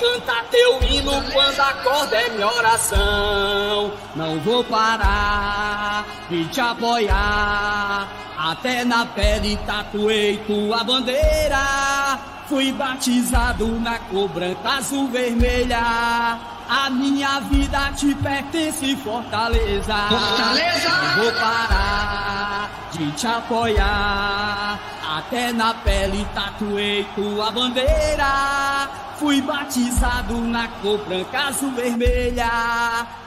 Canta teu hino quando acorda é minha oração. Não vou parar de te apoiar. Até na pele tatuei tua bandeira. Fui batizado na cor branca, azul, vermelha. A minha vida te pertence, Fortaleza. Fortaleza! Vou parar de te apoiar. Até na pele tatuei tua bandeira. Fui batizado na cor branca, azul, vermelha.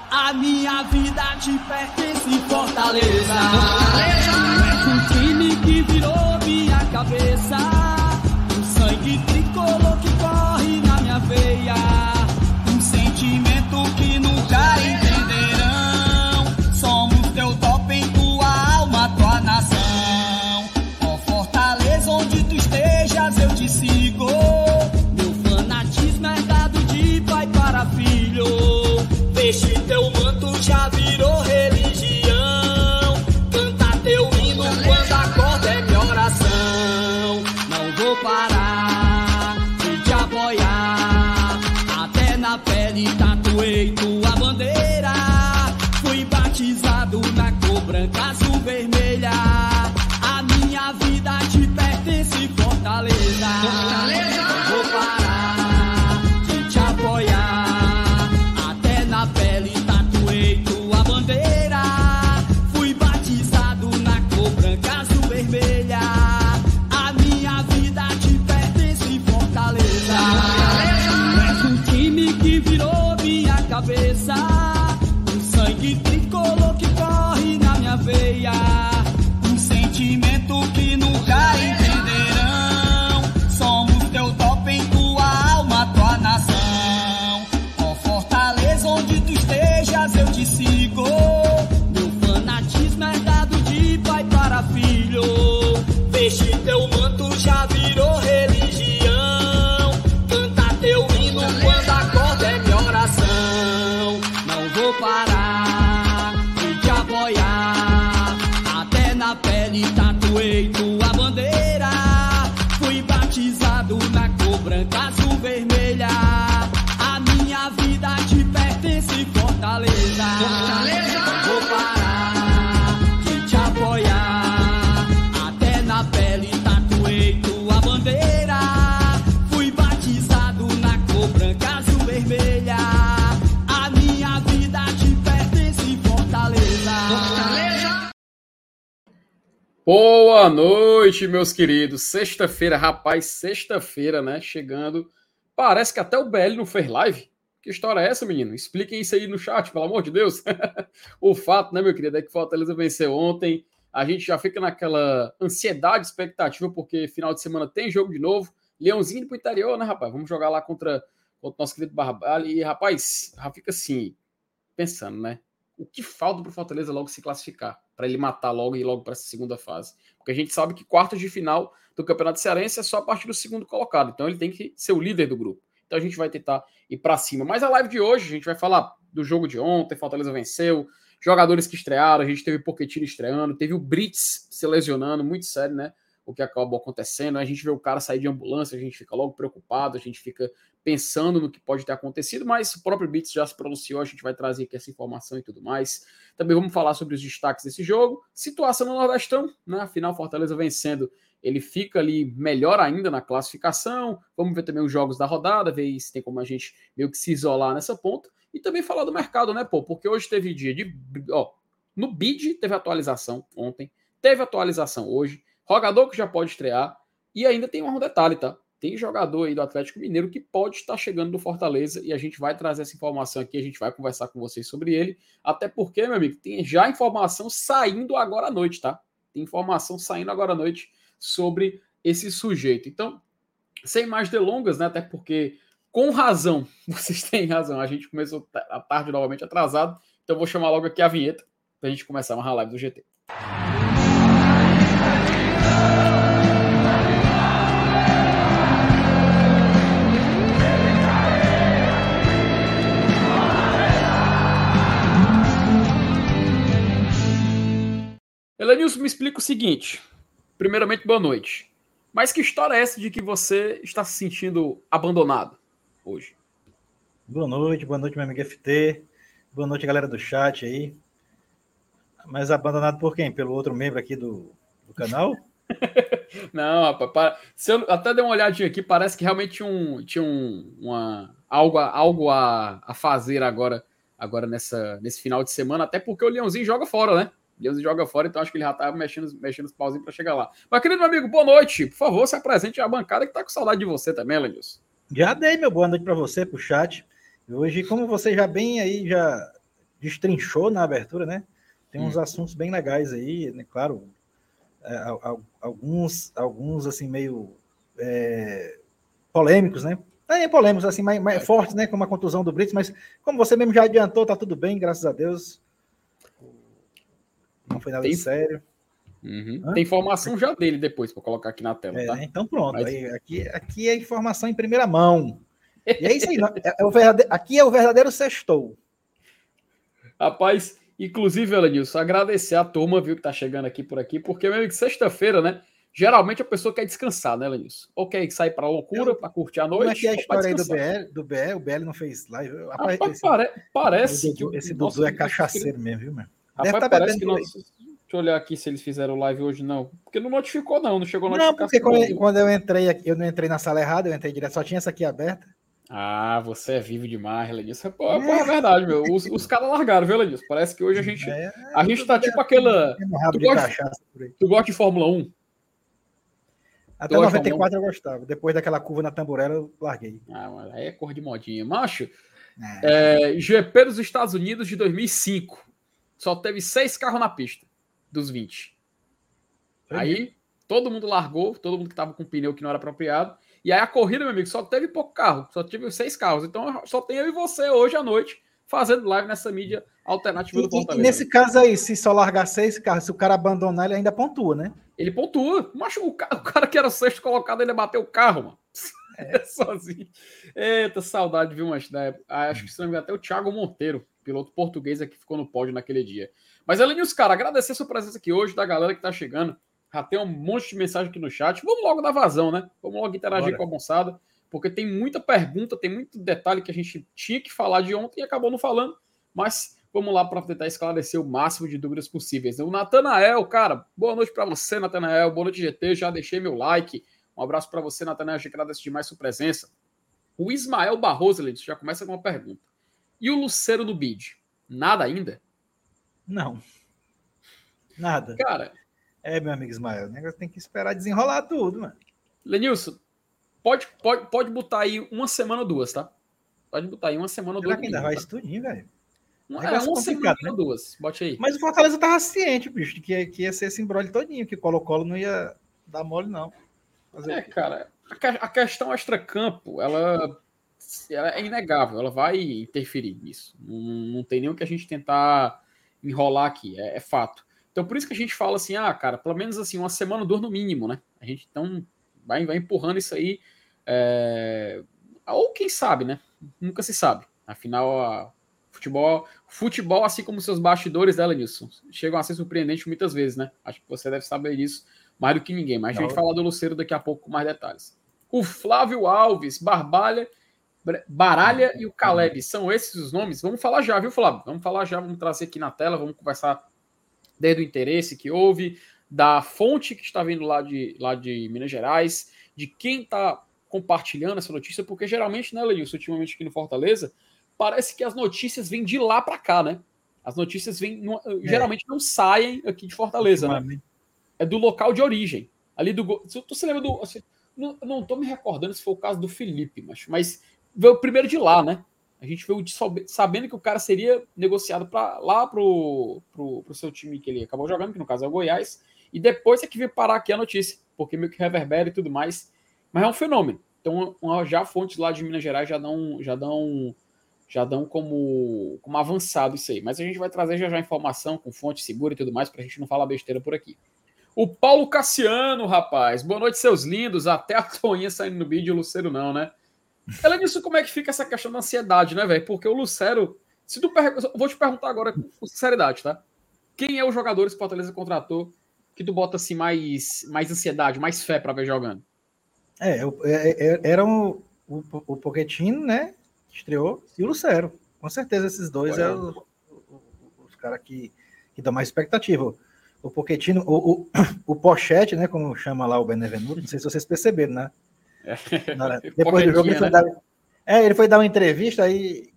A minha vida te pertence, Fortaleza. Fortaleza! Fortaleza. Vou parar de te apoiar. Até na pele tatuei tua bandeira. Fui batizado na cor branca, azul, vermelha. A minha vida te pertence, Fortaleza. Fortaleza! Boa noite, meus queridos. Sexta-feira, rapaz, sexta-feira, né? Chegando. Parece que até o BL não fez live. Que história é essa, menino? Expliquem isso aí no chat, pelo amor de Deus. o fato, né, meu querido, é que Fortaleza venceu ontem. A gente já fica naquela ansiedade, expectativa, porque final de semana tem jogo de novo. Leãozinho pro interior, né, rapaz? Vamos jogar lá contra, contra o nosso querido Barbalho. E, rapaz, fica assim, pensando, né? O que falta pro Fortaleza logo se classificar? Para ele matar logo e ir logo para essa segunda fase. Porque a gente sabe que quartas de final do Campeonato Cearense é só a partir do segundo colocado. Então ele tem que ser o líder do grupo. Então a gente vai tentar ir para cima. Mas a live de hoje, a gente vai falar do jogo de ontem, Fortaleza venceu, jogadores que estrearam, a gente teve o Pochettino estreando, teve o Brits se lesionando, muito sério, né? O que acabou acontecendo. A gente vê o cara sair de ambulância, a gente fica logo preocupado, a gente fica pensando no que pode ter acontecido, mas o próprio Brits já se pronunciou, a gente vai trazer aqui essa informação e tudo mais. Também vamos falar sobre os destaques desse jogo. Situação no Nordestão, né? Afinal, Fortaleza vencendo ele fica ali melhor ainda na classificação. Vamos ver também os jogos da rodada, ver se tem como a gente meio que se isolar nessa ponta. E também falar do mercado, né, pô? Porque hoje teve dia de. Ó, no BID teve atualização ontem, teve atualização hoje. Jogador que já pode estrear. E ainda tem um detalhe, tá? Tem jogador aí do Atlético Mineiro que pode estar chegando do Fortaleza e a gente vai trazer essa informação aqui, a gente vai conversar com vocês sobre ele. Até porque, meu amigo, tem já informação saindo agora à noite, tá? Tem informação saindo agora à noite sobre esse sujeito. Então, sem mais delongas, né? Até porque, com razão, vocês têm razão, a gente começou a tarde novamente atrasado, então vou chamar logo aqui a vinheta pra gente começar uma live do GT. Elenilson, me explica o seguinte. Primeiramente, boa noite. Mas que história é essa de que você está se sentindo abandonado hoje? Boa noite, boa noite, meu amigo FT. Boa noite, galera do chat aí. Mas abandonado por quem? Pelo outro membro aqui do, do canal? Não, rapaz, se eu até dei uma olhadinha aqui, parece que realmente tinha, um, tinha um, uma, algo, algo a, a fazer agora, agora nessa, nesse final de semana, até porque o Leãozinho joga fora, né? O Leãozinho joga fora, então acho que ele já estava mexendo, mexendo os pauzinhos para chegar lá. Mas, querido meu amigo, boa noite. Por favor, se apresente à bancada que tá com saudade de você também, Lenilson. Já dei meu boa noite para você, pro chat. Hoje, como você já bem aí, já destrinchou na abertura, né? Tem uns hum. assuntos bem legais aí, né? Claro, é, alguns, alguns assim, meio é, polêmicos, né? Nem polêmicos, assim, mais, mais fortes, né? Como a contusão do Brits, mas como você mesmo já adiantou, tá tudo bem, graças a Deus. Não foi nada Tem... sério. Uhum. Tem informação já dele depois, para colocar aqui na tela. É, tá? Então pronto. Mas... Aí, aqui, aqui é informação em primeira mão. E é isso aí. é, é o verdadeiro, aqui é o verdadeiro sextou. Rapaz, inclusive, Elenilson, agradecer a turma, viu, que tá chegando aqui por aqui, porque, meu amigo, sexta-feira, né? Geralmente a pessoa quer descansar, né, Lenilson? Ou quer sair pra loucura, para curtir a noite. Como é que é a história aí do BL, do BL? O BL não fez live. Rapaz, esse, pare, parece que. Esse Dudu é cachaceiro mesmo, viu, meu? Rapaz, tá parece que nós, Deixa eu olhar aqui se eles fizeram live hoje, não. Porque não notificou, não. Não chegou notificação. Não, porque quando, quando eu entrei aqui, eu não entrei na sala errada, eu entrei direto, só tinha essa aqui aberta. Ah, você é vivo demais, Lenilson. Pô, é. é verdade, meu. Os, os caras largaram, viu, Lenilson? Parece que hoje a gente. É, a gente tá tipo aquela. Tu gosta, tu gosta de Fórmula 1? Até 94 eu gostava. Depois daquela curva na tamborela, eu larguei. Ah, mas aí é cor de modinha. Macho, é. É, GP dos Estados Unidos de 2005. Só teve seis carros na pista, dos 20. Aí, todo mundo largou, todo mundo que tava com pneu que não era apropriado. E aí a corrida, meu amigo, só teve pouco carro, só tive seis carros. Então só tem eu e você hoje à noite fazendo live nessa mídia alternativa e, do Fortaleza. E nesse caso aí, se só largar seis carros, se o cara abandonar, ele ainda pontua, né? Ele pontua. Mas o cara, o cara que era sexto colocado ainda bateu o carro, mano. É. Sozinho. Eita, saudade, viu, mas né? Acho que se não me engano, até o Thiago Monteiro, piloto português, que ficou no pódio naquele dia. Mas, além disso, cara, agradecer a sua presença aqui hoje, da galera que tá chegando. Já tem um monte de mensagem aqui no chat. Vamos logo dar vazão, né? Vamos logo interagir Bora. com a moçada, porque tem muita pergunta, tem muito detalhe que a gente tinha que falar de ontem e acabou não falando. Mas vamos lá para tentar esclarecer o máximo de dúvidas possíveis. O Natanael, cara, boa noite para você, Natanael. Boa noite, GT. Já deixei meu like. Um abraço para você, Natanael. Já agradeço demais sua presença. O Ismael Barroso, ele já começa com uma pergunta. E o Lucero no bid? Nada ainda? Não. Nada. Cara, é, meu amigo Ismael, o negócio tem que esperar desenrolar tudo, mano. Lenilson, pode, pode, pode botar aí uma semana ou duas, tá? Pode botar aí uma semana ou duas. Será que ainda vai tá? estudinho, velho? É, uma semana né? ou duas. Bote aí. Mas o Fortaleza tava ciente, bicho, que, que ia ser esse embrolho todinho, que Colo-Colo não ia dar mole, não. Fazer é, cara, a, a questão extra-campo, ela, ela, é inegável, ela vai interferir nisso. Não, não tem nem o que a gente tentar enrolar aqui, é, é fato. Então, por isso que a gente fala assim, ah, cara, pelo menos assim, uma semana, duas no mínimo, né? A gente então vai, vai empurrando isso aí. É... Ou quem sabe, né? Nunca se sabe. Afinal, a... futebol, futebol, assim como seus bastidores dela, Nilson, chegam a ser surpreendentes muitas vezes, né? Acho que você deve saber disso mais do que ninguém. Mas Não. a gente fala do Luceiro daqui a pouco com mais detalhes. O Flávio Alves, Barbalha, Baralha e o Caleb, são esses os nomes? Vamos falar já, viu, Flávio? Vamos falar já, vamos trazer aqui na tela, vamos conversar desde o interesse que houve, da fonte que está vindo lá de, lá de Minas Gerais, de quem está compartilhando essa notícia, porque geralmente, né, Lenilson, ultimamente aqui no Fortaleza, parece que as notícias vêm de lá para cá, né? As notícias vêm, é. geralmente não saem aqui de Fortaleza, né? É do local de origem. Ali do. Tu se lembra do. Assim, não, não tô me recordando se foi o caso do Felipe, mas, mas veio primeiro de lá, né? A gente veio sabendo que o cara seria negociado para lá pro, pro, pro seu time que ele acabou jogando, que no caso é o Goiás, e depois é que veio parar aqui a notícia, porque meio que reverbera e tudo mais. Mas é um fenômeno. Então, já fontes lá de Minas Gerais já dão, já dão, já dão como, como avançado isso aí. Mas a gente vai trazer já já informação com fonte segura e tudo mais, para a gente não falar besteira por aqui. O Paulo Cassiano, rapaz. Boa noite, seus lindos. Até a Toninha saindo no vídeo, o Lucero não, né? Ela disse como é que fica essa questão da ansiedade, né, velho? Porque o Lucero. Se tu per... Vou te perguntar agora com sinceridade, tá? Quem é o jogador que o Fortaleza contratou que tu bota assim mais, mais ansiedade, mais fé para ver jogando? É, é, é era o, o, o Pochettino, né? Estreou, e o Lucero. Com certeza esses dois é os, os caras que, que dão mais expectativa. O Pochettino, o, o, o Pochete, né? Como chama lá o Benevenuto, não sei se vocês perceberam, né? Depois do jogo ele foi, né? dar, é, ele foi dar uma entrevista aí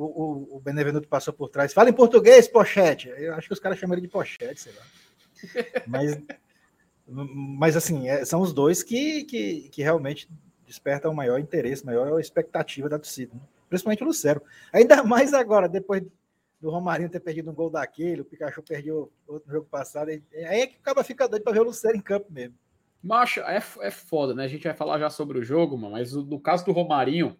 o, o, o Benevenuto passou por trás. Fala em português, Pochete. Eu acho que os caras chamam ele de Pochete, sei lá. Mas, mas assim, é, são os dois que, que, que realmente despertam o maior interesse, maior expectativa da torcida. Né? Principalmente o Lucero. Ainda mais agora, depois do Romarinho ter perdido um gol daquele, o Pikachu perdeu outro jogo passado. Aí é que acaba fica doido para ver o Lucero em campo mesmo. Macho, é, é foda, né? A gente vai falar já sobre o jogo, mano, mas no caso do Romarinho,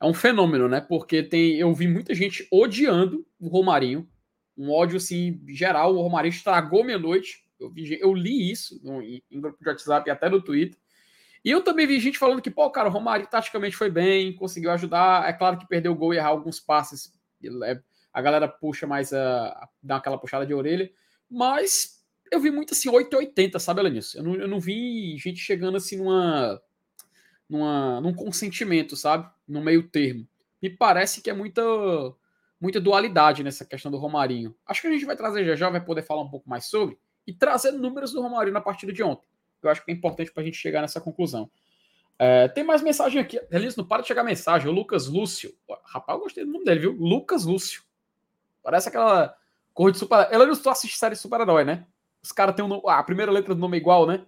é um fenômeno, né? Porque tem, eu vi muita gente odiando o Romarinho, um ódio assim geral. O Romarinho estragou minha noite. Eu, vi, eu li isso no, em, em grupo de WhatsApp e até no Twitter. E eu também vi gente falando que, pô, cara, o Romário taticamente foi bem, conseguiu ajudar. É claro que perdeu o gol e errar alguns passes. É, a galera puxa mais, a, dá aquela puxada de orelha. Mas eu vi muito assim, 880, sabe, Alanis? Eu não, eu não vi gente chegando assim numa, numa, num consentimento, sabe? No meio termo. Me parece que é muita muita dualidade nessa questão do Romarinho. Acho que a gente vai trazer já já, vai poder falar um pouco mais sobre e trazer números do Romarinho na partida de ontem. Eu acho que é importante para a gente chegar nessa conclusão. É, tem mais mensagem aqui. Elis, não para de chegar mensagem. O Lucas Lúcio. Rapaz, eu gostei do nome dele, viu? Lucas Lúcio. Parece aquela cor de super. Ela não assiste série super-herói, né? Os caras têm um... ah, a primeira letra do nome é igual, né?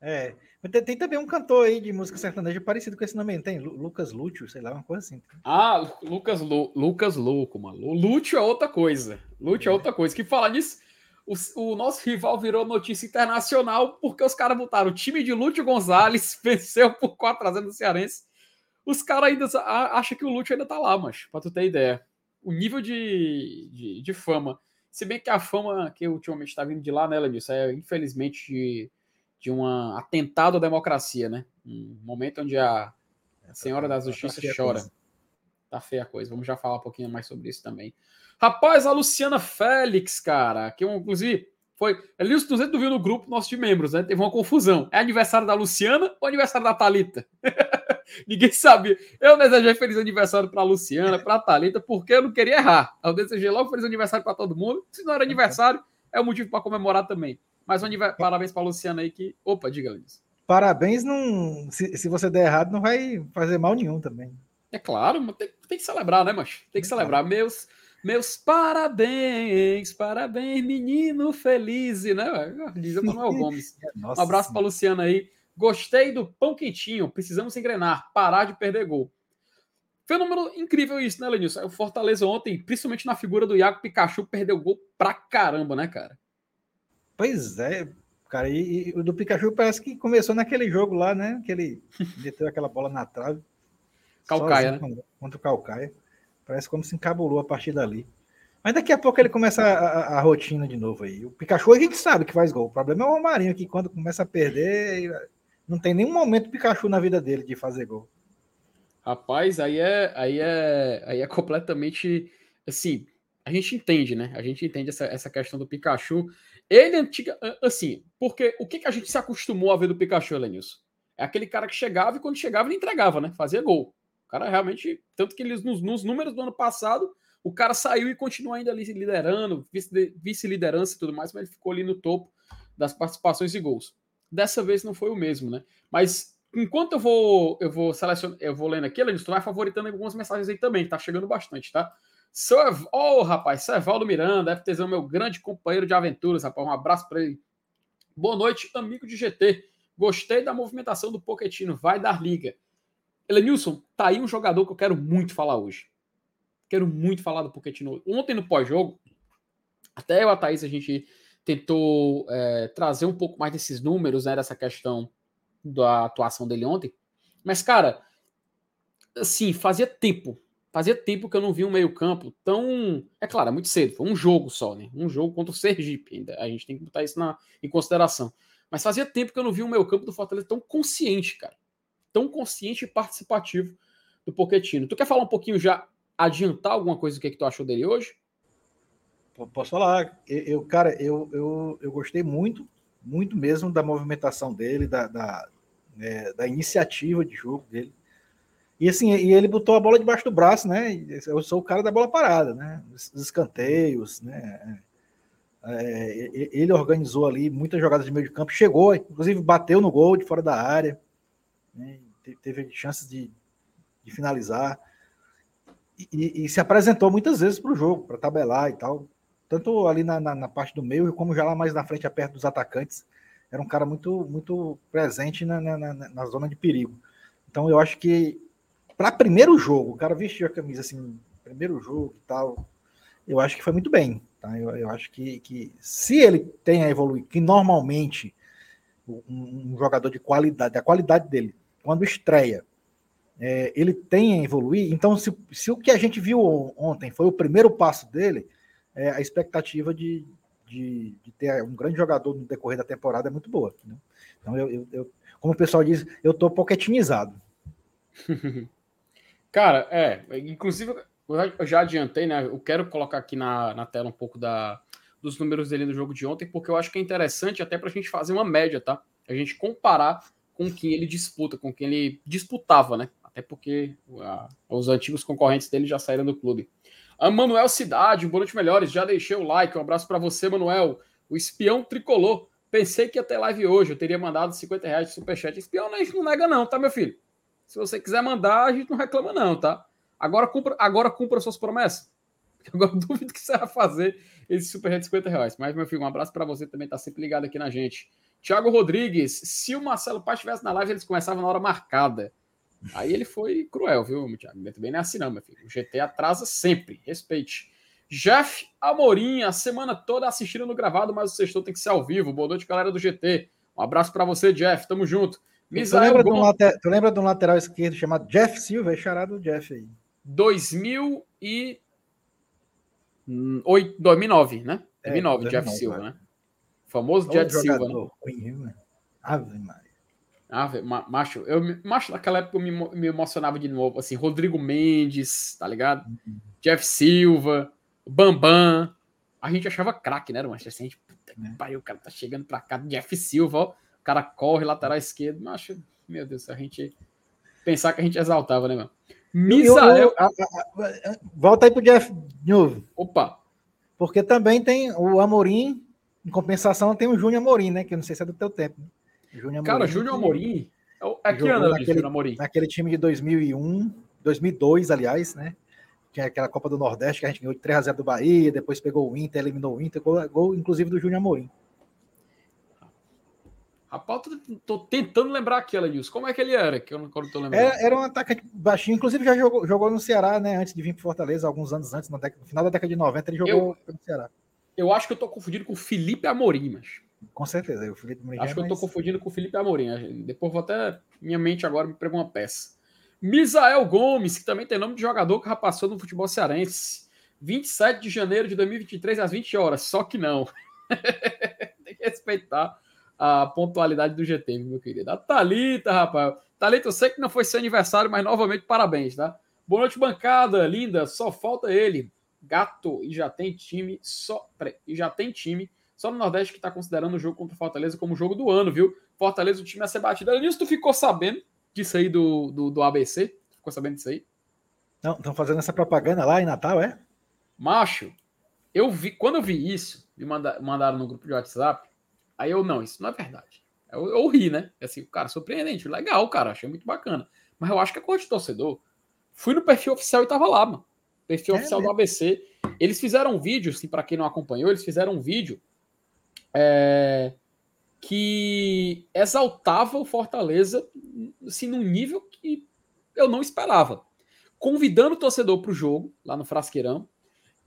É. Tem, tem, também um cantor aí de música sertaneja parecido com esse nome, tem Lucas Lúcio, sei lá, uma coisa assim. Ah, Lucas, Lu, Lucas Louco, mano. Lúcio é outra coisa. Lúcio é. é outra coisa. Que fala nisso, o, o, nosso rival virou notícia internacional porque os caras botaram o time de Lúcio Gonzalez, venceu por 4x0 no Cearense. Os caras ainda acham que o Lúcio ainda tá lá, mas pra tu ter ideia. O nível de, de, de fama. Se bem que a fama que ultimamente tá vindo de lá, né, Lenilson, é infelizmente de um atentado à democracia, né? Um momento onde a Senhora da Justiça chora. Tá feia a coisa. Vamos já falar um pouquinho mais sobre isso também. Rapaz, a Luciana Félix, cara, que inclusive foi. Ali os 200 viu no grupo nosso de membros, né? Teve uma confusão. É aniversário da Luciana ou aniversário da Talita? Ninguém sabia. Eu desejei feliz aniversário para Luciana, para Talita, porque eu não queria errar. Eu desejei logo feliz aniversário para todo mundo. Se não era aniversário, é o motivo para comemorar também. Mas um parabéns para a Luciana aí que. Opa, diga, Luiz. Parabéns, não. Se, se você der errado, não vai fazer mal nenhum também. É claro, tem, tem que celebrar, né, macho? Tem que celebrar. Meus, meus parabéns, parabéns, menino feliz, né? Diz o Manuel Gomes. Um abraço para Luciana aí. Gostei do pão quentinho. Precisamos engrenar, parar de perder gol. Fenômeno incrível isso, né, Lenilson? O Fortaleza ontem, principalmente na figura do Iago Pikachu, perdeu gol pra caramba, né, cara? Pois é, cara, e, e, o do Pikachu parece que começou naquele jogo lá, né? Que ele meteu aquela bola na trave. Calcaia, né? Contra o Calcaia. Parece como se encabulou a partir dali. Mas daqui a pouco ele começa a, a, a, rotina de novo aí. O Pikachu a gente sabe que faz gol. O problema é o Romarinho, que quando começa a perder, não tem nenhum momento Pikachu na vida dele de fazer gol. Rapaz, aí é, aí é, aí é completamente assim. A gente entende, né? A gente entende essa, essa questão do Pikachu. Ele antiga, assim, porque o que, que a gente se acostumou a ver do Pikachu, Lenilson? É aquele cara que chegava e quando chegava ele entregava, né? Fazia gol. O cara realmente, tanto que eles nos, nos números do ano passado, o cara saiu e continua ainda ali liderando, vice-liderança e tudo mais, mas ele ficou ali no topo das participações e gols. Dessa vez não foi o mesmo, né? Mas enquanto eu vou eu vou selecionar, eu vou lendo aqui, Lenilson, tu vai favoritando algumas mensagens aí também, tá chegando bastante, tá? Seu, oh, rapaz, seu Evaldo Miranda, FTZ, meu grande companheiro de aventuras, rapaz. Um abraço para ele. Boa noite, amigo de GT. Gostei da movimentação do Poquetino. Vai dar liga. Elenilson, tá aí um jogador que eu quero muito falar hoje. Quero muito falar do Poquetino. Ontem no pós-jogo, até eu e a Thaís, a gente tentou é, trazer um pouco mais desses números, né, dessa questão da atuação dele ontem. Mas, cara, assim, fazia tempo. Fazia tempo que eu não vi um meio-campo tão. É claro, é muito cedo. Foi um jogo só, né? Um jogo contra o Sergipe. Ainda. A gente tem que botar isso na, em consideração. Mas fazia tempo que eu não vi um meio-campo do Fortaleza tão consciente, cara. Tão consciente e participativo do Poquetino. Tu quer falar um pouquinho já, adiantar alguma coisa do que, é que tu achou dele hoje? Posso falar. Eu, cara, eu, eu, eu gostei muito, muito mesmo da movimentação dele, da, da, é, da iniciativa de jogo dele. E assim, e ele botou a bola debaixo do braço, né? Eu sou o cara da bola parada, né? Os escanteios, né? É, ele organizou ali muitas jogadas de meio de campo, chegou, inclusive bateu no gol de fora da área, né? teve chances de, de finalizar e, e, se apresentou muitas vezes para o jogo, para tabelar e tal, tanto ali na, na, na, parte do meio como já lá mais na frente, perto dos atacantes. Era um cara muito, muito presente na, na, na zona de perigo. Então eu acho que para primeiro jogo, o cara vestiu a camisa assim, primeiro jogo e tal, eu acho que foi muito bem. Tá? Eu, eu acho que, que se ele tem a evoluir, que normalmente um, um, jogador de qualidade, a qualidade dele, quando estreia, é, ele tem a evoluir, então se, se o que a gente viu ontem foi o primeiro passo dele, é, a expectativa de, de, de, ter um grande jogador no decorrer da temporada é muito boa. Né? Então, eu, eu, eu, como o pessoal diz, eu tô poquetinizado. Cara, é, inclusive eu já adiantei, né? Eu quero colocar aqui na, na tela um pouco da, dos números dele no jogo de ontem, porque eu acho que é interessante até para a gente fazer uma média, tá? A gente comparar com quem ele disputa, com quem ele disputava, né? Até porque a, os antigos concorrentes dele já saíram do clube. A Manuel Cidade, um boa noite melhores, já deixei o like, um abraço para você, Manuel. O espião tricolor. Pensei que ia ter live hoje, eu teria mandado 50 reais de superchat. Espião a gente não nega não, tá, meu filho? Se você quiser mandar, a gente não reclama, não, tá? Agora cumpra, agora cumpra suas promessas. Agora duvido que você vai fazer esse super de 50 reais. Mas, meu filho, um abraço para você também, tá sempre ligado aqui na gente. Tiago Rodrigues, se o Marcelo Paz estivesse na live, eles começavam na hora marcada. Aí ele foi cruel, viu, Thiago? Também não é assim, não, meu filho. O GT atrasa sempre. Respeite. Jeff Amorim, a semana toda assistindo no gravado, mas o sexto tem que ser ao vivo. Boa noite, galera do GT. Um abraço para você, Jeff. Tamo junto. Tu lembra, de um tu lembra de um lateral esquerdo chamado Jeff Silva? É charado Jeff aí. 2000 e... 2009, né? 2009, é, Jeff Silva, né? famoso Jeff Silva, né? né? Ave Maria. Ave, macho, eu, macho, naquela época eu me, me emocionava de novo, assim, Rodrigo Mendes, tá ligado? Uhum. Jeff Silva, Bambam. A gente achava craque, né, mas assim, a gente, puta que é. pariu, o cara tá chegando pra cá, Jeff Silva, ó. O cara corre, lateral esquerdo. Mas, meu Deus, a gente pensar que a gente exaltava, né, mano? Misael. Volta aí pro Jeff de novo. Opa! Porque também tem o Amorim, em compensação, tem o Júnior Amorim, né? Que eu não sei se é do teu tempo. Júnior Cara, Júnior Amorim. É que ano naquele, Amorim? Naquele time de 2001, 2002, aliás, né? Tinha aquela Copa do Nordeste que a gente ganhou de 3x0 do Bahia, depois pegou o Inter, eliminou o Inter, gol, gol inclusive do Júnior Amorim. Rapaz, tô, tentando lembrar aquela, Nilson. Como é que ele era? Que eu não tô lembrando. Era, era um atacante baixinho, inclusive já jogou, jogou no Ceará, né? Antes de vir para Fortaleza, alguns anos antes, no, década, no final da década de 90, ele jogou eu, no Ceará. Eu acho que eu tô confundindo com o Felipe Amorim, mas. Com certeza, o Felipe. Acho que eu tô confundindo com o Felipe Amorim. Depois vou até. Minha mente agora me pregou uma peça. Misael Gomes, que também tem nome de jogador que já passou no futebol cearense. 27 de janeiro de 2023 às 20 horas, só que não. tem que respeitar a pontualidade do GT, meu querido. A Thalita, rapaz. Thalita, eu sei que não foi seu aniversário, mas novamente parabéns, tá? Boa noite, bancada, linda. Só falta ele. Gato, e já tem time, só. E já tem time. Só no Nordeste que está considerando o jogo contra o Fortaleza como jogo do ano, viu? Fortaleza, o time a ser batido. Nisso, tu ficou sabendo disso aí do, do, do ABC? Ficou sabendo disso aí? Não, estão fazendo essa propaganda lá em Natal, é? Macho, eu vi, quando eu vi isso, me mandaram no grupo de WhatsApp, Aí eu, não, isso não é verdade. Eu, eu ri, né? Assim, cara, surpreendente, legal, cara, achei muito bacana. Mas eu acho que é coisa de torcedor. Fui no perfil oficial e tava lá, mano. Perfil é oficial mesmo? do ABC. Eles fizeram um vídeo, assim, para quem não acompanhou, eles fizeram um vídeo é, que exaltava o Fortaleza, assim, num nível que eu não esperava. Convidando o torcedor para o jogo, lá no Frasqueirão,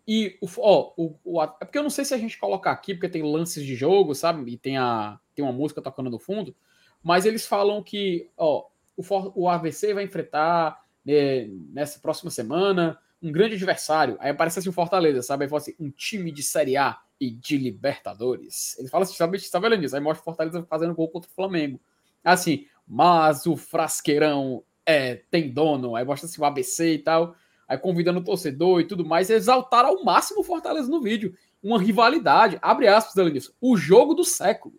e o, ó, o, o, é porque eu não sei se a gente coloca aqui, porque tem lances de jogo, sabe? E tem, a, tem uma música tocando no fundo. Mas eles falam que ó, o, o AVC vai enfrentar né, nessa próxima semana, um grande adversário. Aí aparece assim o Fortaleza, sabe? Aí fala assim, um time de Série A e de Libertadores. Ele fala assim, sabe, sabe olhando isso? Aí mostra o Fortaleza fazendo gol contra o Flamengo. Assim, mas o frasqueirão é, tem dono. Aí mostra assim o ABC e tal. Aí convidando o torcedor e tudo mais. Exaltar ao máximo o Fortaleza no vídeo. Uma rivalidade. Abre aspas, Delanis. O jogo do século.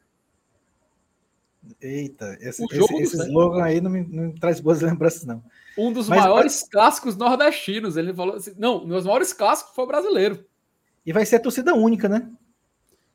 Eita, esse, esse, esse slogan aí não me, não me, traz boas lembranças, não. Um dos mas, maiores mas... clássicos nordestinos. Ele falou assim: não, um dos maiores clássicos foi o brasileiro. E vai ser a torcida única, né?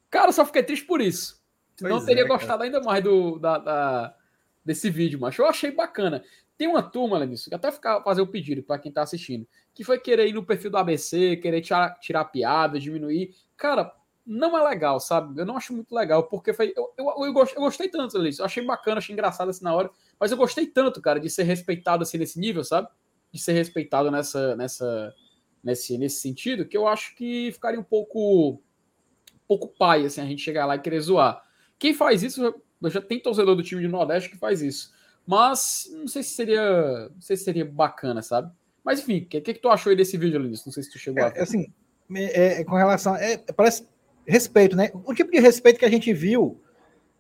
Cara, eu só fiquei triste por isso. Pois não teria é, gostado ainda mais do, da, da, desse vídeo, mas eu achei bacana. Tem uma turma, Lenilson, que até ficar, fazer o um pedido para quem tá assistindo, que foi querer ir no perfil do ABC, querer tirar, tirar piada, diminuir. Cara, não é legal, sabe? Eu não acho muito legal, porque foi, eu, eu, eu, gostei, eu gostei tanto, Lenilson. Eu achei bacana, achei engraçado assim na hora, mas eu gostei tanto, cara, de ser respeitado assim nesse nível, sabe? De ser respeitado nessa, nessa, nesse, nesse sentido, que eu acho que ficaria um pouco, um pouco pai, assim, a gente chegar lá e querer zoar. Quem faz isso, já tem torcedor do time de Nordeste que faz isso. Mas não sei se seria, não sei se seria bacana, sabe? Mas enfim, o que, que, que, tu achou aí desse vídeo, Linus? Não sei se tu chegou é, a ver. Assim, é, é, com relação. É, parece respeito, né? O tipo de respeito que a gente viu,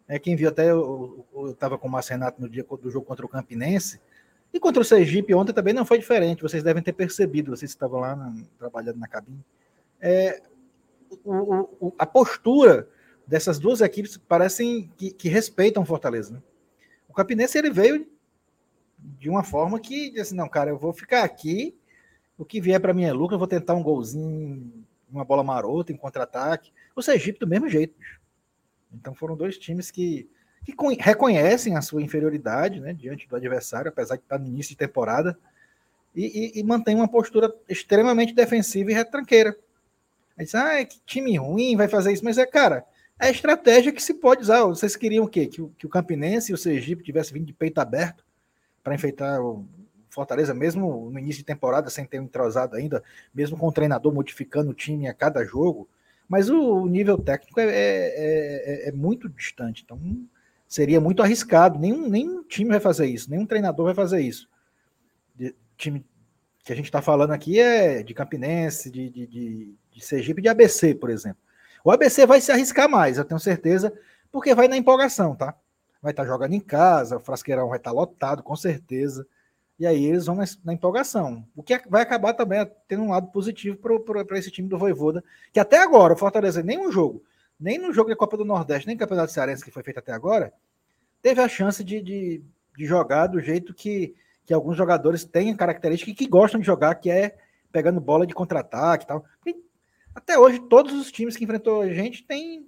é, quem viu até, eu estava com o Márcio Renato no dia do jogo contra o Campinense, e contra o Sergipe ontem também não foi diferente, vocês devem ter percebido, vocês estavam lá na, trabalhando na cabine. É, o, o, a postura dessas duas equipes parecem que, que respeitam Fortaleza. Né? O Campinense ele veio de uma forma que disse: não, cara, eu vou ficar aqui, o que vier para mim é lucro, eu vou tentar um golzinho, uma bola marota em contra-ataque. O Sergipe do mesmo jeito. Então foram dois times que que reconhecem a sua inferioridade né, diante do adversário, apesar de estar no início de temporada, e, e, e mantém uma postura extremamente defensiva e retranqueira. Aí diz, ah, que time ruim vai fazer isso, mas é, cara, é a estratégia que se pode usar. Vocês queriam o quê? Que o, que o Campinense e o Sergipe tivessem vindo de peito aberto para enfeitar o Fortaleza, mesmo no início de temporada, sem ter um entrosado ainda, mesmo com o treinador modificando o time a cada jogo, mas o, nível técnico é, é, é, é muito distante. Então, seria muito arriscado. Nenhum, nenhum time vai fazer isso, nenhum treinador vai fazer isso. De, time que a gente está falando aqui é de Campinense, de, de, de, de Sergipe, de ABC, por exemplo. O ABC vai se arriscar mais, eu tenho certeza, porque vai na empolgação, tá? Vai estar tá jogando em casa, o Frasqueirão vai estar tá lotado, com certeza. E aí eles vão na, empolgação. O que vai acabar também tendo um lado positivo para esse time do Voivoda, que até agora o Fortaleza, nenhum jogo, nem no jogo da Copa do Nordeste, nem no Campeonato Cearense que foi feito até agora, teve a chance de, de, de jogar do jeito que, que alguns jogadores têm característica e que gostam de jogar, que é pegando bola de contra-ataque e tal. E até hoje, todos os times que enfrentou a gente tem,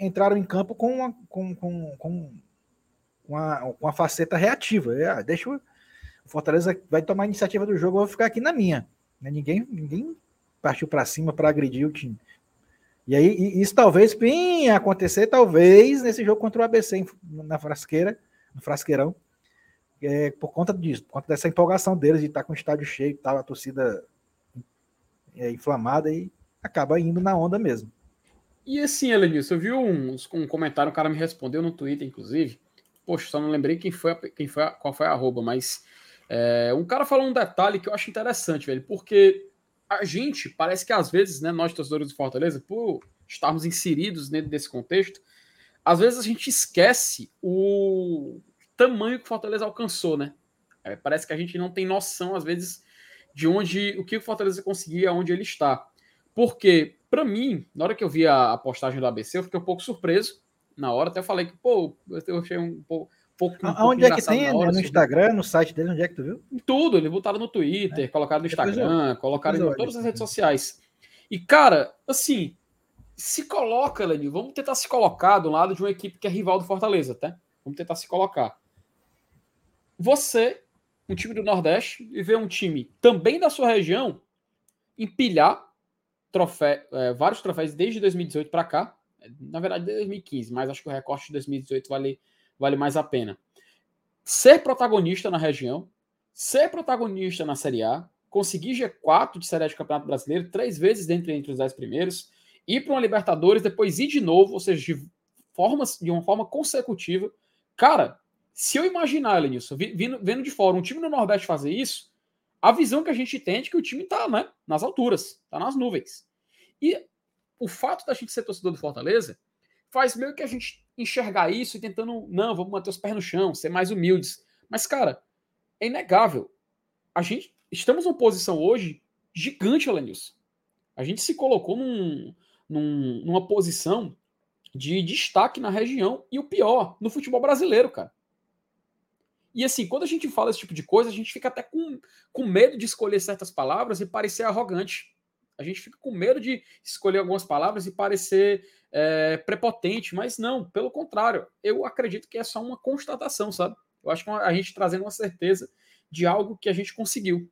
entraram em campo com uma, com, com, com, uma, uma faceta reativa. É, ah, deixa o Fortaleza vai tomar a iniciativa do jogo, eu vou ficar aqui na minha. Né, ninguém, ninguém partiu para cima para agredir o time. E aí, isso talvez venha acontecer, talvez, nesse jogo contra o ABC na frasqueira, no frasqueirão, é, por conta disso, por conta dessa empolgação deles de estar com o estádio cheio, tal, a torcida é, inflamada e acaba indo na onda mesmo. E assim, Elenilson, eu vi um, comentário, um cara me respondeu no Twitter, inclusive. Poxa, só não lembrei quem foi, quem foi qual foi a arroba, mas é, um cara falou um detalhe que eu acho interessante, velho, porque a gente, parece que às vezes, né, nós torcedores do Fortaleza, por estarmos inseridos dentro desse contexto, às vezes a gente esquece o tamanho que o Fortaleza alcançou, né? É, parece que a gente não tem noção, às vezes, de onde o que o Fortaleza conseguia, onde ele está. Porque, para mim, na hora que eu vi a, a postagem do ABC, eu fiquei um pouco surpreso. Na hora, até falei que, pô, eu achei um pouco pouco. Um Onde pouco é que tem? Hora, no Instagram, no site dele, onde é que tu viu? Tudo, eles botaram no Twitter, é. colocaram no Instagram, eu, colocaram em todas as redes sociais. E, cara, assim, se coloca, Lenil, vamos tentar se colocar do lado de uma equipe que é rival do Fortaleza, tá? Vamos tentar se colocar. Você, um time do Nordeste, e ver um time também da sua região empilhar trofé, é, vários troféus desde 2018 para cá. Na verdade, desde 2015, mas acho que o recorte de 2018 vale vale mais a pena. Ser protagonista na região, ser protagonista na Série A, conseguir G4 de Série A de Campeonato Brasileiro, três vezes dentro entre os dez primeiros, ir para uma Libertadores, depois ir de novo, ou seja, de, formas, de uma forma consecutiva. Cara, se eu imaginar, Lenilson, vendo, vendo de fora um time no Nordeste fazer isso, a visão que a gente tem é de que o time tá, né, nas alturas, tá nas nuvens. E o fato da gente ser torcedor do Fortaleza faz meio que a gente enxergar isso e tentando, não, vamos manter os pés no chão, ser mais humildes. Mas, cara, é inegável. A gente estamos numa posição hoje gigante, Alenilson. A gente se colocou num, num, numa posição de destaque na região e o pior, no futebol brasileiro, cara. E assim, quando a gente fala esse tipo de coisa, a gente fica até com, com medo de escolher certas palavras e parecer arrogante. A gente fica com medo de escolher algumas palavras e parecer é, prepotente, mas não, pelo contrário, eu acredito que é só uma constatação, sabe? Eu acho que a gente trazendo uma certeza de algo que a gente conseguiu.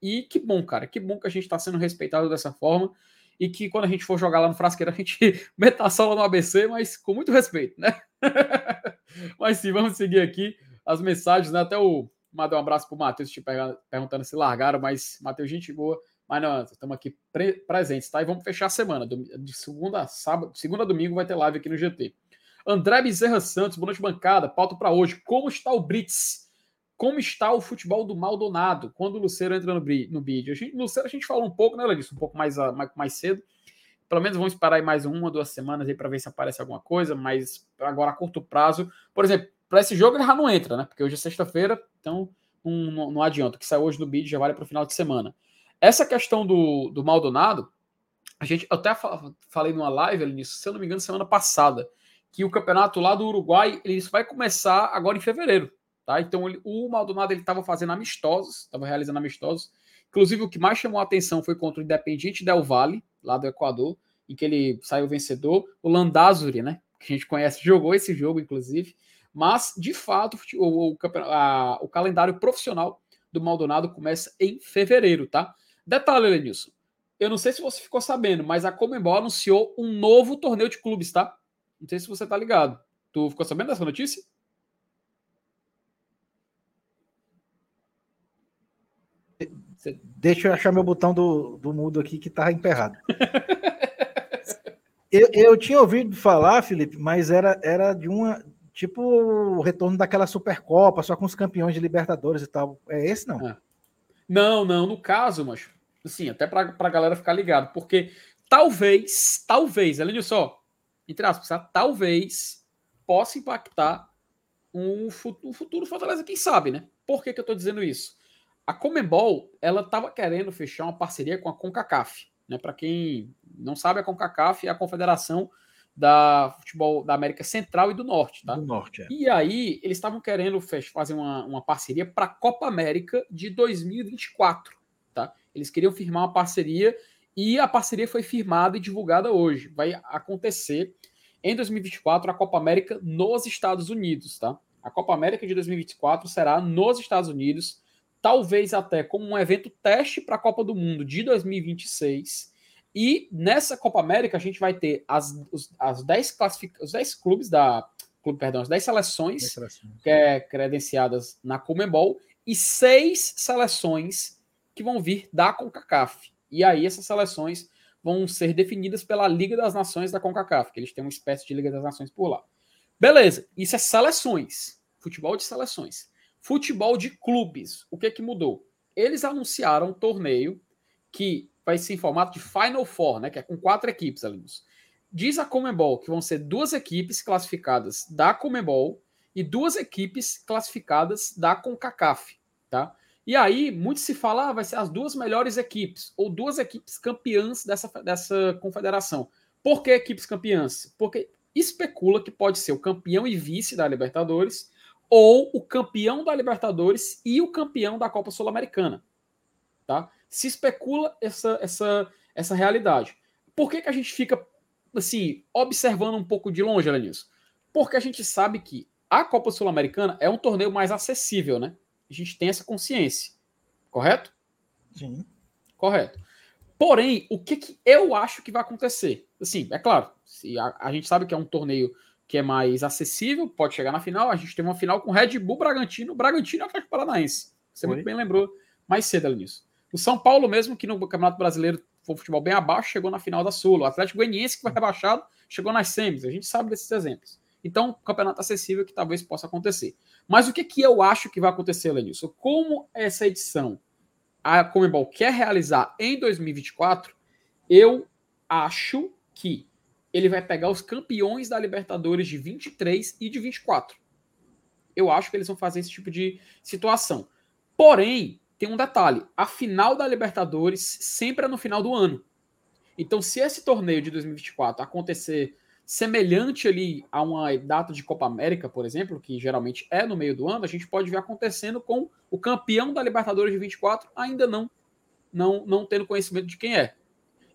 E que bom, cara, que bom que a gente está sendo respeitado dessa forma e que quando a gente for jogar lá no Frasqueiro a gente meta a sola no ABC, mas com muito respeito, né? mas sim, vamos seguir aqui as mensagens, né? Até o mandar um abraço pro Matheus te perguntando se largaram, mas Matheus, gente boa. Mas não, estamos aqui pre presentes, tá? E vamos fechar a semana. De segunda a sábado, segunda a domingo vai ter live aqui no GT. André Bezerra Santos, boa noite, bancada. Pauta para hoje. Como está o Brits? Como está o futebol do Maldonado quando o Luceiro entra no, no bid? A gente, Luceiro a gente falou um pouco, né, disso um pouco mais, mais, mais cedo. Pelo menos vamos esperar aí mais uma, duas semanas aí para ver se aparece alguma coisa, mas agora a curto prazo. Por exemplo, para esse jogo ele já não entra, né? Porque hoje é sexta-feira, então não, não, não adianta. O que sai hoje no bid já vale para o final de semana. Essa questão do, do Maldonado, a gente eu até falei numa live ali nisso, se eu não me engano, semana passada, que o campeonato lá do Uruguai ele vai começar agora em fevereiro. Tá? Então ele, o Maldonado ele estava fazendo amistosos, estava realizando amistosos. Inclusive o que mais chamou a atenção foi contra o Independiente Del Valle, lá do Equador, em que ele saiu vencedor. O Landazuri, né, que a gente conhece, jogou esse jogo inclusive. Mas, de fato, o, o, a, o calendário profissional do Maldonado começa em fevereiro, tá? Detalhe, Lenilson. Eu não sei se você ficou sabendo, mas a Comembol anunciou um novo torneio de clubes, tá? Não sei se você tá ligado. Tu ficou sabendo dessa notícia? Deixa eu achar meu botão do, do mudo aqui que tá emperrado. eu, eu tinha ouvido falar, Felipe, mas era, era de uma, Tipo o retorno daquela Supercopa, só com os campeões de Libertadores e tal. É esse, não? É. Não, não. No caso, mas assim, até para a galera ficar ligado, porque talvez, talvez, além disso, ó, entre aspas, tá? talvez possa impactar um futuro, futuro Fortaleza, quem sabe, né? Por que, que eu tô dizendo isso? A Comembol, ela tava querendo fechar uma parceria com a CONCACAF, né? Para quem não sabe, a CONCACAF é a confederação da futebol da América Central e do Norte, tá? Do Norte, é. E aí, eles estavam querendo fazer uma, uma parceria para a Copa América de 2024, tá? Eles queriam firmar uma parceria e a parceria foi firmada e divulgada hoje. Vai acontecer em 2024 a Copa América nos Estados Unidos, tá? A Copa América de 2024 será nos Estados Unidos, talvez até como um evento teste para a Copa do Mundo de 2026 e nessa Copa América a gente vai ter as, os, as 10 classific... os 10 clubes da. Clube, perdão, as 10 seleções, que é credenciadas na Comembol e seis seleções que vão vir da CONCACAF. E aí essas seleções vão ser definidas pela Liga das Nações da CONCACAF, que eles têm uma espécie de Liga das Nações por lá. Beleza, isso é seleções. Futebol de seleções. Futebol de clubes. O que que mudou? Eles anunciaram um torneio que vai ser em formato de Final Four, né? Que é com quatro equipes, alunos. Diz a Comembol que vão ser duas equipes classificadas da Comembol e duas equipes classificadas da CONCACAF, tá? E aí, muito se fala, ah, vai ser as duas melhores equipes, ou duas equipes campeãs dessa, dessa confederação. Por que equipes campeãs? Porque especula que pode ser o campeão e vice da Libertadores, ou o campeão da Libertadores e o campeão da Copa Sul-Americana, tá? Se especula essa, essa, essa realidade. Por que, que a gente fica assim observando um pouco de longe, Elenilson? Porque a gente sabe que a Copa Sul-Americana é um torneio mais acessível, né? A gente tem essa consciência. Correto? Sim. Correto. Porém, o que, que eu acho que vai acontecer? Assim, é claro, se a, a gente sabe que é um torneio que é mais acessível, pode chegar na final. A gente tem uma final com Red Bull Bragantino, Bragantino e Atlético Paranaense. Você Oi? muito bem lembrou mais cedo, Elenilson. O São Paulo, mesmo que no Campeonato Brasileiro foi um futebol bem abaixo, chegou na final da Sul. O Atlético Goianiense, que foi rebaixado, chegou nas semis. A gente sabe desses exemplos. Então, campeonato acessível que talvez possa acontecer. Mas o que, que eu acho que vai acontecer, Lenilson? Como essa edição a Comebol quer realizar em 2024, eu acho que ele vai pegar os campeões da Libertadores de 23 e de 24. Eu acho que eles vão fazer esse tipo de situação. Porém, tem um detalhe: a final da Libertadores sempre é no final do ano. Então, se esse torneio de 2024 acontecer semelhante ali a uma data de Copa América, por exemplo, que geralmente é no meio do ano, a gente pode ver acontecendo com o campeão da Libertadores de 24 ainda não não não tendo conhecimento de quem é.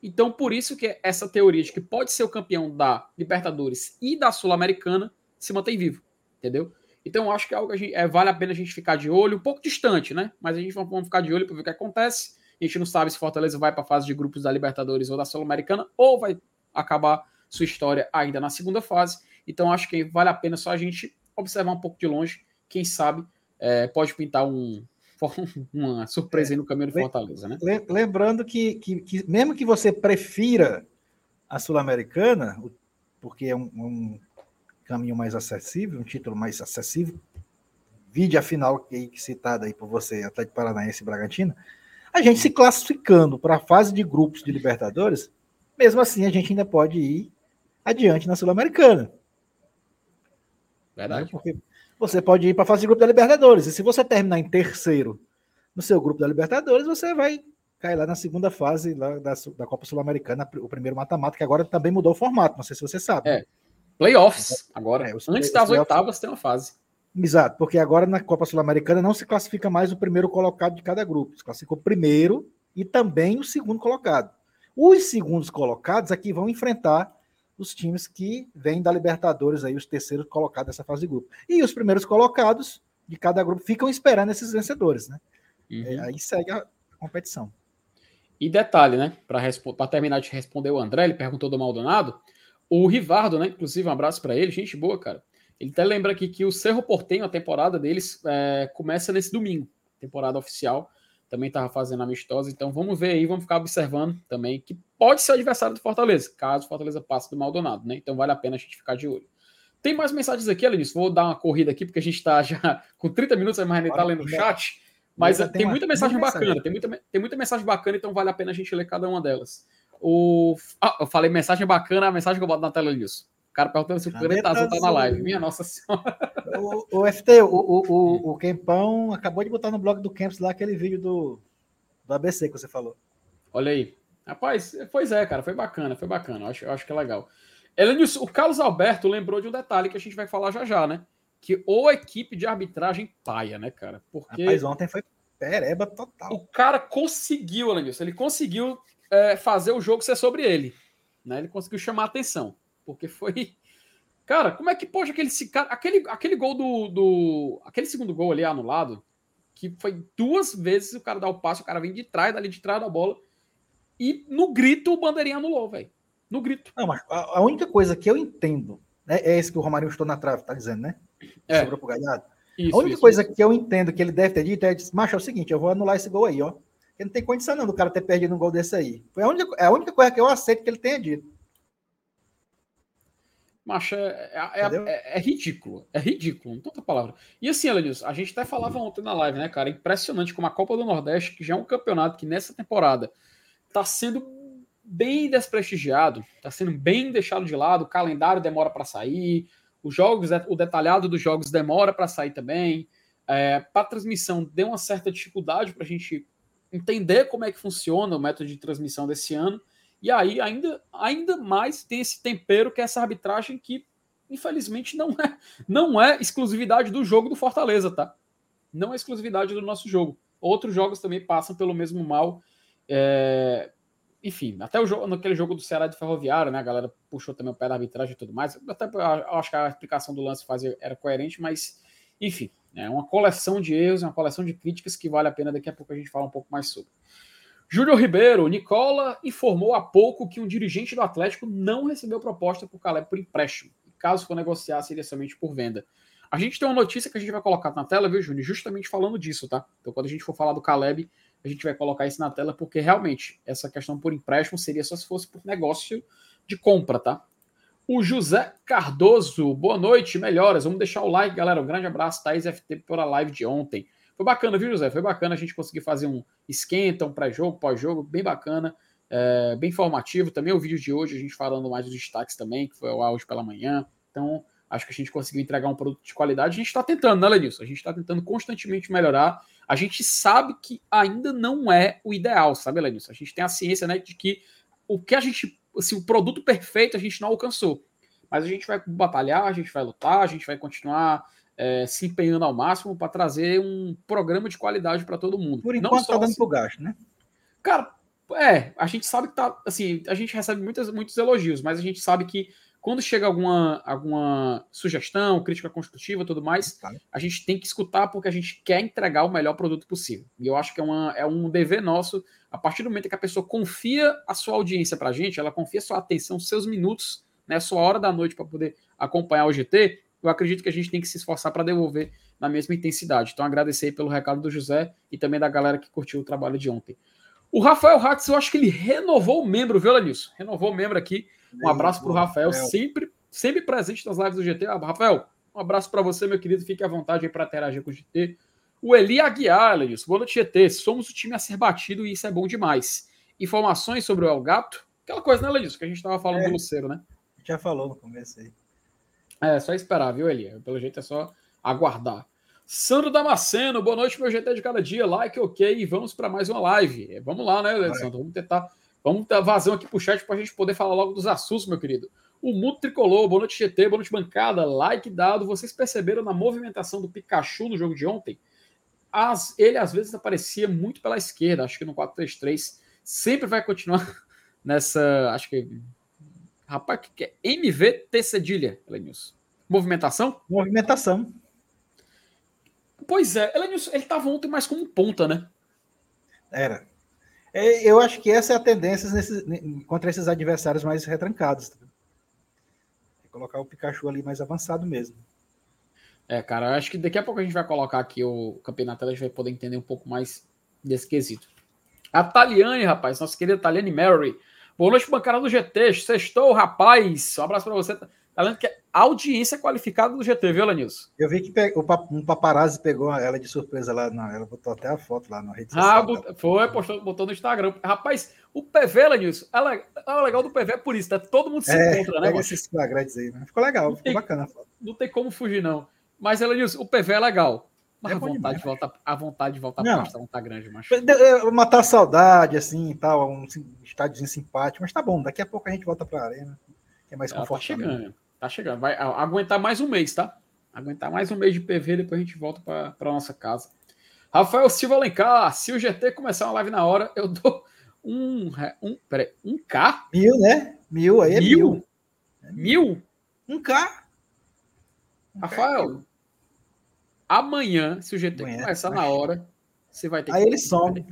Então, por isso que essa teoria de que pode ser o campeão da Libertadores e da Sul-Americana se mantém vivo, entendeu? Então, acho que é algo que gente, é, vale a pena a gente ficar de olho, um pouco distante, né? Mas a gente vai ficar de olho para ver o que acontece. A gente não sabe se Fortaleza vai para a fase de grupos da Libertadores ou da Sul-Americana, ou vai acabar sua história ainda na segunda fase. Então, acho que vale a pena só a gente observar um pouco de longe. Quem sabe é, pode pintar um, uma surpresa aí no caminho de Fortaleza, né? Lembrando que, que, que mesmo que você prefira a Sul-Americana, porque é um, um, caminho mais acessível, um título mais acessível, vide a final que, que citada aí por você, Atlético Paranaense e Bragantino, a gente se classificando para a fase de grupos de Libertadores, mesmo assim a gente ainda pode ir adiante na Sul-Americana. Verdade. Né? Porque você pode ir para a fase de grupo da Libertadores. E se você terminar em terceiro no seu grupo da Libertadores, você vai cair lá na segunda fase lá da, da Copa Sul-Americana, o primeiro mata-mata, que agora também mudou o formato. Não sei se você sabe. É. Playoffs, agora. É, Antes play, das oitavas tem uma fase. Exato, porque agora na Copa Sul-Americana não se classifica mais o primeiro colocado de cada grupo. Se classifica o primeiro e também o segundo colocado. Os segundos colocados aqui vão enfrentar os times que vêm da Libertadores, aí, os terceiros colocados nessa fase de grupo. E os primeiros colocados de cada grupo ficam esperando esses vencedores, né? Uhum. É, aí segue a competição. E detalhe, né? Para terminar de responder o André, ele perguntou do Maldonado. O Rivardo, né? Inclusive, um abraço para ele, gente boa, cara. Ele até lembra aqui que o Cerro Portenho, a temporada deles, é, começa nesse domingo, temporada oficial também estava fazendo amistosa. Então vamos ver aí, vamos ficar observando também, que pode ser o adversário do Fortaleza, caso o Fortaleza passe do Maldonado, né? Então vale a pena a gente ficar de olho. Tem mais mensagens aqui, Alenis. Vou dar uma corrida aqui, porque a gente está já com 30 minutos, mas nem está lendo o chat. Mas tem, tem muita mensagem bacana, tem muita, tem muita mensagem bacana, então vale a pena a gente ler cada uma delas. O, ah, eu falei mensagem bacana, a mensagem que eu boto na tela disso cara perguntando se o Planeta Azul tá na live. Minha nossa senhora. O, o FT, o, o, o, o Kempão acabou de botar no blog do Camps lá aquele vídeo do, do ABC que você falou. Olha aí. Rapaz, pois é, cara, foi bacana, foi bacana. Eu acho, eu acho que é legal. O Carlos Alberto lembrou de um detalhe que a gente vai falar já já, né? Que ou equipe de arbitragem paia, né, cara? Porque. Rapaz, ontem foi pereba total. O cara conseguiu, Elenius, ele conseguiu é, fazer o jogo ser sobre ele. Né? Ele conseguiu chamar a atenção porque foi. Cara, como é que pode aquele, aquele, aquele gol do, do. Aquele segundo gol ali anulado, que foi duas vezes o cara dá o passo, o cara vem de trás, dali de trás da bola, e no grito o bandeirinha anulou, velho. No grito. Não, mas a, a, única coisa que eu entendo né, é esse que o Romarinho estou na trave, tá dizendo, né? É. Sobrou pro Galhardo. Isso, a única isso, coisa isso. que eu entendo que ele deve ter dito é: macho, é o seguinte, eu vou anular esse gol aí, ó. Porque não tem condição não do cara ter perdido um gol desse aí. Foi a única, é a única coisa que eu aceito que ele tenha dito. Macho, é, é, é, é, ridículo. É ridículo, não tanta palavra. E assim, Elenilson, a gente até falava ontem na live, né, cara? Impressionante como a Copa do Nordeste, que já é um campeonato que nessa temporada tá sendo bem desprestigiado, tá sendo bem deixado de lado, o calendário demora para sair, os jogos, o detalhado dos jogos demora para sair também. É, para transmissão deu uma certa dificuldade para a gente entender como é que funciona o método de transmissão desse ano. E aí ainda, ainda mais tem esse tempero que é essa arbitragem que, infelizmente, não é, não é exclusividade do jogo do Fortaleza, tá? Não é exclusividade do nosso jogo. Outros jogos também passam pelo mesmo mal. É... Enfim, até o jogo, naquele jogo do Ceará de Ferroviário, né? A galera puxou também o pé da arbitragem e tudo mais. Até acho que a explicação do lance fazia, era coerente, mas enfim, é uma coleção de erros, uma coleção de críticas que vale a pena daqui a pouco a gente falar um pouco mais sobre. Júlio Ribeiro, Nicola informou há pouco que um dirigente do Atlético não recebeu proposta por Caleb por empréstimo. Caso for negociar, seria somente por venda. A gente tem uma notícia que a gente vai colocar na tela, viu, Júnior? Justamente falando disso, tá? Então, quando a gente for falar do Caleb, a gente vai colocar isso na tela, porque realmente essa questão por empréstimo seria só se fosse por negócio de compra, tá? O José Cardoso, boa noite, melhoras. Vamos deixar o like, galera. Um grande abraço, Thaís FT, pela live de ontem. Foi bacana, viu, José? Foi bacana a gente conseguir fazer um esquenta, um pré-jogo, pós-jogo, bem bacana, é, bem informativo. Também o vídeo de hoje, a gente falando mais dos destaques também, que foi o hoje pela manhã. Então, acho que a gente conseguiu entregar um produto de qualidade. A gente está tentando, né, Lenilson? A gente está tentando constantemente melhorar. A gente sabe que ainda não é o ideal, sabe, Lenilson? A gente tem a ciência né, de que o que a gente, assim, o produto perfeito a gente não alcançou. Mas a gente vai batalhar, a gente vai lutar, a gente vai continuar é, se empenhando ao máximo para trazer um programa de qualidade para todo mundo. Por enquanto está dando assim, pro gasto, né? Cara, é, a gente sabe que tá, assim, a gente recebe muitas, muitos elogios, mas a gente sabe que quando chega alguma, alguma sugestão, crítica construtiva tudo mais, a gente tem que escutar porque a gente quer entregar o melhor produto possível. E eu acho que é, uma, é um dever nosso, a partir do momento que a pessoa confia a sua audiência para a gente, ela confia sua atenção, seus minutos, né, sua hora da noite para poder acompanhar o GT, eu acredito que a gente tem que se esforçar para devolver na mesma intensidade. Então, agradecer pelo recado do José e também da galera que curtiu o trabalho de ontem. O Rafael Hatz, eu acho que ele renovou o membro, viu, Lenilson? Renovou o membro aqui. Um abraço para o Rafael, sempre, sempre presente nas lives do GT. Rafael, um abraço para você, meu querido. Fique à vontade aí para interagir com o GT. O Eli Aguiar, Lenilson. Boa noite, GT. Somos o time a ser batido e isso é bom demais. Informações sobre o El Gato? Aquela coisa, né, Lenilson, que a gente estava falando é, do Luceiro, né? Já falou no começo aí. É, só esperar, viu, Eli? Pelo jeito é só aguardar. Sandro Damasceno, boa noite, meu GT de cada dia. Like, ok, e vamos para mais uma live. Vamos lá, né, Sandro? Vamos tentar. Vamos dar vazão aqui pro chat para a gente poder falar logo dos assuntos, meu querido. O Mundo Tricolor, boa noite, GT, boa noite, bancada. Like dado. Vocês perceberam na movimentação do Pikachu no jogo de ontem? As, ele às vezes aparecia muito pela esquerda, acho que no 4-3-3. Sempre vai continuar nessa. Acho que. Rapaz, que é MVT cedilha, Elenilson. Movimentação? Movimentação. Pois é, Elenilson, ele estava ontem mais como ponta, né? Era. É, eu acho que essa é a tendência contra esses adversários mais retrancados. Tá? Colocar o Pikachu ali mais avançado mesmo. É, cara, acho que daqui a pouco a gente vai colocar aqui o campeonato, a gente vai poder entender um pouco mais desse quesito. A Taliane, rapaz, nossa querida Taliane Mary. Boa noite, bancada do GT. Sextou, rapaz. Um abraço para você. Além que é audiência qualificada do GT, viu, Lanilson? Eu vi que um paparazzi pegou ela de surpresa lá, na, ela botou até a foto lá na rede social. Ah, foi, postou, botou no Instagram. Rapaz, o PV, Lanilson, é, é legal do PV é por isso, né? Todo mundo se é, encontra, né? Pega esses flagrantes aí, né? Ficou legal, ficou tem, bacana a foto. Não tem como fugir, não. Mas, Lanilson, o PV é legal. Mas é a, vontade de voltar, a vontade de voltar para não tá grande, macho. Matar a saudade, assim, e tal, um estádiozinho simpático, mas tá bom, daqui a pouco a gente volta para a arena, que é mais Ela confortável. Tá chegando. Tá chegando. Vai aguentar mais um mês, tá? Aguentar mais um mês de PV, depois a gente volta para nossa casa. Rafael Silva Alencar, se o GT começar uma live na hora, eu dou um. um peraí, um K? Mil, né? Mil, aí é mil. Mil? mil? Um K. Um Rafael, K amanhã, se o GT amanhã, começar na hora, você vai ter aí que. Aí ele some.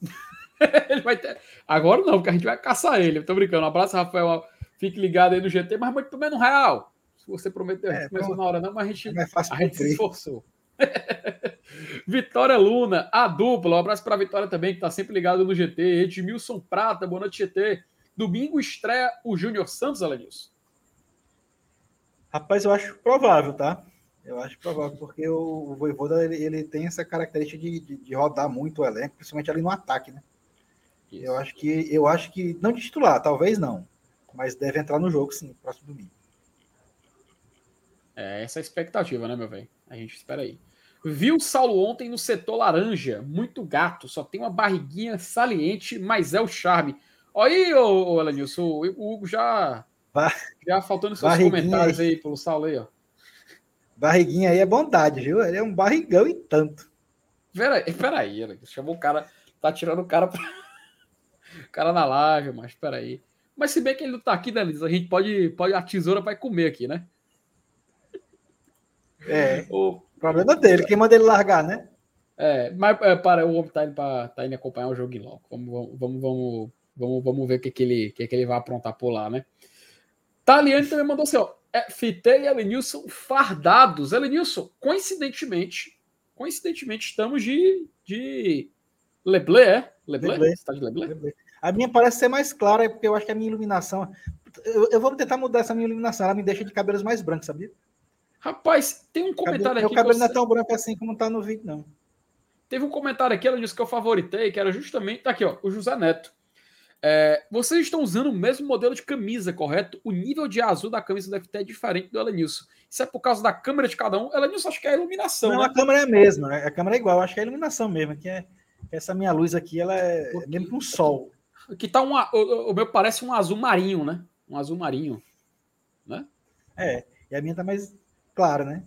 ele vai ter... Agora não, porque a gente vai caçar ele. Eu tô brincando. Um abraço, Rafael. Fique ligado aí no GT, mas muito menos real. Se você prometeu, é, começou na hora, não, mas a gente, é a gente se esforçou. Vitória Luna, a dupla. Um abraço para a Vitória também, que está sempre ligado no GT. Edmilson Prata, boa noite, GT. Domingo estreia o Júnior Santos, Alenilson. Rapaz, eu acho provável, tá? Eu acho provável, porque o, o Voivoda ele, ele, tem essa característica de, de, de, rodar muito o elenco, principalmente ali no ataque, né? Isso. Eu acho que eu acho que não de titular, talvez não mas deve entrar no jogo sim, próximo domingo. É essa é a expectativa, né, meu velho? A gente espera aí. Viu o Saulo ontem no setor laranja, muito gato, só tem uma barriguinha saliente, mas é o charme. Olha aí, ô, ô Elenilson, o Hugo já, já faltando seus comentários aí. aí pelo Saulo aí, ó. Barriguinha aí é bondade, viu? Ele é um barrigão e tanto. Peraí, peraí, chamou o cara, tá tirando o cara pra... o cara na live, mas peraí. Mas se bem que ele não tá aqui, né, Liz? A gente pode, pode. A tesoura vai comer aqui, né? É. O problema dele, quem manda ele largar, né? É, mas é, para o homem tá indo, pra, tá indo acompanhar o jogo logo. Vamos, vamos, vamos, vamos, vamos ver o que, que, ele, que, que ele vai aprontar por lá, né? Taliane também mandou assim, ó. É, Fite e Elenilson fardados. Elenilson, coincidentemente, coincidentemente, estamos de, de Leblé, é? Leblé? Leblé. Você tá de Leblé? Leblé. A minha parece ser mais clara, é porque eu acho que a minha iluminação. Eu, eu, vou tentar mudar essa minha iluminação. Ela me deixa de cabelos mais brancos, sabia? Rapaz, tem um comentário aqui. Meu cabelo não é tão branco assim como tá no vídeo, não. Teve um comentário aqui, ela disse que eu favoritei, que era justamente. Tá aqui, ó, o José Neto. É, vocês estão usando o mesmo modelo de camisa, correto? O nível de azul da camisa do FT é diferente do Elenilson. Isso é por causa da câmera de cada um. Elenilson, acho que é a iluminação. Não, né? a câmera é a mesma, né? a câmera é igual, acho que é a iluminação mesmo. Que é, essa minha luz aqui, ela é, é mesmo com sol. Que tá um, o, o meu parece um azul marinho, né? Um azul marinho. Né? É, e a minha tá mais clara, né?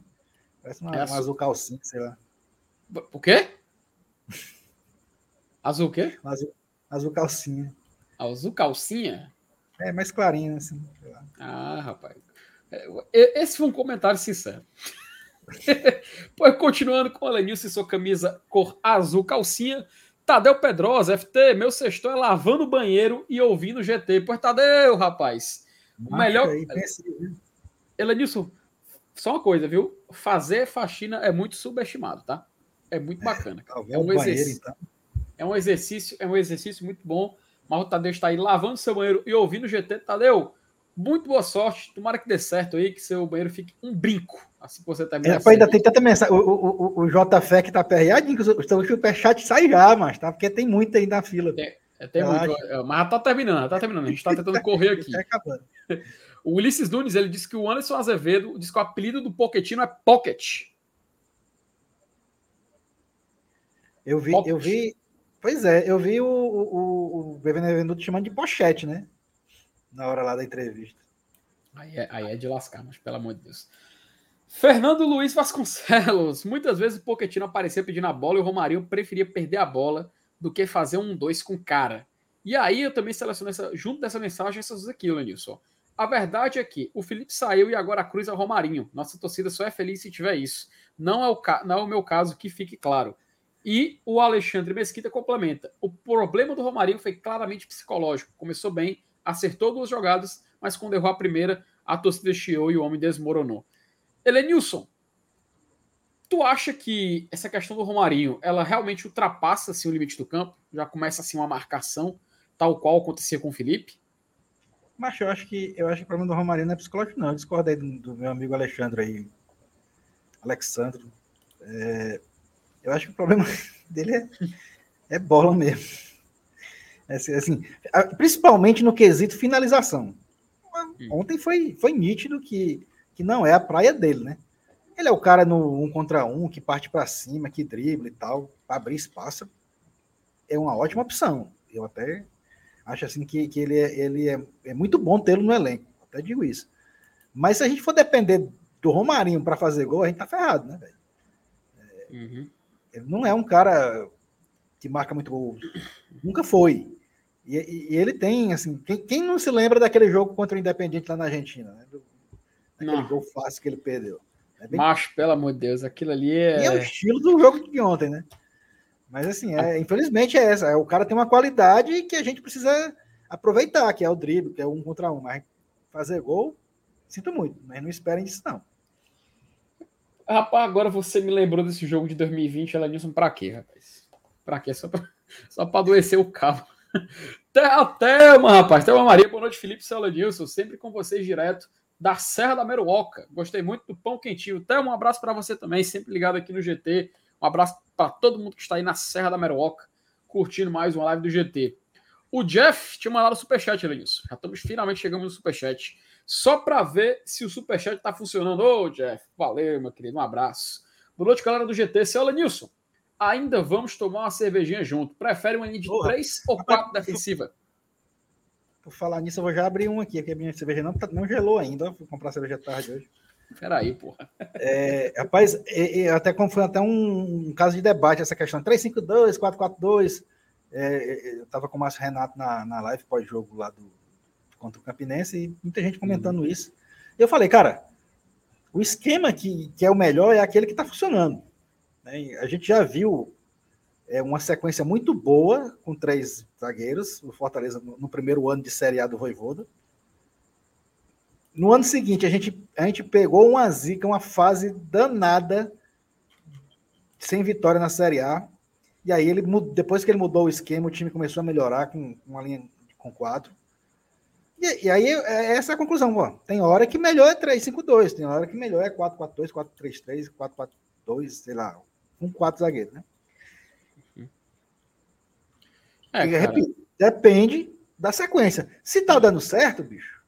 Parece uma, É um azul calcinha, sei lá. O quê? Azul o quê? Azul, azul calcinha. Azul calcinha? É, mais clarinho, assim. Ah, rapaz. É, Esse foi um comentário sincero. pois continuando com a Lenilson e sua camisa cor azul calcinha. Tadeu Pedrosa, FT, meu sexto é lavando o banheiro e ouvindo o GT. Pois Tadeu, rapaz. O melhor- pense, viu? Elenilson, só uma coisa, viu? Fazer faxina é muito subestimado, tá? É muito bacana. cara. Lavar É um banheiro, exercício. então. É um exercício, é um exercício muito bom. Mas o Tadeu está aí lavando seu banheiro e ouvindo o GT. Tadeu, muito boa sorte. Tomara que dê certo aí, que seu banheiro fique um brinco. Assim que você É, terminar. rapaz, ainda tem tanta mensagem. O, o, o, o JFE que tá perreadinho, que o superchat sai já, mas tá? Porque tem muito aí na fila. É, É, tem muito, é, mas tá terminando, tá terminando. A gente tá tentando correr aqui. Tá acabando. O Ulisses Nunes, ele disse que o Anderson Azevedo disse que o apelido do Poquetino é Pocket. Eu vi, Pocket. eu vi. Pois é, eu vi o, o, o Benevenuto chamando de pochete, né? Na hora lá da entrevista. Aí é, aí é de lascar, mas pelo amor de Deus. Fernando Luiz Vasconcelos. Muitas vezes o Pochettino aparecia pedindo a bola e o Romarinho preferia perder a bola do que fazer um dois com cara. E aí eu também selecionei essa, junto dessa mensagem essas aqui, Lenilson. A verdade é que o Felipe saiu e agora a cruz é o Romarinho. Nossa torcida só é feliz se tiver isso. Não é o, não é o meu caso, que fique claro. E o Alexandre Mesquita complementa. O problema do Romarinho foi claramente psicológico. Começou bem, acertou duas jogadas, mas quando errou a primeira, a torcida chiou e o homem desmoronou. Elenilson, tu acha que essa questão do Romarinho, ela realmente ultrapassa assim, o limite do campo? Já começa assim uma marcação, tal qual acontecia com o Felipe? Mas eu acho que eu acho que o problema do Romarinho não é psicológico, não. Eu discordo aí do, do meu amigo Alexandre aí. Alexandre. É, eu acho que o problema dele é, é bola mesmo. É assim, assim, principalmente no quesito finalização. Ontem foi, foi nítido que, que não é a praia dele, né? Ele é o cara no um contra um, que parte para cima, que dribla e tal, para abrir espaço. É uma ótima opção. Eu até acho assim que, que ele, é, ele é, é muito bom tê-lo no elenco. Até digo isso. Mas se a gente for depender do Romarinho para fazer gol, a gente tá ferrado, né, velho? Uhum. Ele não é um cara que marca muito gol. Nunca foi. E, e- e ele tem, assim, quem, quem não se lembra daquele jogo contra o Independiente lá na Argentina, né? Do, daquele Não. gol fácil que ele perdeu. É bem- Macho, pelo amor de Deus, aquilo ali e é o é. estilo do jogo de ontem, né? Mas assim, é, infelizmente é essa. é, O cara tem uma qualidade que a gente precisa aproveitar, que é o drible, que é um contra um. Mas fazer gol, sinto muito, mas não esperem disso, não. Rapaz, agora você me lembrou desse jogo de 2020, Elenilson, pra quê, rapaz? Pra quê? Só pra, só pra adoecer o cabo. Terra Thelma, rapaz. Thelma Maria, boa noite, Felipe Celanilson. Sempre com vocês direto da Serra da Meruoca. Gostei muito do pão quentinho. Thelma, um abraço pra você também, sempre ligado aqui no GT. Um abraço pra todo mundo que está aí na Serra da Meruoca, curtindo mais uma live do GT. O Jeff tinha mandado o superchat, Elenilson. Já estamos finalmente chegando no superchat. Só para ver se o superchat está funcionando. Ô, Jeff, valeu, meu querido. Um abraço. Boa noite, galera do GT. Seu Elenilson, ainda vamos tomar uma cervejinha junto. Prefere uma linha de Porra. 3 ou 4 defensiva? Por falar nisso, eu vou já abrir um aqui, porque a minha cerveja não, tá- não gelou ainda. Fui comprar cerveja tarde hoje. Peraí, porra. É, rapaz, e- e até como foi até um, um caso de debate essa questão 352, 442. É, eu estava com o Márcio Renato na, na live pós-jogo lá do contra o Campinense e muita gente comentando isso. E eu falei, cara, o esquema que, que é o melhor é aquele que está funcionando. Né? A gente já viu é, uma sequência muito boa com três zagueiros, o Fortaleza no, primeiro ano de Série A do Voivoda. No ano seguinte, a gente, a gente pegou uma zica, uma fase danada, sem vitória na Série A. E aí, ele, depois que ele mudou o esquema, o time começou a melhorar com uma linha com quatro. E, e aí, é- essa é a conclusão. Ó. Tem hora que melhor é 3-5-2, tem hora que melhor é 4-4-2, 4-3-3, 4-4-2, sei lá, com quatro zagueiros. Né? É, E, cara, repito, depende da sequência. Se tá dando certo, bicho,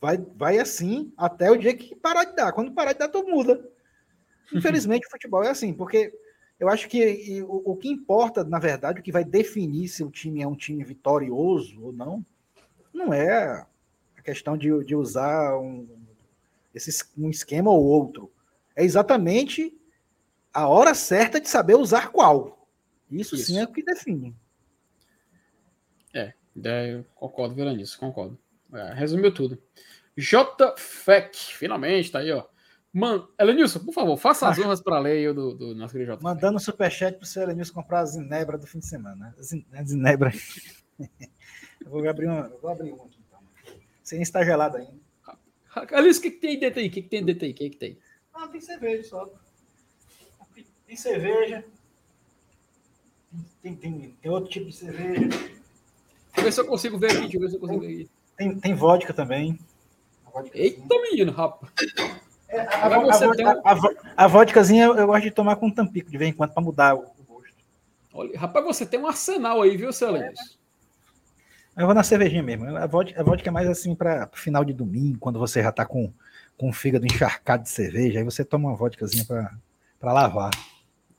vai, vai assim até o dia que parar de dar. Quando parar de dar, tu muda. Infelizmente, o futebol é assim, porque eu acho que e, o, o que importa, na verdade, o que vai definir se o time é um time vitorioso ou não, não é a questão de, de usar um, esse, um esquema ou outro. É exatamente a hora certa de saber usar qual. Isso, sim Isso. é o que define. É, eu concordo, Veranice, concordo. É, resumiu tudo. JFEC, finalmente, tá aí, ó. Mano, Elenilson, por favor, faça as honras para a lei do, do nosso querido JFEC. Mandando superchat pro seu Elenilson comprar a Zinebra do fim de semana. A Zinebra. eu vou abrir uma, eu vou abrir uma aqui então. Sem estar gelado ainda. Elenilson, o que, que tem dentro aí? O que, que tem dentro aí? O que, que tem? Ah, tem cerveja só. Tem cerveja. Tem, tem, tem outro tipo de cerveja. Deixa eu ver se eu consigo ver aqui. Deixa eu ver se eu consigo ver aqui. Tem, tem vodka também. A vodkazinha. Eita, menino, rapaz. É, a, a, a, um- a, vo- a vodkazinha eu, gosto de tomar com tampico de vez em quando para mudar o, o gosto. Olha, rapaz, você tem um arsenal aí, viu, seu Elenilson? Eu vou na cervejinha mesmo. A vodka, a vodka é mais assim para final de domingo, quando você já tá com, com o fígado encharcado de cerveja, aí você toma uma vodkazinha para lavar.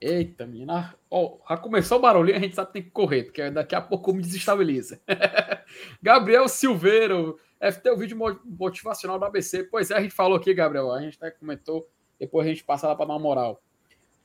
Eita, menina. Ó, começou o barulhinho, a gente sabe que tem que correr, porque daqui a pouco me desestabiliza. Gabriel Silveiro, FT, o vídeo mo- motivacional do ABC. Pois é, a gente falou aqui, Gabriel, a gente até comentou, depois a gente passa lá para dar uma moral.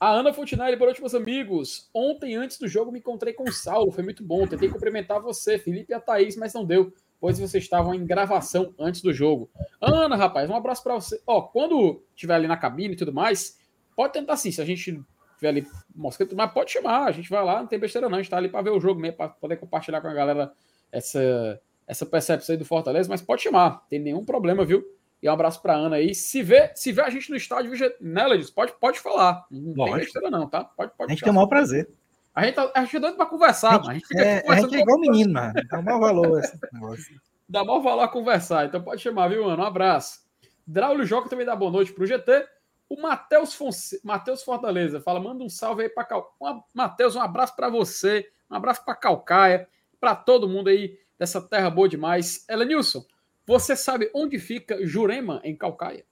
A Ana Fontinelli, boa noite, meus amigos. Ontem, antes do jogo, me encontrei com o Saulo, foi muito bom. Tentei cumprimentar você, Felipe e a Thaís, mas não deu, pois vocês estavam em gravação antes do jogo. Ana, rapaz, um abraço para você. Ó, quando estiver ali na cabine e tudo mais, pode tentar sim, se a gente tiver ali mosquito, mas pode chamar, a gente vai lá, não tem besteira não, a gente tá ali para ver o jogo mesmo, para poder compartilhar com a galera essa, essa percepção aí do Fortaleza, mas pode chamar, não tem nenhum problema, viu? E um abraço pra Ana aí. Se vê, se vê a gente no estádio, viu, né, Ledis? Pode, pode falar. Não tem Lógico. besteira não, tá? Pode, pode A gente tem o maior prazer. A gente, tá, a gente é doido pra conversar, A gente- mano. A gente fica É, a gente é igual menino, mano. Dá o maior valor esse negócio. Dá maior valor a conversar, então pode chamar, viu, mano? Um abraço. Draulio Joca também dá boa noite pro GT. O Matheus Fonse... Fortaleza fala: manda um salve aí pra Cal... um... Matheus, um abraço pra você, um abraço pra Calcaia, pra todo mundo aí dessa terra boa demais. Elenilson, você sabe onde fica Jurema em Calcaia?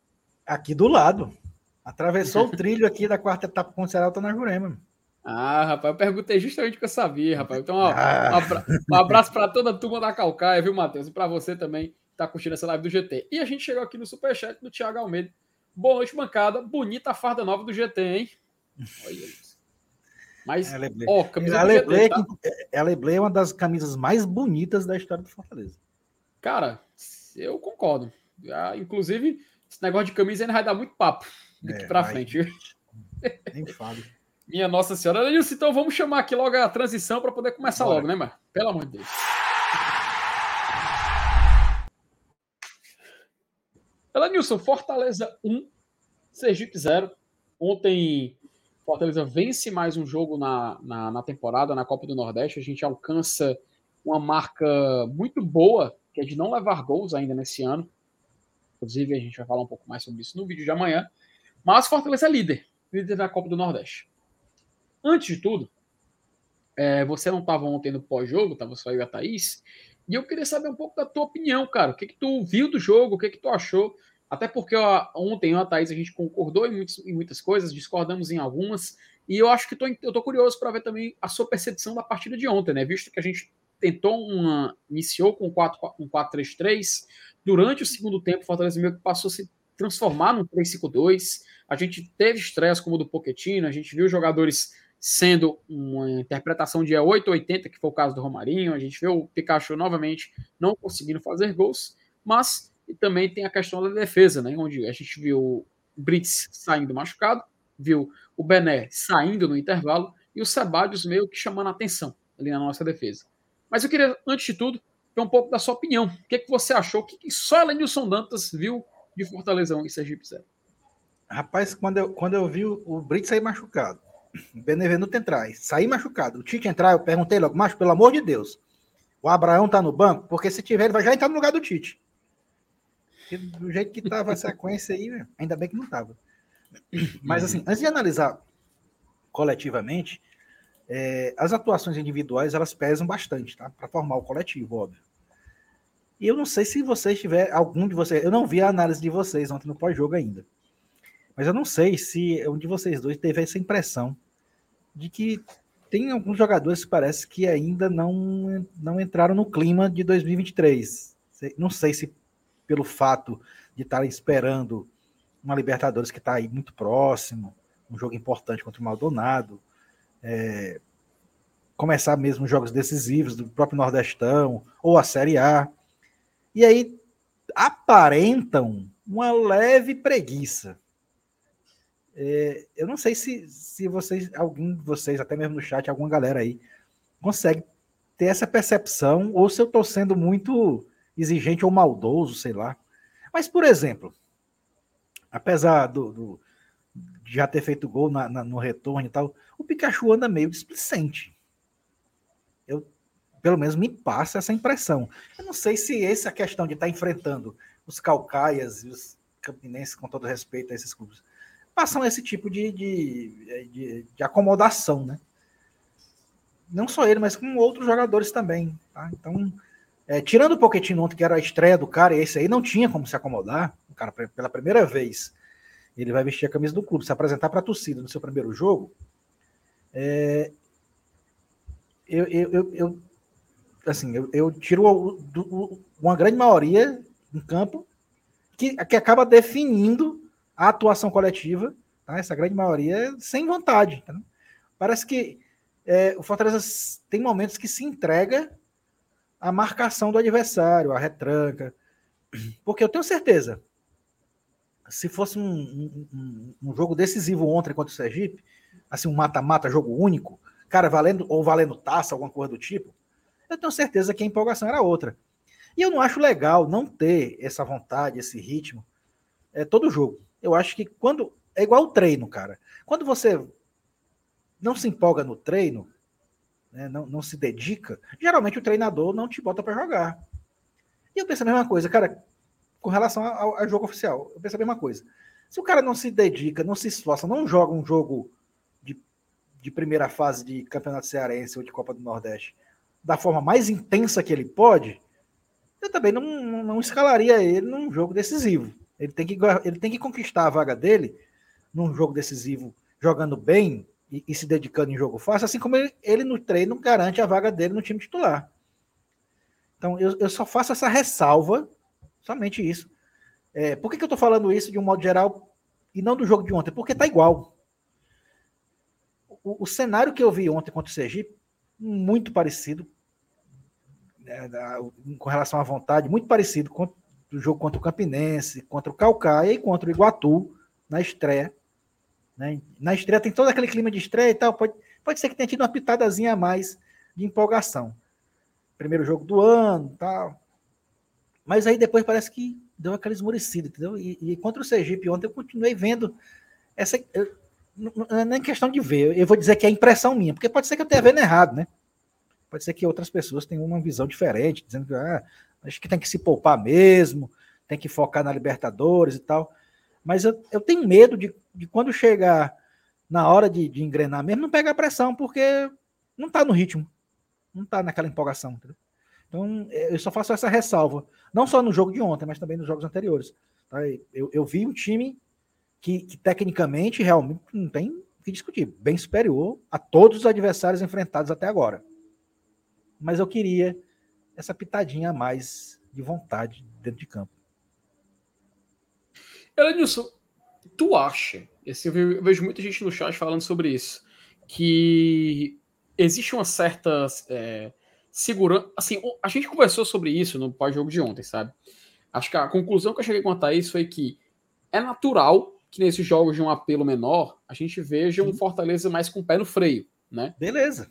Aqui do lado. Atravessou o trilho aqui da quarta etapa com o Ceará, tá na Jurema. Ah, rapaz, eu perguntei justamente o que eu sabia, rapaz. Então, ó, um Ah, um abraço para toda a turma da Calcaia, viu, Matheus? E para você também que tá curtindo essa live do GT. E a gente chegou aqui no superchat do Thiago Almeida. Boa noite, bancada. Bonita a farda nova do GT, hein? Olha isso. Mas, a Leblé. ó, camisa A do GT, tá? que- a Leblé é uma das camisas mais bonitas da história do Fortaleza. Cara, eu concordo. Ah, inclusive, esse negócio de camisa ainda vai dar muito papo daqui É, pra vai. frente? Nem fale. Minha Nossa Senhora. Então vamos chamar aqui logo a transição para poder começar Bora. logo, né, mano? Pelo amor de Deus. Elenilson, Fortaleza 1, Sergipe 0. Ontem, Fortaleza vence mais um jogo na, na, na temporada, na Copa do Nordeste. A gente alcança uma marca muito boa, que é de não levar gols ainda nesse ano. Inclusive, a gente vai falar um pouco mais sobre isso no vídeo de amanhã. Mas Fortaleza é líder, líder da Copa do Nordeste. Antes de tudo, é, você não estava ontem no pós-jogo, estava só eu e a Thaís, e eu queria saber um pouco da tua opinião, cara. O que, que tu viu do jogo, o que, que tu achou? Até porque ó, ontem a Thaís a gente concordou em, muitos- em muitas coisas, discordamos em algumas, e eu acho que tô, eu tô curioso para ver também a sua percepção da partida de ontem, né? Visto que a gente tentou uma. iniciou com 4 um 4-3-3, durante o segundo tempo, o Fortaleza meio que passou a se transformar num 3-5-2. A gente teve estreias como o do Pochettino, a gente viu jogadores sendo uma interpretação de 880, que foi o caso do Romarinho, a gente viu o Pikachu novamente não conseguindo fazer gols, mas também tem a questão da defesa, né, onde a gente viu o Brits saindo machucado, viu o Bené saindo no intervalo e o Sebadios meio que chamando a atenção ali na nossa defesa. Mas eu queria, antes de tudo, ter um pouco da sua opinião. O que, que você achou? O que, que só Lenilson Dantas viu de Fortalezão e Sergipe Zero? Rapaz, quando eu, quando eu vi o, o Brito sair machucado, Benevenuto entrar, sair machucado, o Tite entrar, eu perguntei logo, mas pelo amor de Deus, o Abraão tá no banco? Porque se tiver, ele vai já entrar no lugar do Tite. Do jeito que tava a sequência aí, ainda bem que não tava. Mas assim, antes de analisar coletivamente, é, as atuações individuais elas pesam bastante, tá? Para formar o coletivo, óbvio. E eu não sei se vocês tiver algum de vocês, eu não vi a análise de vocês ontem no pós-jogo ainda. Mas eu não sei se um de vocês dois teve essa impressão de que tem alguns jogadores que parece que ainda não, não entraram no clima de 2023. Não sei se pelo fato de estarem esperando uma Libertadores que está aí muito próximo, um jogo importante contra o Maldonado, é, começar mesmo jogos decisivos do próprio Nordestão ou a Série A. E aí aparentam uma leve preguiça. É, eu não sei se, se vocês, algum de vocês, até mesmo no chat, alguma galera aí, consegue ter essa percepção, ou se eu estou sendo muito exigente ou maldoso, sei lá. Mas, por exemplo, apesar do, do de já ter feito gol na, na, no retorno e tal, o Pikachu anda meio displicente. Eu, pelo menos me passa essa impressão. Eu não sei se essa questão de estar tá enfrentando os Calcaias e os Campinenses, com todo respeito a esses clubes, passam esse tipo de, de, de, de acomodação, né? Não só ele, mas com outros jogadores também. Tá? Então, é, tirando o Pochettino ontem, que era a estreia do cara, e esse aí não tinha como se acomodar, o cara, pela primeira vez, ele vai vestir a camisa do clube, se apresentar para a torcida no seu primeiro jogo. É, eu, eu, eu, eu, assim, eu, eu tiro o, do, uma grande maioria em campo que, que acaba definindo a atuação coletiva, tá? essa grande maioria, sem vontade. Tá? Parece que é, o Fortaleza tem momentos que se entrega à marcação do adversário, à retranca. Porque eu tenho certeza, se fosse um, um, um jogo decisivo ontem contra o Sergipe, assim, um mata-mata, jogo único, cara, valendo ou valendo taça, alguma coisa do tipo, eu tenho certeza que a empolgação era outra. E eu não acho legal não ter essa vontade, esse ritmo, é, todo jogo. Eu acho que quando. É igual o treino, cara. Quando você não se empolga no treino, né, não, não se dedica, geralmente o treinador não te bota para jogar. E eu penso a mesma coisa, cara, com relação ao, ao, jogo oficial. Eu penso a mesma coisa. Se o cara não se dedica, não se esforça, não joga um jogo de, de primeira fase de Campeonato Cearense ou de Copa do Nordeste da forma mais intensa que ele pode, eu também não, não, não escalaria ele num jogo decisivo. Ele tem que, ele tem que conquistar a vaga dele num jogo decisivo, jogando bem e, e se dedicando em jogo fácil, assim como ele, ele, no treino garante a vaga dele no time titular. Então, eu, eu só faço essa ressalva, somente isso. É, por que, que eu estou falando isso de um modo geral e não do jogo de ontem? Porque tá igual. O, o cenário que eu vi ontem contra o Sergipe, muito parecido, né, com relação à vontade, muito parecido com, do jogo contra o Campinense, contra o Calcaia e contra o Iguatu na estreia. Né? Na estreia tem todo aquele clima de estreia e tal. Pode, pode ser que tenha tido uma pitadazinha a mais de empolgação. Primeiro jogo do ano tal. Mas aí depois parece que deu aquela esmorecida, entendeu? E, e contra o Sergipe ontem eu continuei vendo essa. Eu, não é nem questão de ver, eu vou dizer que é impressão minha, porque pode ser que eu tenha vendo errado, né? Pode ser que outras pessoas tenham uma visão diferente, dizendo que ah, acho que tem que se poupar mesmo, tem que focar na Libertadores e tal. Mas eu, eu tenho medo de, de quando chegar na hora de, de engrenar mesmo, não pegar pressão, porque não está no ritmo, não está naquela empolgação. Entendeu? Então, é, eu só faço essa ressalva, não só no jogo de ontem, mas também nos jogos anteriores. Tá? Eu, eu vi um time que, que tecnicamente realmente não tem o que discutir, bem superior a todos os adversários enfrentados até agora. Mas eu queria essa pitadinha a mais de vontade dentro de campo. Elenilson, tu acha, assim, eu vejo muita gente no chat falando sobre isso, que existe uma certa é, segurança. Assim, a gente conversou sobre isso no pós-jogo de ontem, sabe? Acho que a conclusão que eu cheguei a contar isso foi que é natural que nesses jogos de um apelo menor a gente veja um Fortaleza mais com o pé no freio, né? Beleza.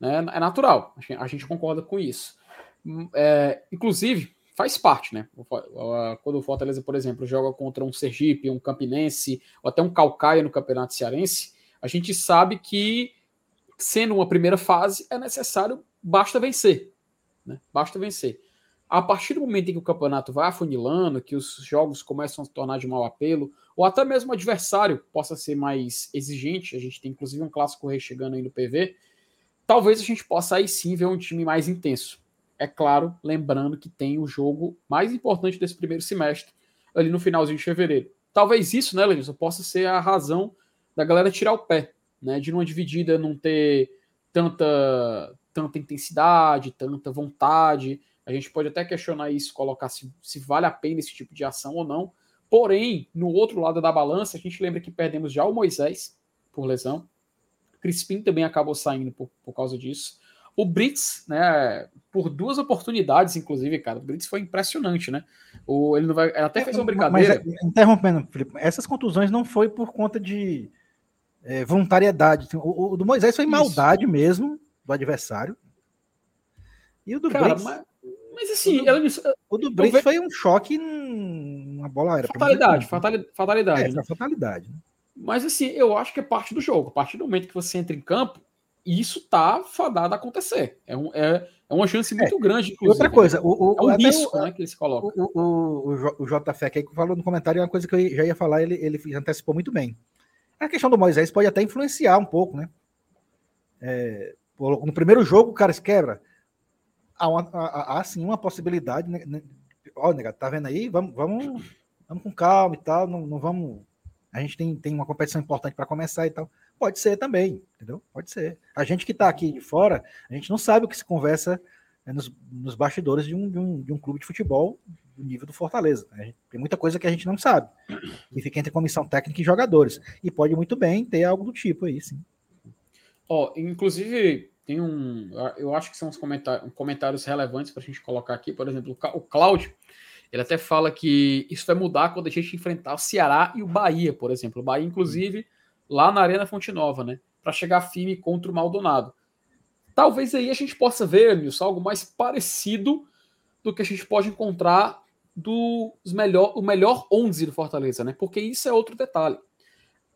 Né? É natural, a gente concorda com isso. É, inclusive, faz parte, né? Quando o Fortaleza, por exemplo, joga contra um Sergipe, um Campinense, ou até um Calcaia no Campeonato Cearense, a gente sabe que, sendo uma primeira fase, é necessário, basta vencer. Né? Basta vencer. a partir do momento em que o campeonato vai afunilando, que os jogos começam a se tornar de mau apelo, ou até mesmo o adversário possa ser mais exigente, a gente tem inclusive um clássico rei chegando aí no PV, talvez a gente possa aí sim ver um time mais intenso. É claro, lembrando que tem o jogo mais importante desse primeiro semestre, ali no finalzinho de fevereiro. Talvez isso, né, Lenilson, possa ser a razão da galera tirar o pé, né, de numa dividida não ter tanta, tanta intensidade, tanta vontade, a gente pode até questionar isso, colocar se, se vale a pena esse tipo de ação ou não. Porém, no outro lado da balança, a gente lembra que perdemos já o Moisés por lesão. Crispim também acabou saindo por, por causa disso. O Brits, né, por duas oportunidades, inclusive, cara, o Brits foi impressionante, né? O, ele não vai, ele até fez uma brincadeira. Mas, interrompendo, Felipe, essas contusões não foi por conta de é, voluntariedade. O, o, do Moisés foi maldade Isso. mesmo do adversário. E o do cara, Brits... Mas... Mas assim, o do, ela, o do Brent foi um choque numa bola aérea. Fatalidade, fatalidade. fatalidade é, né? fatalidade. Né? Mas assim, eu acho que é parte do jogo. A partir do momento que você entra em campo, isso tá fadado a acontecer. É, um, é, é uma chance muito é. grande, inclusive. Outra coisa, o, o, é um risco o, né, que eles colocam. O, o, o, o JF aqui falou no comentário uma coisa que eu já ia falar, ele, ele antecipou muito bem. A questão do Moisés pode até influenciar um pouco, né? É, no primeiro jogo o cara se quebra há, uma, há, há sim uma possibilidade. Né, né? Ó, nega, tá vendo aí? Vamos, vamos, vamos com calma e tal. Não, não vamos. A gente tem, tem uma competição importante para começar e tal. Pode ser também, entendeu? Pode ser. A gente que está aqui de fora, a gente não sabe o que se conversa né, nos, nos bastidores de um, de, um, de um clube de futebol do nível do Fortaleza. Né? Tem muita coisa que a gente não sabe. E fica entre comissão técnica e jogadores. E pode muito bem ter algo do tipo aí, sim. Ó, oh, inclusive, tem um. Eu acho que são uns comentários, comentários relevantes para a gente colocar aqui. Por exemplo, o Cláudio, ele até fala que isso vai mudar quando a gente enfrentar o Ceará e o Bahia, por exemplo. O Bahia, inclusive, lá na Arena Fonte Nova, né? Para chegar firme contra o Maldonado. Talvez aí a gente possa ver, Nilson, algo mais parecido do que a gente pode encontrar dos melhor, o melhor 11 do Fortaleza, né? Porque isso é outro detalhe.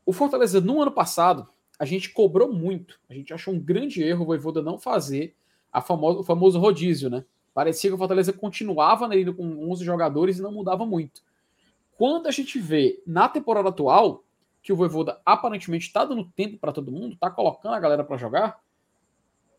O Fortaleza, no ano passado, a gente cobrou muito. A gente achou um grande erro o Voivoda não fazer a famosa, o famoso rodízio, né? Parecia que o Fortaleza continuava né, com 11 jogadores e não mudava muito. Quando a gente vê na temporada atual que o Voivoda aparentemente está dando tempo para todo mundo, está colocando a galera para jogar,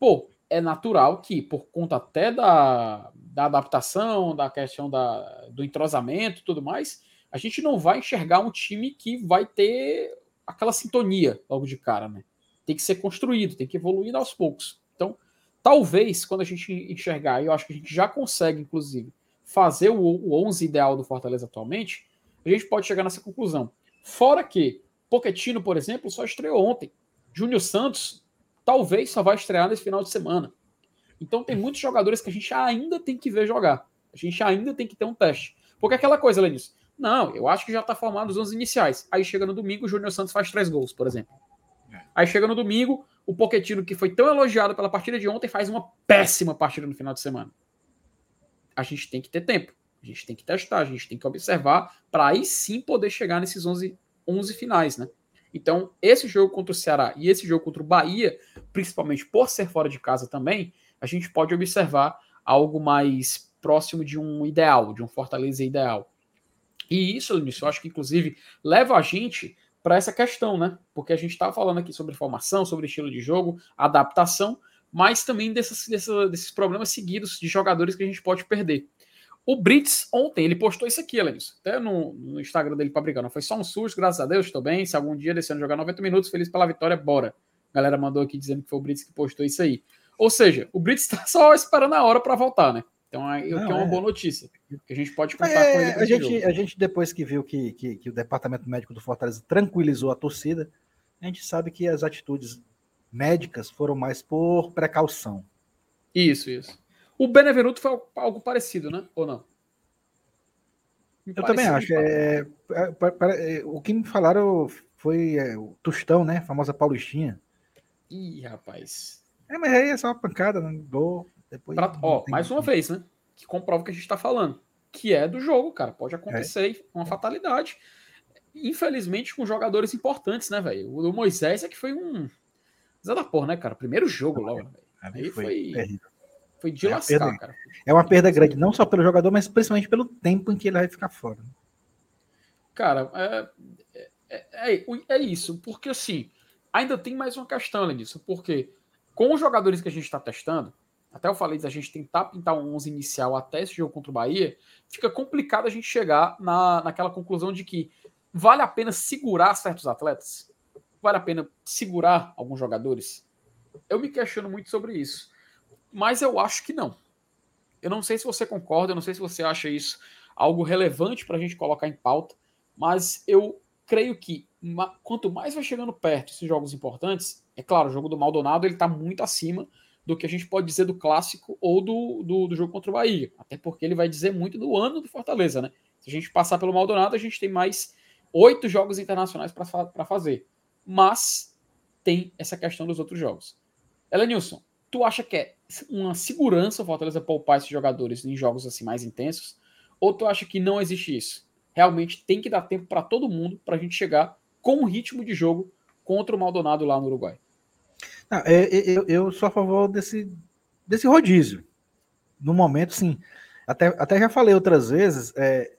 pô, é natural que, por conta até da, da adaptação, da questão da, do entrosamento e tudo mais, a gente não vai enxergar um time que vai ter aquela sintonia logo de cara, né? Tem que ser construído, tem que evoluir aos poucos. Então, talvez, quando a gente enxergar, eu acho que a gente já consegue, inclusive, fazer o, o 11 ideal do Fortaleza atualmente, a gente pode chegar nessa conclusão. Fora que Poquetino, por exemplo, só estreou ontem. Júnior Santos talvez só vai estrear nesse final de semana. Então tem muitos jogadores que a gente ainda tem que ver jogar. A gente ainda tem que ter um teste. Porque aquela coisa, Lenis, não, eu acho que já está formado os 11 iniciais. Aí chega no domingo, o Júnior Santos faz três gols, por exemplo. É. Aí chega no domingo, o Poquetino, que foi tão elogiado pela partida de ontem, faz uma péssima partida no final de semana. A gente tem que ter tempo, a gente tem que testar, a gente tem que observar, para aí sim poder chegar nesses 11, 11 finais, né? Então, esse jogo contra o Ceará e esse jogo contra o Bahia, principalmente por ser fora de casa também, a gente pode observar algo mais próximo de um ideal, de um Fortaleza ideal. E isso, Linus, eu acho que inclusive leva a gente para essa questão, né? Porque a gente está falando aqui sobre formação, sobre estilo de jogo, adaptação, mas também desses, desses problemas seguidos de jogadores que a gente pode perder. O Brits, ontem, ele postou isso aqui, Lenilson, até no, no, Instagram dele para brigar. Não foi só um susto, graças a Deus, estou bem. Se algum dia ano jogar 90 minutos, feliz pela vitória, bora. A galera mandou aqui dizendo que foi o Brits que postou isso aí. Ou seja, o Brits está só esperando a hora para voltar, né? Então, é, Não, que é uma é. boa notícia. Que a gente pode contar é, com ele. A gente, a gente, depois que viu que, que, que, o departamento médico do Fortaleza tranquilizou a torcida, a gente sabe que as atitudes médicas foram mais por precaução. Isso, isso. O Benevenuto foi algo parecido, né? Ou não? Me eu também acho. É, é, é, o que me falaram foi é, o Tostão, né? A famosa Paulistinha. Ih, rapaz. É, mas aí é só uma pancada, né? Dor. Depois pra, ó, mais uma vez, né? Que comprova o que a gente está falando. Que é do jogo, cara. Pode acontecer, é. uma fatalidade. Infelizmente, com jogadores importantes, né, velho? O Moisés é que foi um. Zé da porra, né, cara? Primeiro jogo logo, velho. Aí foi, foi, foi de É lascar, perda. cara. É uma perda grande, não só pelo jogador, mas principalmente pelo tempo em que ele vai ficar fora. Cara, é, é, é, é isso, porque assim, ainda tem mais uma questão além disso, porque com os jogadores que a gente está testando, até eu falei da gente tentar pintar um 11 inicial até esse jogo contra o Bahia, fica complicado a gente chegar na, naquela conclusão de que vale a pena segurar certos atletas? Vale a pena segurar alguns jogadores? Eu me questiono muito sobre isso, mas eu acho que não. Eu não sei se você concorda, eu não sei se você acha isso algo relevante para a gente colocar em pauta, mas eu creio que quanto mais vai chegando perto esses jogos importantes, é claro, o jogo do Maldonado ele está muito acima do que a gente pode dizer do clássico ou do, do, do jogo contra o Bahia, até porque ele vai dizer muito do ano do Fortaleza, né? Se a gente passar pelo Maldonado, a gente tem mais oito jogos internacionais para fazer, mas tem essa questão dos outros jogos. Elenilson, tu acha que é uma segurança o Fortaleza poupar esses jogadores em jogos assim mais intensos? Ou tu acha que não existe isso? Realmente tem que dar tempo para todo mundo para a gente chegar com um ritmo de jogo contra o Maldonado lá no Uruguai. Não, é, é, eu, eu sou a favor desse, desse rodízio. No momento, sim. Até, até já falei outras vezes é,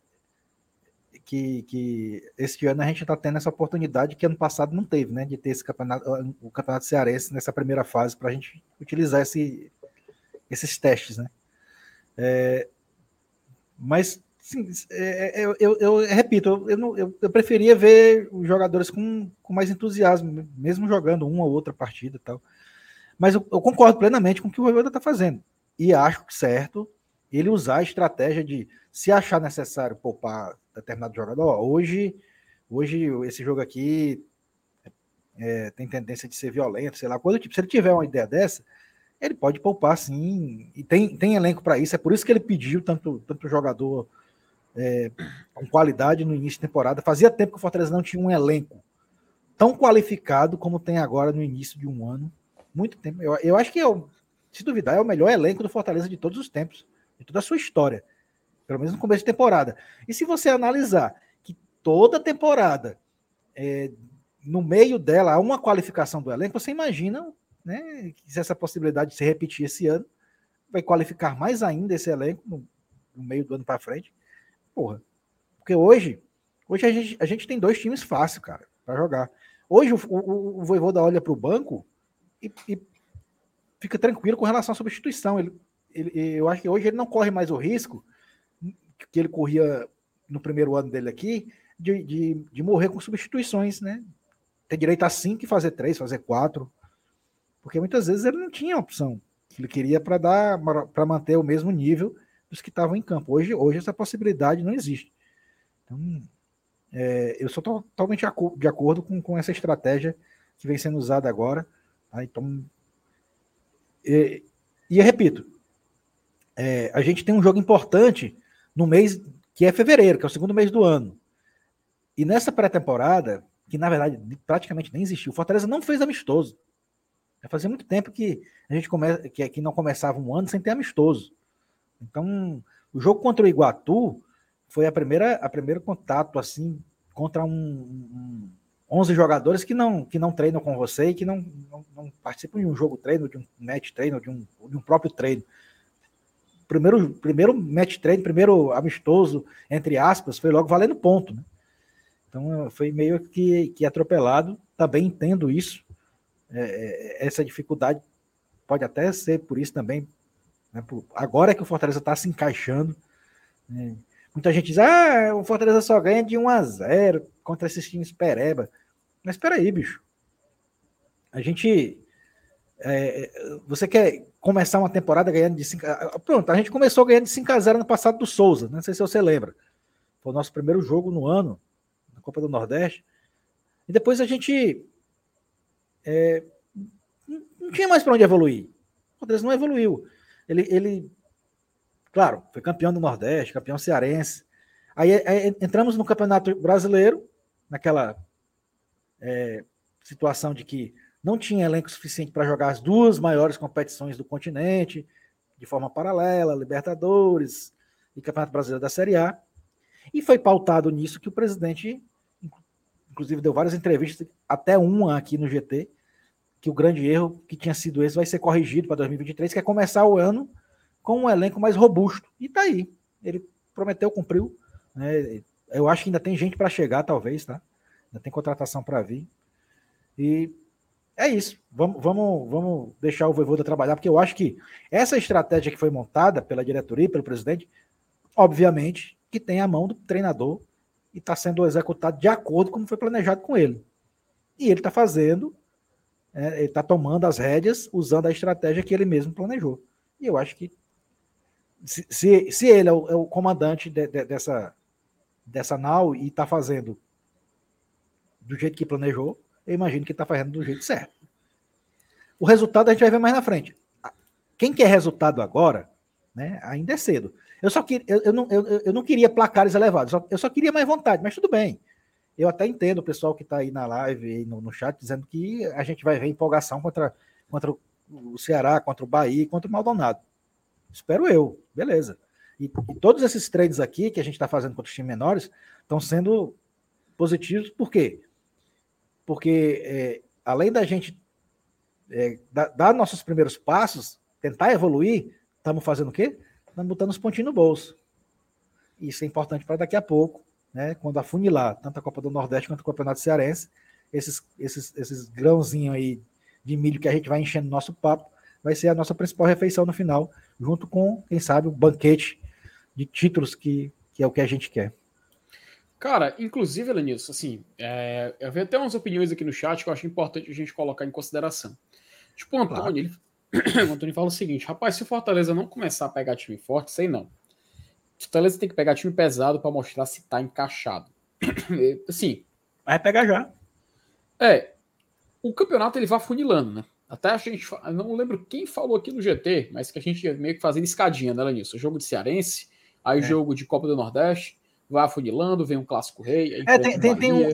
que, que esse ano a gente está tendo essa oportunidade que ano passado não teve, né? De ter esse campeonato, o campeonato cearense nessa primeira fase para a gente utilizar esse, esses testes, né? É, mas sim, é, eu, eu, eu repito, eu, não- eu, eu preferia ver os jogadores com, com mais entusiasmo, mesmo jogando uma ou outra partida e tal. Mas eu, concordo plenamente com o que o Voivoda está fazendo. E acho certo ele usar a estratégia de, se achar necessário poupar determinado jogador, hoje, hoje esse jogo aqui é, tem tendência de ser violento, sei lá, coisa tipo. Se ele tiver uma ideia dessa, ele pode poupar sim, e tem, tem elenco para isso. É por isso que ele pediu tanto, tanto jogador é, com qualidade no início da temporada. Fazia tempo que o Fortaleza não tinha um elenco tão qualificado como tem agora no início de um ano. Muito tempo. Eu, eu acho que, é o- se duvidar, é o melhor elenco do Fortaleza de todos os tempos, de toda a sua história. Pelo menos no começo de temporada. E se você analisar que toda temporada, é, no meio dela, há uma qualificação do elenco, você imagina né, que se essa possibilidade se repetir esse ano, vai qualificar mais ainda esse elenco no, no meio do ano para frente. Porra. Porque hoje, hoje a gente, a gente tem dois times fáceis, cara, para jogar. Hoje o, o, o olha para o banco e, e fica tranquilo com relação à substituição. Ele, ele, eu acho que hoje ele não corre mais o risco que ele corria no primeiro ano dele aqui, de, de, de morrer com substituições, né? Ter direito a cinco e fazer três, fazer quatro. Porque muitas vezes ele não tinha opção. Ele queria para dar para manter o mesmo nível dos que estavam em campo. Hoje, hoje essa possibilidade não existe. Então, é, eu sou totalmente de acordo, com, com essa estratégia que vem sendo usada agora. Tá? Então, e, e eu repito, é, a gente tem um jogo importante no mês que é fevereiro, que é o segundo mês do ano. E nessa pré-temporada, que na verdade praticamente nem existiu, o Fortaleza não fez amistoso. Fazia muito tempo que a gente come, que, que não começava um ano sem ter amistoso. Então, o jogo contra o Iguatu foi a primeira, a primeiro contato assim contra um, um 11 jogadores que não que não treinam com você e que não, não, não participam de um jogo treino, de um match treino, de um, de um próprio treino primeiro, primeiro match treino, primeiro amistoso, entre aspas, foi logo valendo ponto. Né? Então foi meio que, que atropelado. Também entendo isso. É, essa dificuldade pode até ser por isso também. Né? Agora é que o Fortaleza está se encaixando. Né? Muita gente diz: ah, o Fortaleza só ganha de 1 a 0 contra esses times pereba. Mas espera aí, bicho. A gente. É, você quer começar uma temporada ganhando de 5 a... Pronto, a gente começou ganhando de 5 a 0 no passado do Souza, não sei se você lembra. Foi o nosso primeiro jogo no ano, na Copa do Nordeste. E depois a gente é, não tinha mais para onde evoluir. O Fortaleza não evoluiu. Ele, ele, claro, foi campeão do Nordeste, campeão cearense. Aí, aí entramos no Campeonato Brasileiro, naquela é, situação de que não tinha elenco suficiente para jogar as duas maiores competições do continente, de forma paralela, Libertadores e Campeonato Brasileiro da Série A. E foi pautado nisso que o presidente, inclusive, deu várias entrevistas, até uma aqui no GT, que o grande erro que tinha sido esse vai ser corrigido para 2023, que é começar o ano com um elenco mais robusto. E tá aí. Ele prometeu, cumpriu. Né? Eu acho que ainda tem gente para chegar, talvez, tá? Ainda tem contratação para vir. E é isso. Vamos, vamos, vamos deixar o Voivoda trabalhar, porque eu acho que essa estratégia que foi montada pela diretoria, pelo presidente, obviamente que tem a mão do treinador e está sendo executado de acordo com como foi planejado com ele. E ele está fazendo, é, ele está tomando as rédeas usando a estratégia que ele mesmo planejou. E eu acho que se, se, se ele é o, é o comandante de, de, dessa, dessa nau e está fazendo do jeito que planejou, eu imagino que está fazendo do jeito certo. O resultado a gente vai ver mais na frente. Quem quer resultado agora, né, ainda é cedo. Eu só queria, eu, eu, não, eu, eu não queria placares elevados, eu só queria mais vontade, mas tudo bem. Eu até entendo o pessoal que está aí na live e no, no, chat dizendo que a gente vai ver empolgação contra, contra o Ceará, contra o Bahia, contra o Maldonado. Espero eu, beleza. E, e todos esses trades aqui que a gente está fazendo contra os times menores estão sendo positivos, por quê? Porque é, além da gente é, dar, dar nossos primeiros passos, tentar evoluir, estamos fazendo o quê? Estamos botando os pontinhos no bolso. Isso é importante para daqui a pouco, né? Quando afunilar tanto a Copa do Nordeste quanto o Campeonato Cearense, esses, esses, esses grãozinhos aí de milho que a gente vai enchendo no nosso papo, vai ser a nossa principal refeição no final, junto com, quem sabe, o banquete de títulos que, que é o que a gente quer. Cara, inclusive, Elenilson, assim, é, eu vi até umas opiniões aqui no chat que eu acho importante a gente colocar em consideração. Tipo, o Antônio, claro. ele, o Antônio fala o seguinte: rapaz, se o Fortaleza não começar a pegar time forte, sei não. Fortaleza tem que pegar time pesado para mostrar se tá encaixado. assim. Vai pegar já. É. O campeonato ele vai funilando, né? Até a gente. Não lembro quem falou aqui no GT, mas que a gente meio que fazendo escadinha, né, nisso. Jogo de Cearense, aí o é. jogo de Copa do Nordeste, vai afunilando, vem um clássico rei. É, tem, tem, tem um,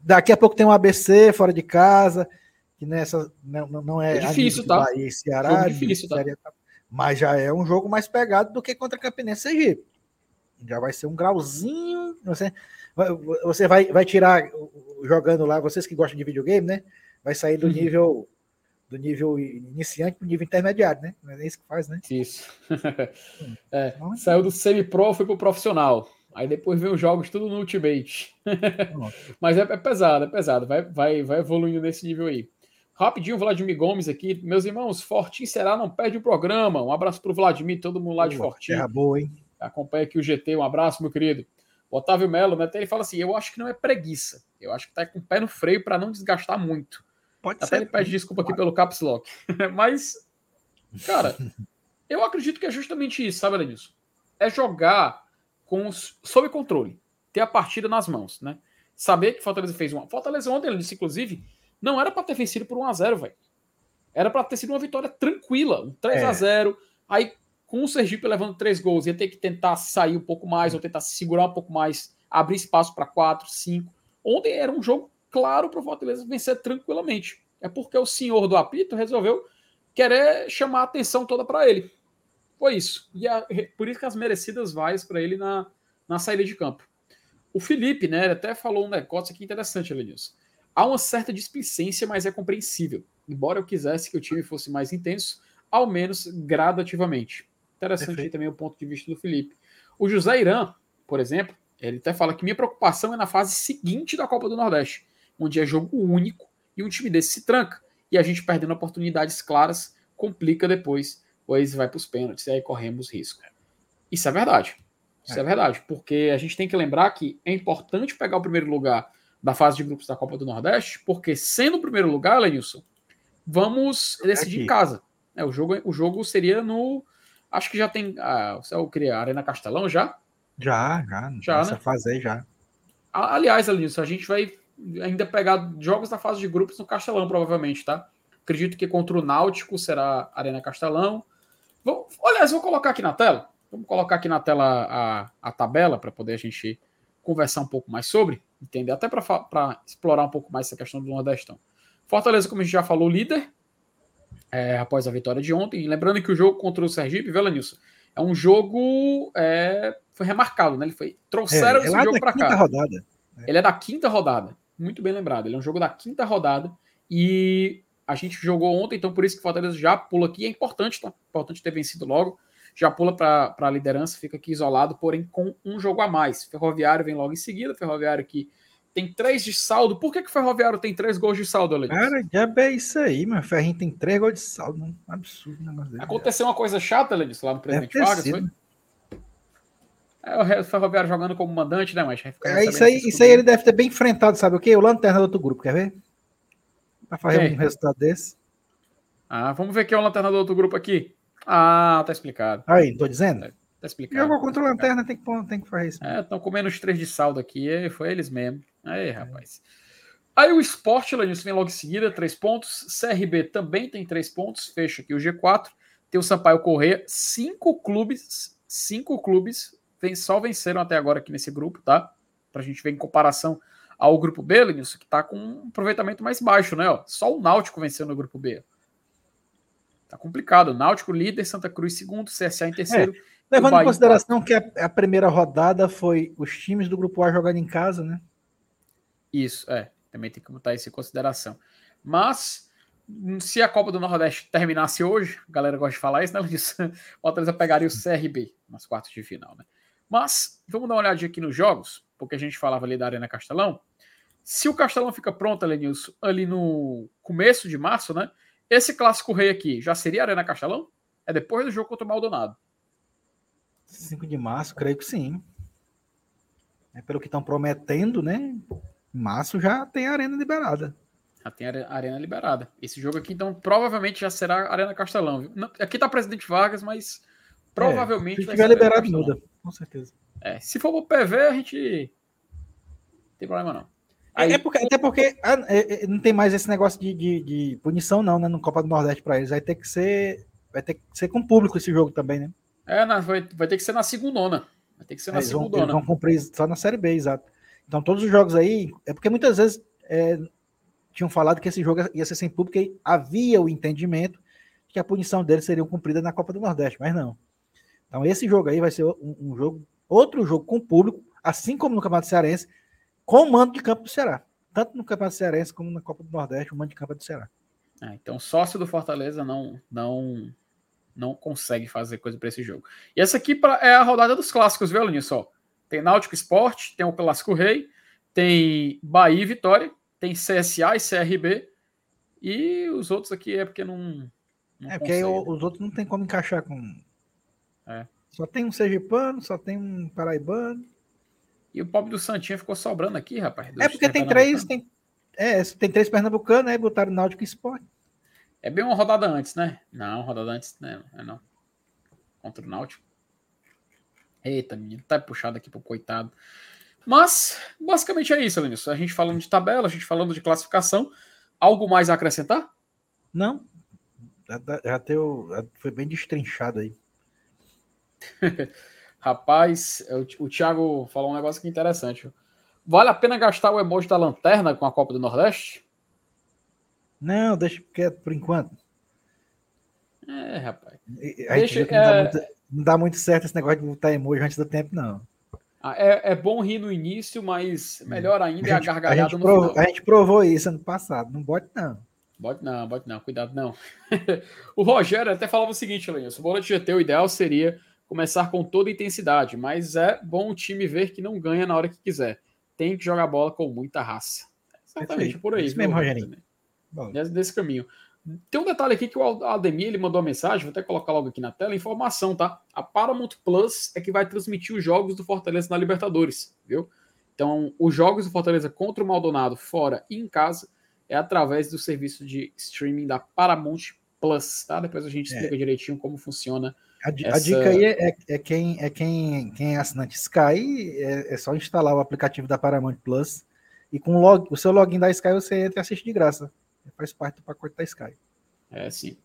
daqui a pouco tem um ABC fora de casa que nessa não, não é, é difícil, tá? Bahia Ceará, jogo difícil, tá? mas já é um jogo mais pegado do que contra Campinense e Sergipe. Já vai ser um grauzinho, você você vai, vai tirar jogando lá, vocês que gostam de videogame, né? Vai sair do uhum. nível do nível iniciante para o nível intermediário, né? Não é isso que faz, né? Isso. é, saiu do semi-pro, foi pro profissional. Aí depois vem os jogos tudo no Ultimate. Mas é, é, pesado, é pesado. Vai, vai, vai evoluindo nesse nível aí. Rapidinho, Vladimir Gomes aqui. Meus irmãos, Fortim será, não perde o programa. Um abraço para o Vladimir, todo mundo lá de Fortim. Terra boa, hein? Acompanha aqui o GT. Um abraço, meu querido. O Otávio Melo, né? Ele fala assim: eu acho que não é preguiça. Eu acho que tá com o pé no freio para não desgastar muito. Pode Até ser. ele pede desculpa aqui pelo caps lock. Mas, cara, eu acredito que é justamente isso, sabe, Lenilson? É jogar com os, sob controle. Ter a partida nas mãos, né? Saber que Fortaleza fez uma. Fortaleza ontem, ele disse, inclusive, não era para ter vencido por 1x0, velho. Era para ter sido uma vitória tranquila, um 3x0. É. Aí, com o Sergipe levando três gols, ia ter que tentar sair um pouco mais, ou tentar se segurar um pouco mais, abrir espaço para 4, 5. Ontem era um jogo claro para o Fortaleza vencer tranquilamente. É porque o senhor do apito resolveu querer chamar a atenção toda para ele. Foi isso. E a, por isso que as merecidas vaias para ele na, na saída de campo. O Felipe, né, ele até falou um negócio aqui interessante, Elenilson. Há uma certa displicência, mas é compreensível. Embora eu quisesse que o time fosse mais intenso, ao menos gradativamente. Interessante Perfeito. também o ponto de vista do Felipe. O José Irã, por exemplo, ele até fala que minha preocupação é na fase seguinte da Copa do Nordeste, onde é jogo único e um time desse se tranca. E a gente perdendo oportunidades claras complica depois, pois vai para os pênaltis e aí corremos risco. Isso é verdade. Isso é. é verdade, porque a gente tem que lembrar que é importante pegar o primeiro lugar da fase de grupos da Copa do Nordeste, porque sendo o primeiro lugar, Lenilson, vamos decidir em casa. É, o, jogo, o jogo seria no. Acho que já tem. Ah, eu queria Arena Castelão já? Já, já. Já, Nessa né? fase aí já. Aliás, Lenilson, a gente vai ainda pegar jogos da fase de grupos no Castelão, provavelmente, tá? Acredito que contra o Náutico será Arena Castelão. Vou, aliás, vou colocar aqui na tela. Vamos colocar aqui na tela a, a tabela para poder a gente conversar um pouco mais sobre, entender, até para explorar um pouco mais essa questão do Nordestão. Fortaleza, como a gente já falou, líder é, após a vitória de ontem. Lembrando que o jogo contra o Sergipe, Vela Nilson, é um jogo. É, foi remarcado, né? Ele foi. Trouxeram é, esse jogo para cá. Rodada. Ele é da quinta rodada. Muito bem lembrado. Ele é um jogo da quinta rodada. E a gente jogou ontem, então por isso que o Fortaleza já pula aqui. É importante, tá? Importante ter vencido logo já pula para a liderança, fica aqui isolado, porém com um jogo a mais. Ferroviário vem logo em seguida, Ferroviário aqui tem três de saldo. Por que, que o Ferroviário tem três gols de saldo, Alex? Cara, já é isso aí, meu. Ferrinho tem três gols de saldo. Né? Absurdo dele. Aconteceu uma coisa chata, Alex, lá no Presidente Vargas, foi? É, o Ferroviário jogando como mandante, né, mas É, isso aí, isso aí ele deve ter bem enfrentado, sabe o quê? O Lanterna do outro grupo, quer ver? Pra fazer Quem? um resultado desse. Ah, vamos ver quem é o lanterna do outro grupo aqui. Ah, tá explicado. Aí, tô dizendo. Tá explicado. Jogou contra o Lanterna, tem que, tem que fazer isso. É, estão comendo os três de saldo aqui. foi eles mesmo. Aí, rapaz. Aí o Sport, Lanilson, vem logo em seguida, três pontos. CRB também tem três pontos. Fecha aqui o G4. Tem o Sampaio Correia. Cinco clubes, cinco clubes ven- só venceram até agora aqui nesse grupo, tá? Pra gente ver em comparação ao grupo B, Lanilson, que tá com um aproveitamento mais baixo, né? Ó, só o Náutico venceu no grupo B. Tá complicado. Náutico líder, Santa Cruz segundo, CSA em terceiro. Levando Bahia em consideração que a, a primeira rodada foi os times do grupo A jogando em casa, né? Isso, é. Também tem que botar isso em consideração. Mas, se a Copa do Nordeste terminasse hoje, a galera gosta de falar isso, né, Luiz? O Fortaleza pegaria o CRB nas quartas de final, né? Mas, vamos dar uma olhadinha aqui nos jogos, porque a gente falava ali da Arena Castelão. Se o Castelão fica pronto, Lenilson, ali no começo de março, né? Esse clássico rei aqui já seria Arena Castelão? É depois do jogo contra o Maldonado. 5 de março, creio que sim. É pelo que estão prometendo, né? Março já tem a arena liberada. Já tem a arena liberada. Esse jogo aqui, então, provavelmente já será Arena Castelão. Viu? Aqui tá Presidente Vargas, mas provavelmente Se vai tiver liberado, muda. Com certeza. É, se for pro PV, a gente. Não tem problema não. Aí, É porque, até porque ah, é, é, não tem mais esse negócio de, de, de punição, não, né? No Copa do Nordeste para eles. Vai ter que ser. Vai ter que ser com público esse jogo também, né? é, na- vai, vai ter que ser na segundona. Vai ter que ser na Eles vão, vão cumprir só na Série B, exato. Então, todos os jogos aí. É porque muitas vezes é, tinham falado que esse jogo ia ser sem público e havia o entendimento que a punição deles seria cumprida na Copa do Nordeste, mas não. Então, esse jogo aí vai ser um, um jogo, outro jogo com público, assim como no Campeonato Cearense, com o mando de campo do Ceará. Tanto no Campeonato Cearense como na Copa do Nordeste, o mando de campo é do Ceará. É, então, sócio do Fortaleza não não não consegue fazer coisa para esse jogo. E essa aqui pra- é a rodada dos clássicos, viu, Aline? Só tem Náutico Esporte, tem o Clássico Rei, tem Bahia e Vitória, tem CSA e CRB, e os outros aqui é porque não. não É, porque aí o- os outros não tem como encaixar com. É. Só tem um sergipano, só tem um paraibano. E o pobre do Santinha ficou sobrando aqui, rapaz. É porque tem três, tem, é, tem três pernambucanos, aí botaram Náutico e Sport. É bem uma rodada antes, né? Não, rodada antes, né? É não. Contra o Náutico. Eita, menino, tá puxado aqui pro coitado. Mas, basicamente é isso, Lenilson. A gente falando de tabela, a gente falando de classificação. Algo mais a acrescentar? Não. Teu, já foi bem destrinchado aí. Rapaz, o, o Thiago falou um negócio aqui interessante. viu? Vale a pena gastar o emoji da lanterna com a Copa do Nordeste? Não, deixa quieto por enquanto. É, rapaz. Deixa, que é- muito, não dá muito certo esse negócio de botar emoji antes do tempo, não. Ah, É, é bom rir no início, mas melhor ainda é a a, gente, a, gargalhada gente no provou, final. a gente provou isso ano passado. Não bote, não. Bote não, bote não, cuidado não. o Rogério até falava o seguinte, Lenilson, o Bola de GT, o ideal seria começar com toda intensidade, mas é bom o time ver que não ganha na hora que quiser. Tem que jogar bola com muita raça. Exatamente, Perfeito. por aí. Isso mesmo, Rogerinho. Desse, desse caminho. Tem um detalhe aqui que o Ademir ele mandou uma mensagem, vou até colocar logo aqui na tela, informação, tá? A Paramount Plus é que vai transmitir os jogos do Fortaleza na Libertadores, viu? Então, os jogos do Fortaleza contra o Maldonado, fora e em casa, é através do serviço de streaming da Paramount Plus, tá? Depois a gente É. explica direitinho como funciona. a, di- a essa- dica aí é, é quem, é quem, quem é assinante Sky, é, é só instalar o aplicativo da Paramount Plus e com o, log, o seu login da Sky você entra e assiste de graça. Faz parte do pacote da Sky. É, sim.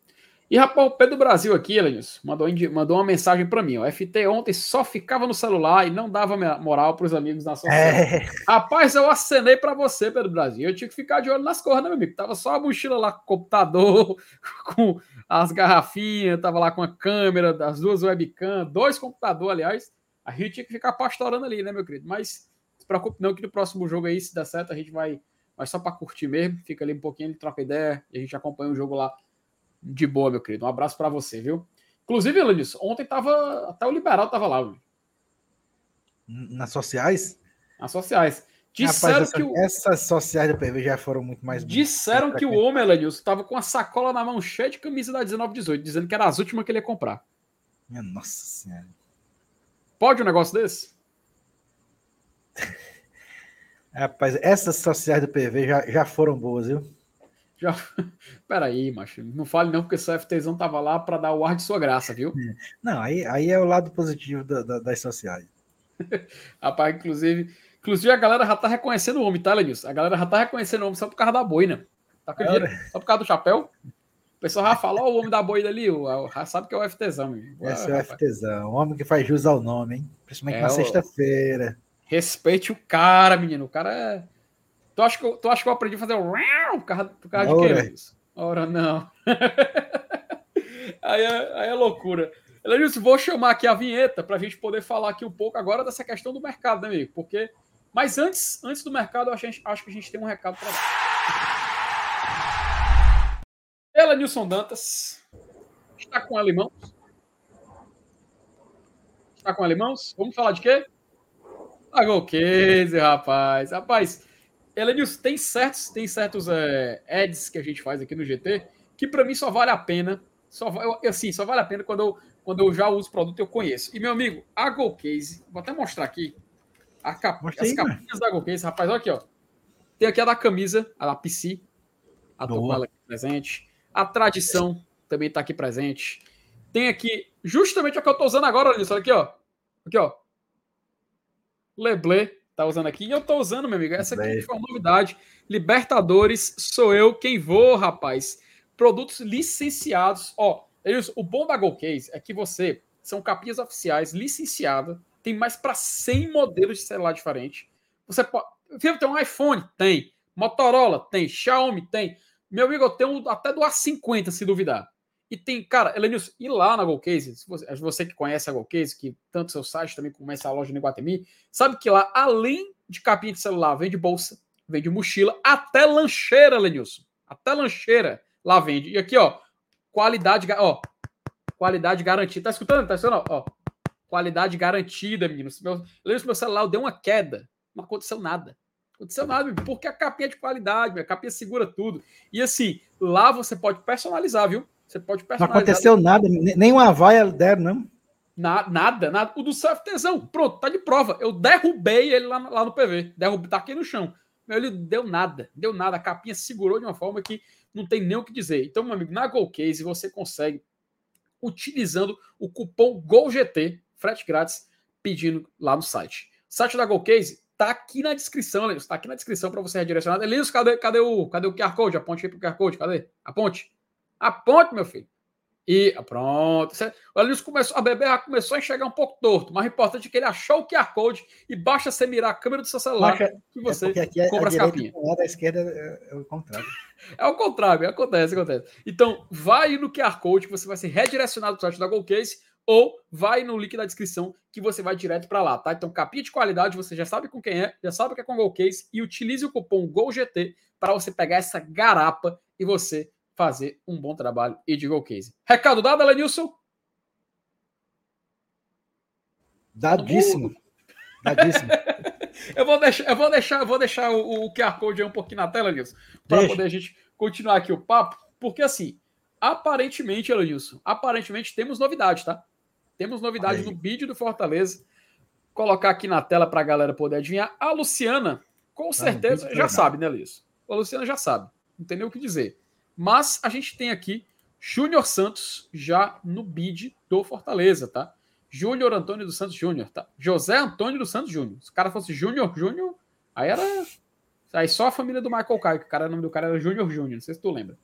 E, rapaz, o Pedro Brasil aqui, Elenilson, mandou, mandou uma mensagem para mim. O FT ontem só ficava no celular e não dava moral para os amigos na associação. É, Rapaz, eu acenei para você, Pedro Brasil. Eu tinha que ficar de olho nas cores, né, meu amigo? Tava só a mochila lá com o computador, com as garrafinhas, tava lá com a câmera, das duas webcam, dois computadores, aliás. A gente tinha que ficar pastorando ali, né, meu querido? Mas não se preocupe não que no próximo jogo aí, se der certo, a gente vai, vai só para curtir mesmo. Fica ali um pouquinho, ele troca ideia e a gente acompanha o jogo lá de boa, meu querido. Um abraço para você, viu? Inclusive, Elenilson, ontem tava. Até o liberal tava lá, viu? Nas sociais? nas sociais. Disseram Rapaz, essa- que o, essas sociais da PV já foram muito mais. disseram mais que o homem, Elenilson, tava com a sacola na mão cheia de camisa da 1918, dizendo que era as últimas que ele ia comprar. Minha nossa senhora. Pode um negócio desse? Rapaz, essas sociais do PV já, já foram boas, viu? Já. Peraí, macho. Não fale não, porque seu FTzão tava lá pra dar o ar de sua graça, viu? Não, aí, aí é o lado positivo da- da- das sociais. Rapaz, inclusive. Inclusive, a galera já tá reconhecendo o homem, tá, Lenilson? A galera já tá reconhecendo o homem só por causa da boina. Tá acreditando? Só por causa do chapéu? O pessoal já fala, ó, o homem da boina ali, o- o- já sabe que é o FTzão, meu. Esse é o. FTzão, um homem que faz jus ao nome, hein? Principalmente É, na o- sexta-feira. Respeite o cara, menino. O cara é. Tu acha que eu, tu acha que eu aprendi a fazer o por causa, por causa de quê, Ora. Ora, não. aí, é, aí é loucura. Lenilson, vou chamar aqui a vinheta para a gente poder falar aqui um pouco agora dessa questão do mercado, né, amigo? Porque. Mas antes, antes do mercado, acho, acho que a gente tem um recado para dar. Ela, Nilson Dantas. Está com ela em mãos? Está com ela em mãos? Vamos falar de quê? Pagou case, rapaz. Rapaz, Elenilson, tem certos, tem certos é, ads que a gente faz aqui no GT que para mim só vale a pena. Só, eu, assim, só vale a pena quando eu, quando eu já uso o produto e eu conheço. E, meu amigo, a GoCase, vou até mostrar aqui a cap, as aí, mano. capinhas da GoCase, rapaz, olha aqui, ó. Tem aqui a da camisa, a da PC. A ela aqui presente. A tradição também tá aqui presente. Tem aqui, justamente a que eu tô usando agora, olha isso, olha aqui, ó. Aqui, ó. Leblé tá usando aqui. E eu tô usando, meu amigo. Essa aqui foi uma novidade. Libertadores, sou eu quem vou, rapaz. Produtos licenciados. Ó, Edilson, o bom da GoCase é que você são capinhas oficiais licenciadas. Tem mais para 100 modelos de celular diferentes. Você pode. Viu, tem um iPhone? Tem. Motorola? Tem. Xiaomi? Tem. Meu amigo, eu tenho até do A50, se duvidar. E tem, cara, Elenilson, e lá na GoCase, se você, você que conhece a GoCase, que tanto seu site também começa a loja no Iguatemi, sabe que lá, além de capinha de celular, vende bolsa, vende mochila, até lancheira, Lenilson. Até lancheira lá vende. E aqui, ó, qualidade, ó, qualidade garantida. Tá escutando? Tá escutando? Ó, qualidade garantida, menino. Meu, Lenilson, meu celular deu uma queda, não aconteceu nada. Aconteceu nada, porque a capinha é de qualidade, a capinha segura tudo. E assim, lá você pode personalizar, viu? Você pode Não personalizar. aconteceu nada, ne- nem uma vaia deram, não. Na- nada, nada. O do FTzão, pronto, tá de prova. Eu derrubei ele lá, lá no PV. Derrubei, taquei no chão. Meu, ele deu nada, deu nada. A capinha segurou de uma forma que não tem nem o que dizer. Então, meu amigo, na GoCase você consegue, utilizando o cupom GOLGT, frete grátis, pedindo lá no site. O site da GoCase tá aqui na descrição, Elias. Tá aqui na descrição para você redirecionar. Elias, cadê, cadê, o, cadê o QR Code? Aponte aí pro QR Code, cadê? Aponte. Aponte, meu filho. E pronto. O Elias começou, a bebê já começou a enxergar um pouco torto, mas o importante é que ele achou o QR Code e basta você mirar a câmera do seu celular que É você porque aqui a, compra a as capinhas. do lado, a esquerda é, é o contrário. É o contrário, acontece, acontece. Então, vai no QR Code que você vai ser redirecionado para o site da GoCase ou vai no link da descrição que você vai direto para lá, tá? Então, capinha de qualidade, você já sabe com quem é, já sabe que é com a GoCase e utilize o cupom GOLGT para você pegar essa garapa e você fazer um bom trabalho e de GoCase. Recado dado, Elenilson? Dadíssimo. Dadíssimo. Eu vou deixar, eu vou deixar, eu vou deixar o, o QR Code um pouquinho na tela, Nilson, para poder a gente continuar aqui o papo, porque assim, aparentemente, Elenilson, aparentemente temos novidade, tá? Temos novidade aí. no vídeo do Fortaleza. Colocar aqui na tela para a galera poder adivinhar. A Luciana, com Tá certeza, já sabe, né, Liso? A Luciana já sabe. Não tem nem o que dizer. Mas a gente tem aqui Júnior Santos já no bid do Fortaleza, tá? Júnior Antônio dos Santos Júnior, tá? José Antônio dos Santos Júnior. Se o cara fosse Júnior Júnior, aí era. Aí só a família do Michael Caio, que o, cara, o nome do cara era Júnior Júnior, não sei se tu lembra.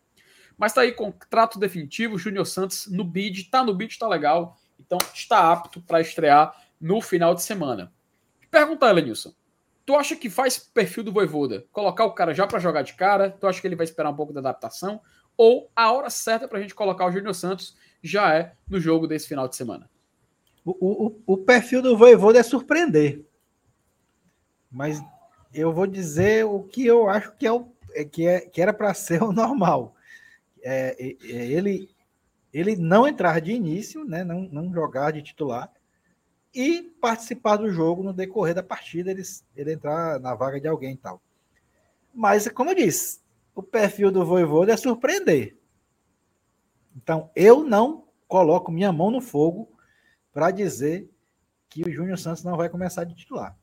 Mas tá aí, contrato definitivo, Júnior Santos no bid, tá no bid, tá legal. Então está apto para estrear no final de semana. Pergunta, Elenilson. Tu acha que faz perfil do Voivoda colocar o cara já para jogar de cara? Tu acha que ele vai esperar um pouco da adaptação? Ou a hora certa para a gente colocar o Júnior Santos já é no jogo desse final de semana? O, o, o perfil do Voivoda é surpreender. Mas eu vou dizer o que eu acho que, é o, é, que, é, que era para ser o normal. É, é, é, ele ele não entrar de início, né, não, não jogar de titular, e participar do jogo no decorrer da partida, ele, ele entrar na vaga de alguém e tal. Mas, como eu disse, o perfil do Voivoda é surpreender. Então, eu não coloco minha mão no fogo para dizer que o Júnior Santos não vai começar de titular.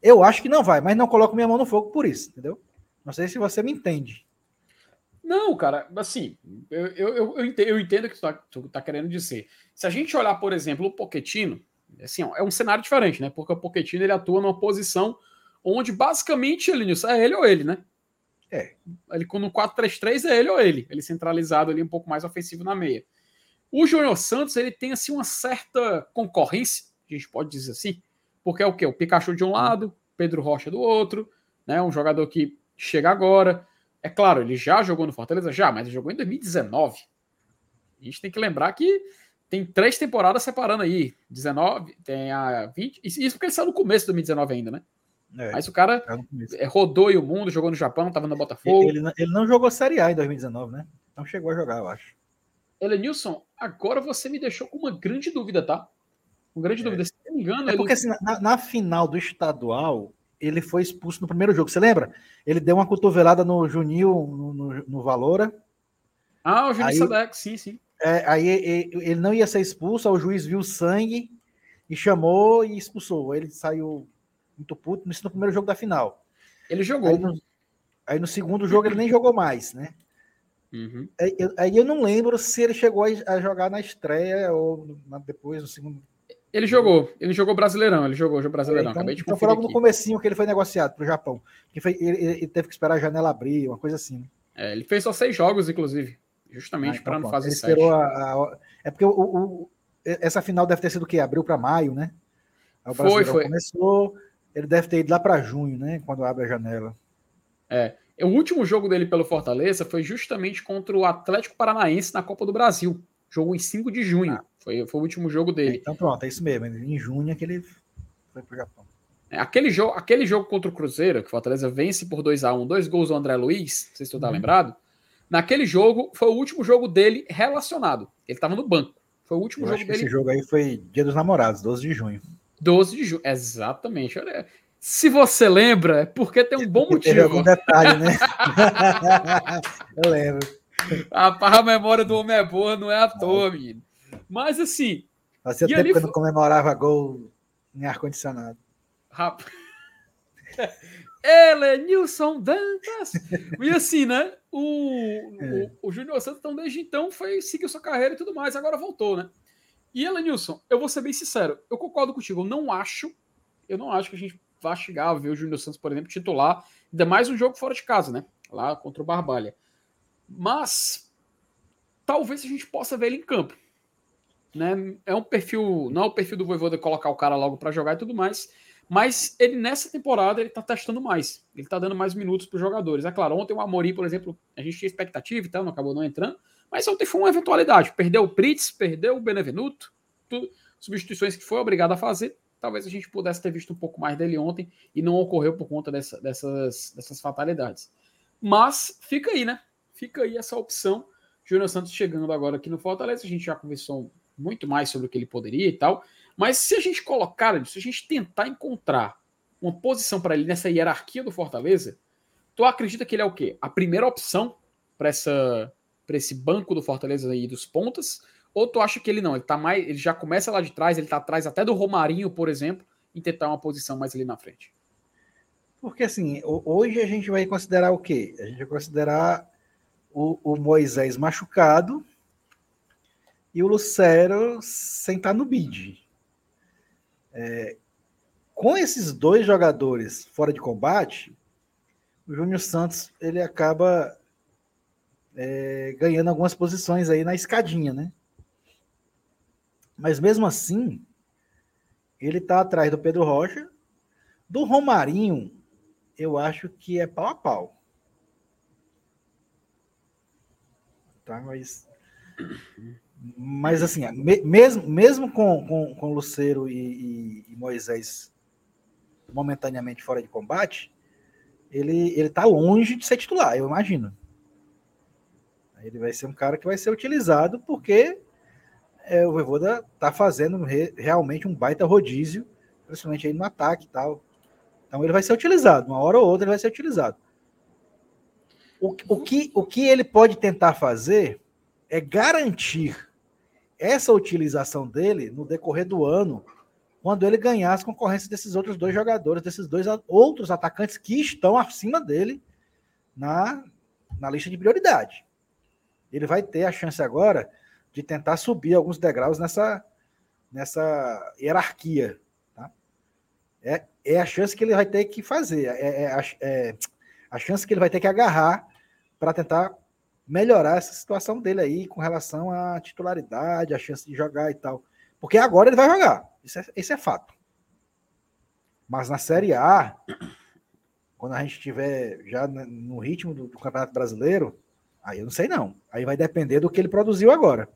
Eu acho que não vai, mas não coloco minha mão no fogo por isso, entendeu? Não sei se você me entende. Não, cara, assim, eu, eu, eu, entendo, eu entendo o que tu tá, tu tá querendo dizer. Se a gente olhar, por exemplo, o Poquetino, assim, é um cenário diferente, né? Porque o Poquetino ele atua numa posição onde basicamente ele, é ele ou ele, né? É. Ele no 4-3-3 é ele ou ele, ele centralizado ali um pouco mais ofensivo na meia. O Júnior Santos, ele tem assim uma certa concorrência, a gente pode dizer assim, porque é o quê? O Pikachu de um lado, Pedro Rocha do outro, né? Um jogador que chega agora. É claro, ele já jogou no Fortaleza, já, mas ele jogou em 2019. A gente tem que lembrar que tem três temporadas separando aí. 19, tem a 20. Isso porque ele saiu no começo de 2019 ainda, né? É, mas o cara é, rodou aí o mundo, jogou no Japão, tava no Botafogo. Ele, ele, não jogou Série A em 2019, né? Não chegou a jogar, eu acho. Elenilson, agora você me deixou com uma grande dúvida, tá? Uma grande é. dúvida. Se não me engano. É porque ele... assim, na, na, final do estadual, ele foi expulso no primeiro jogo. Você lembra? Ele deu uma cotovelada no Junil, no, no, no Valora. Ah, o Juninho Sadek, sim, sim. É, aí ele não ia ser expulso, o juiz viu sangue e chamou e expulsou. Ele saiu muito puto, isso no primeiro jogo da final. Ele jogou. Aí no, aí no segundo jogo ele nem jogou mais, né? Uhum. Aí, eu, aí, eu, não lembro se ele chegou a, jogar na estreia ou na, depois no segundo. Ele jogou, ele jogou Brasileirão, ele jogou, jogou Brasileirão. É, então, Acabei de então foi logo aqui. no comecinho que ele foi negociado para o Japão. Que foi, ele, ele, teve que esperar a janela abrir, uma coisa assim. É, ele fez só seis jogos, inclusive, justamente ah, então, para não fazer sete. Esperou a, a, é porque o, o, essa final deve ter sido o quê? Abril para maio, né? O foi, foi. Começou, ele deve ter ido lá para junho, né? Quando abre a janela. É. O último jogo dele pelo Fortaleza foi justamente contra o Atlético Paranaense na Copa do Brasil. Jogo em 5 de junho. Ah. Foi, foi o último jogo dele. Então pronto, é isso mesmo. Em junho é que ele foi pro Japão. É, aquele, jogo, aquele jogo contra o Cruzeiro, que o Fortaleza vence por 2 a 1 dois gols do André Luiz, não sei se tu tá uhum. lembrado. Naquele jogo, foi o último jogo dele relacionado. Ele estava no banco. Foi o último Eu jogo dele. Esse jogo aí foi Dia dos Namorados, 12 de junho. 12 de junho, exatamente. Olha, se você lembra, é porque tem um bom motivo. Teve algum detalhe, né? Eu lembro. A, a memória do homem é boa, não é à toa, menino. Mas assim. Fazia tempo que eu não comemorava gol em ar-condicionado. Rapaz. Ele é Nilson Dantas. E assim, né? O, é. o, o Júnior Santos, então, desde então, foi seguiu sua carreira e tudo mais, agora voltou, né? E Elenilson, eu vou ser bem sincero, eu concordo contigo, eu não acho, eu não acho que a gente vá chegar a ver o Júnior Santos, por exemplo, titular, ainda mais um jogo fora de casa, né? Lá contra o Barbalha. Mas talvez a gente possa ver ele em campo. Né? É um perfil, não é o perfil do Voivoda colocar o cara logo para jogar e tudo mais, mas ele nessa temporada ele tá testando mais. Ele tá dando mais minutos para os jogadores. É claro, ontem o Amorim, por exemplo, a gente tinha expectativa e tal, não acabou não entrando, mas ontem foi uma eventualidade. Perdeu o Pritz, perdeu o Benevenuto, tudo, substituições que foi obrigado a fazer. Talvez a gente pudesse ter visto um pouco mais dele ontem e não ocorreu por conta dessa, dessas, dessas fatalidades. Mas fica aí, né? Fica aí essa opção. Júnior Santos chegando agora aqui no Fortaleza. A gente já conversou muito mais sobre o que ele poderia e tal. Mas se a gente colocar, se a gente tentar encontrar uma posição para ele nessa hierarquia do Fortaleza, tu acredita que ele é o quê? A primeira opção para essa para esse banco do Fortaleza aí dos pontas? Ou tu acha que ele não? Ele tá mais, ele já começa lá de trás, ele tá atrás até do Romarinho, por exemplo, e tentar uma posição mais ali na frente. Porque assim, hoje a gente vai considerar o quê? A gente vai considerar o, o Moisés machucado e o Lucero sem estar no bid. É, com esses dois jogadores fora de combate, o Júnior Santos ele acaba é, ganhando algumas posições aí na escadinha, né? Mas mesmo assim, ele tá atrás do Pedro Rocha. Do Romarinho, eu acho que é pau a pau. Tá, mas. Mas assim, mesmo, mesmo com, com, com Luceiro e, e, Moisés momentaneamente fora de combate, ele, ele tá longe de ser titular, eu imagino. Ele vai ser um cara que vai ser utilizado porque é, o Voivoda tá fazendo re, realmente um baita rodízio, principalmente aí no ataque e tal. Então ele vai ser utilizado, uma hora ou outra ele vai ser utilizado. O, o, que, o que ele pode tentar fazer é garantir essa utilização dele no decorrer do ano, quando ele ganhar as concorrências desses outros dois jogadores, desses dois outros atacantes que estão acima dele na, na lista de prioridade. Ele vai ter a chance agora de tentar subir alguns degraus nessa, nessa hierarquia. Tá? É, é a chance que ele vai ter que fazer, é, é, é a chance que ele vai ter que agarrar para tentar melhorar essa situação dele aí com relação à titularidade, a chance de jogar e tal. Porque agora ele vai jogar, isso é, é fato. Mas na Série A, quando a gente estiver já no ritmo do, do Campeonato Brasileiro, aí eu não sei não. Aí vai depender do que ele produziu agora.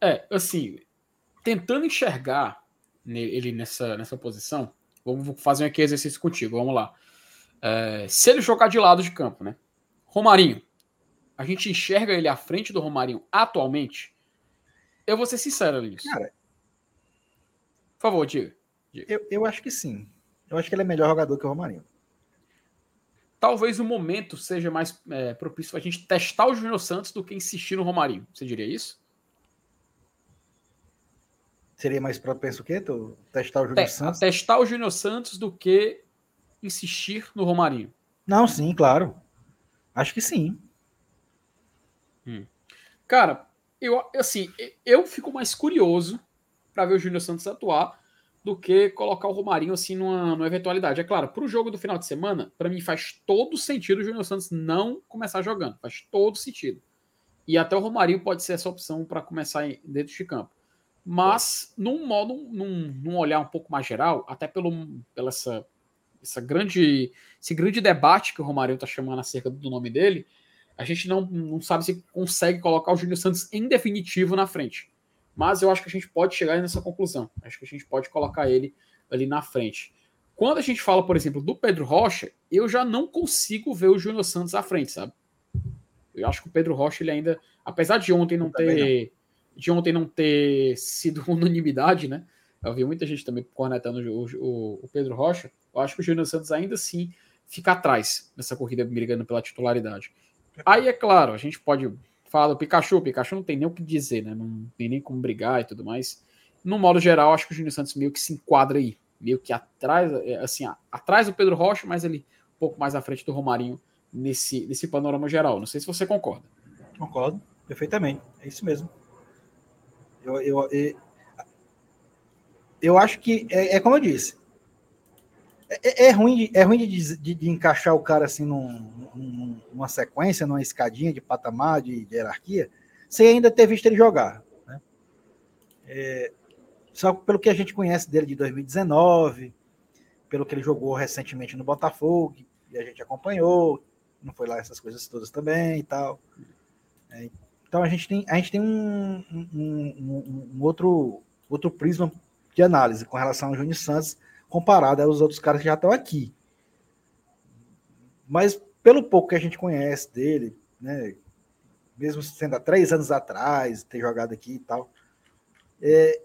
É, assim, tentando enxergar ele nessa, nessa posição, vamos fazer aqui exercício contigo, vamos lá. É, se ele jogar de lado de campo, né? Romarinho, a gente enxerga ele à frente do Romarinho atualmente? Eu vou ser sincero, Luiz. Cara, por favor, diga. diga. Eu, eu acho que sim. Eu acho que ele é melhor jogador que o Romarinho. Talvez o momento seja mais é, propício para a gente testar o Júnior Santos do que insistir no Romarinho. Você diria isso? Seria mais propenso o quê? Tu testar o Júnior Te Santos? Testar o Júnior Santos do que insistir no Romarinho. Não, sim, claro. Acho que sim. Hum. Cara, eu assim, eu fico mais curioso para ver o Júnior Santos atuar do que colocar o Romarinho assim numa, numa eventualidade. É claro, para o jogo do final de semana, para mim faz todo sentido o Júnior Santos não começar jogando. Faz todo sentido. E até o Romarinho pode ser essa opção para começar dentro de campo. Mas, num modo, num, num olhar um pouco mais geral, até pelo, pela essa, essa grande, esse grande debate que o Romário está chamando acerca do nome dele, a gente não, não sabe se consegue colocar o Júnior Santos em definitivo na frente. Mas eu acho que a gente pode chegar nessa conclusão. Acho que a gente pode colocar ele ali na frente. Quando a gente fala, por exemplo, do Pedro Rocha, eu já não consigo ver o Júnior Santos à frente, sabe? Eu acho que o Pedro Rocha, ele ainda, apesar de ontem não ter. Não de ontem não ter sido unanimidade, né? Eu vi muita gente também cornetando o, o, o Pedro Rocha. Eu acho que o Júnior Santos ainda assim fica atrás nessa corrida brigando pela titularidade. Aí, é claro, a gente pode falar do Pikachu. O Pikachu não tem nem o que dizer, né? Não tem nem como brigar e tudo mais. No modo geral, acho que o Júnior Santos meio que se enquadra aí. Meio que atrás, é, assim, atrás do Pedro Rocha, mas ele um pouco mais à frente do Romarinho nesse, nesse panorama geral. Não sei se você concorda. Concordo, perfeitamente. É isso mesmo. Eu, eu, eu, eu acho que é, é como eu disse. É, é, é ruim, de, é ruim de, de, de, encaixar o cara assim num, num, numa sequência, numa escadinha de patamar, de, hierarquia, sem ainda ter visto ele jogar. Né? É, só pelo que a gente conhece dele de 2019, pelo que ele jogou recentemente no Botafogo, e a gente acompanhou, não foi lá essas coisas todas também e tal. É, então a gente tem, a gente tem um, um, um, um outro, outro prisma de análise com relação ao Júnior Santos comparado aos outros caras que já estão aqui. Mas pelo pouco que a gente conhece dele, né, mesmo sendo há três anos atrás, ter jogado aqui e tal, é,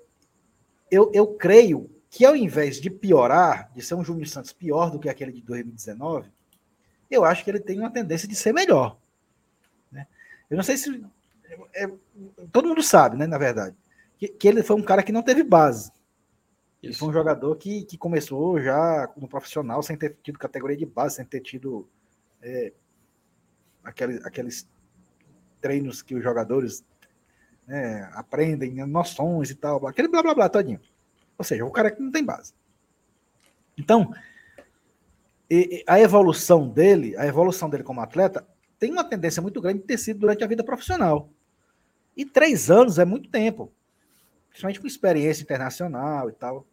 eu, eu creio que ao invés de piorar, de ser um Júnior Santos pior do que aquele de 2019, eu acho que ele tem uma tendência de ser melhor. Né? Eu não sei se é, todo mundo sabe, né, na verdade, que, que, ele foi um cara que não teve base. Ele foi um jogador que, que começou já como profissional, sem ter tido categoria de base, sem ter tido é, aqueles, aqueles treinos que os jogadores né, aprendem, né, noções e tal, aquele blá blá blá todinho. Ou seja, o cara que não tem base. Então, e, e a evolução dele, a evolução dele como atleta, tem uma tendência muito grande de ter sido durante a vida profissional. E três anos é muito tempo, principalmente com experiência internacional e tal.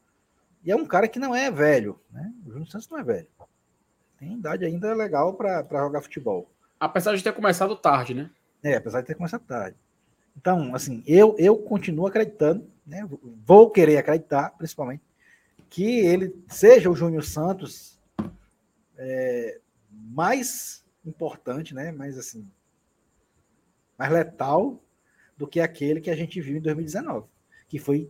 E é um cara que não é velho, né? O Júnior Santos não é velho. Tem idade ainda legal para jogar futebol. Apesar de ter começado tarde, né? É, apesar de ter começado tarde. Então, assim, eu, eu continuo acreditando, né? Vou querer acreditar, principalmente, que ele seja o Júnior Santos é, mais importante, né? Mais assim, mais letal do que aquele que a gente viu em 2019, que foi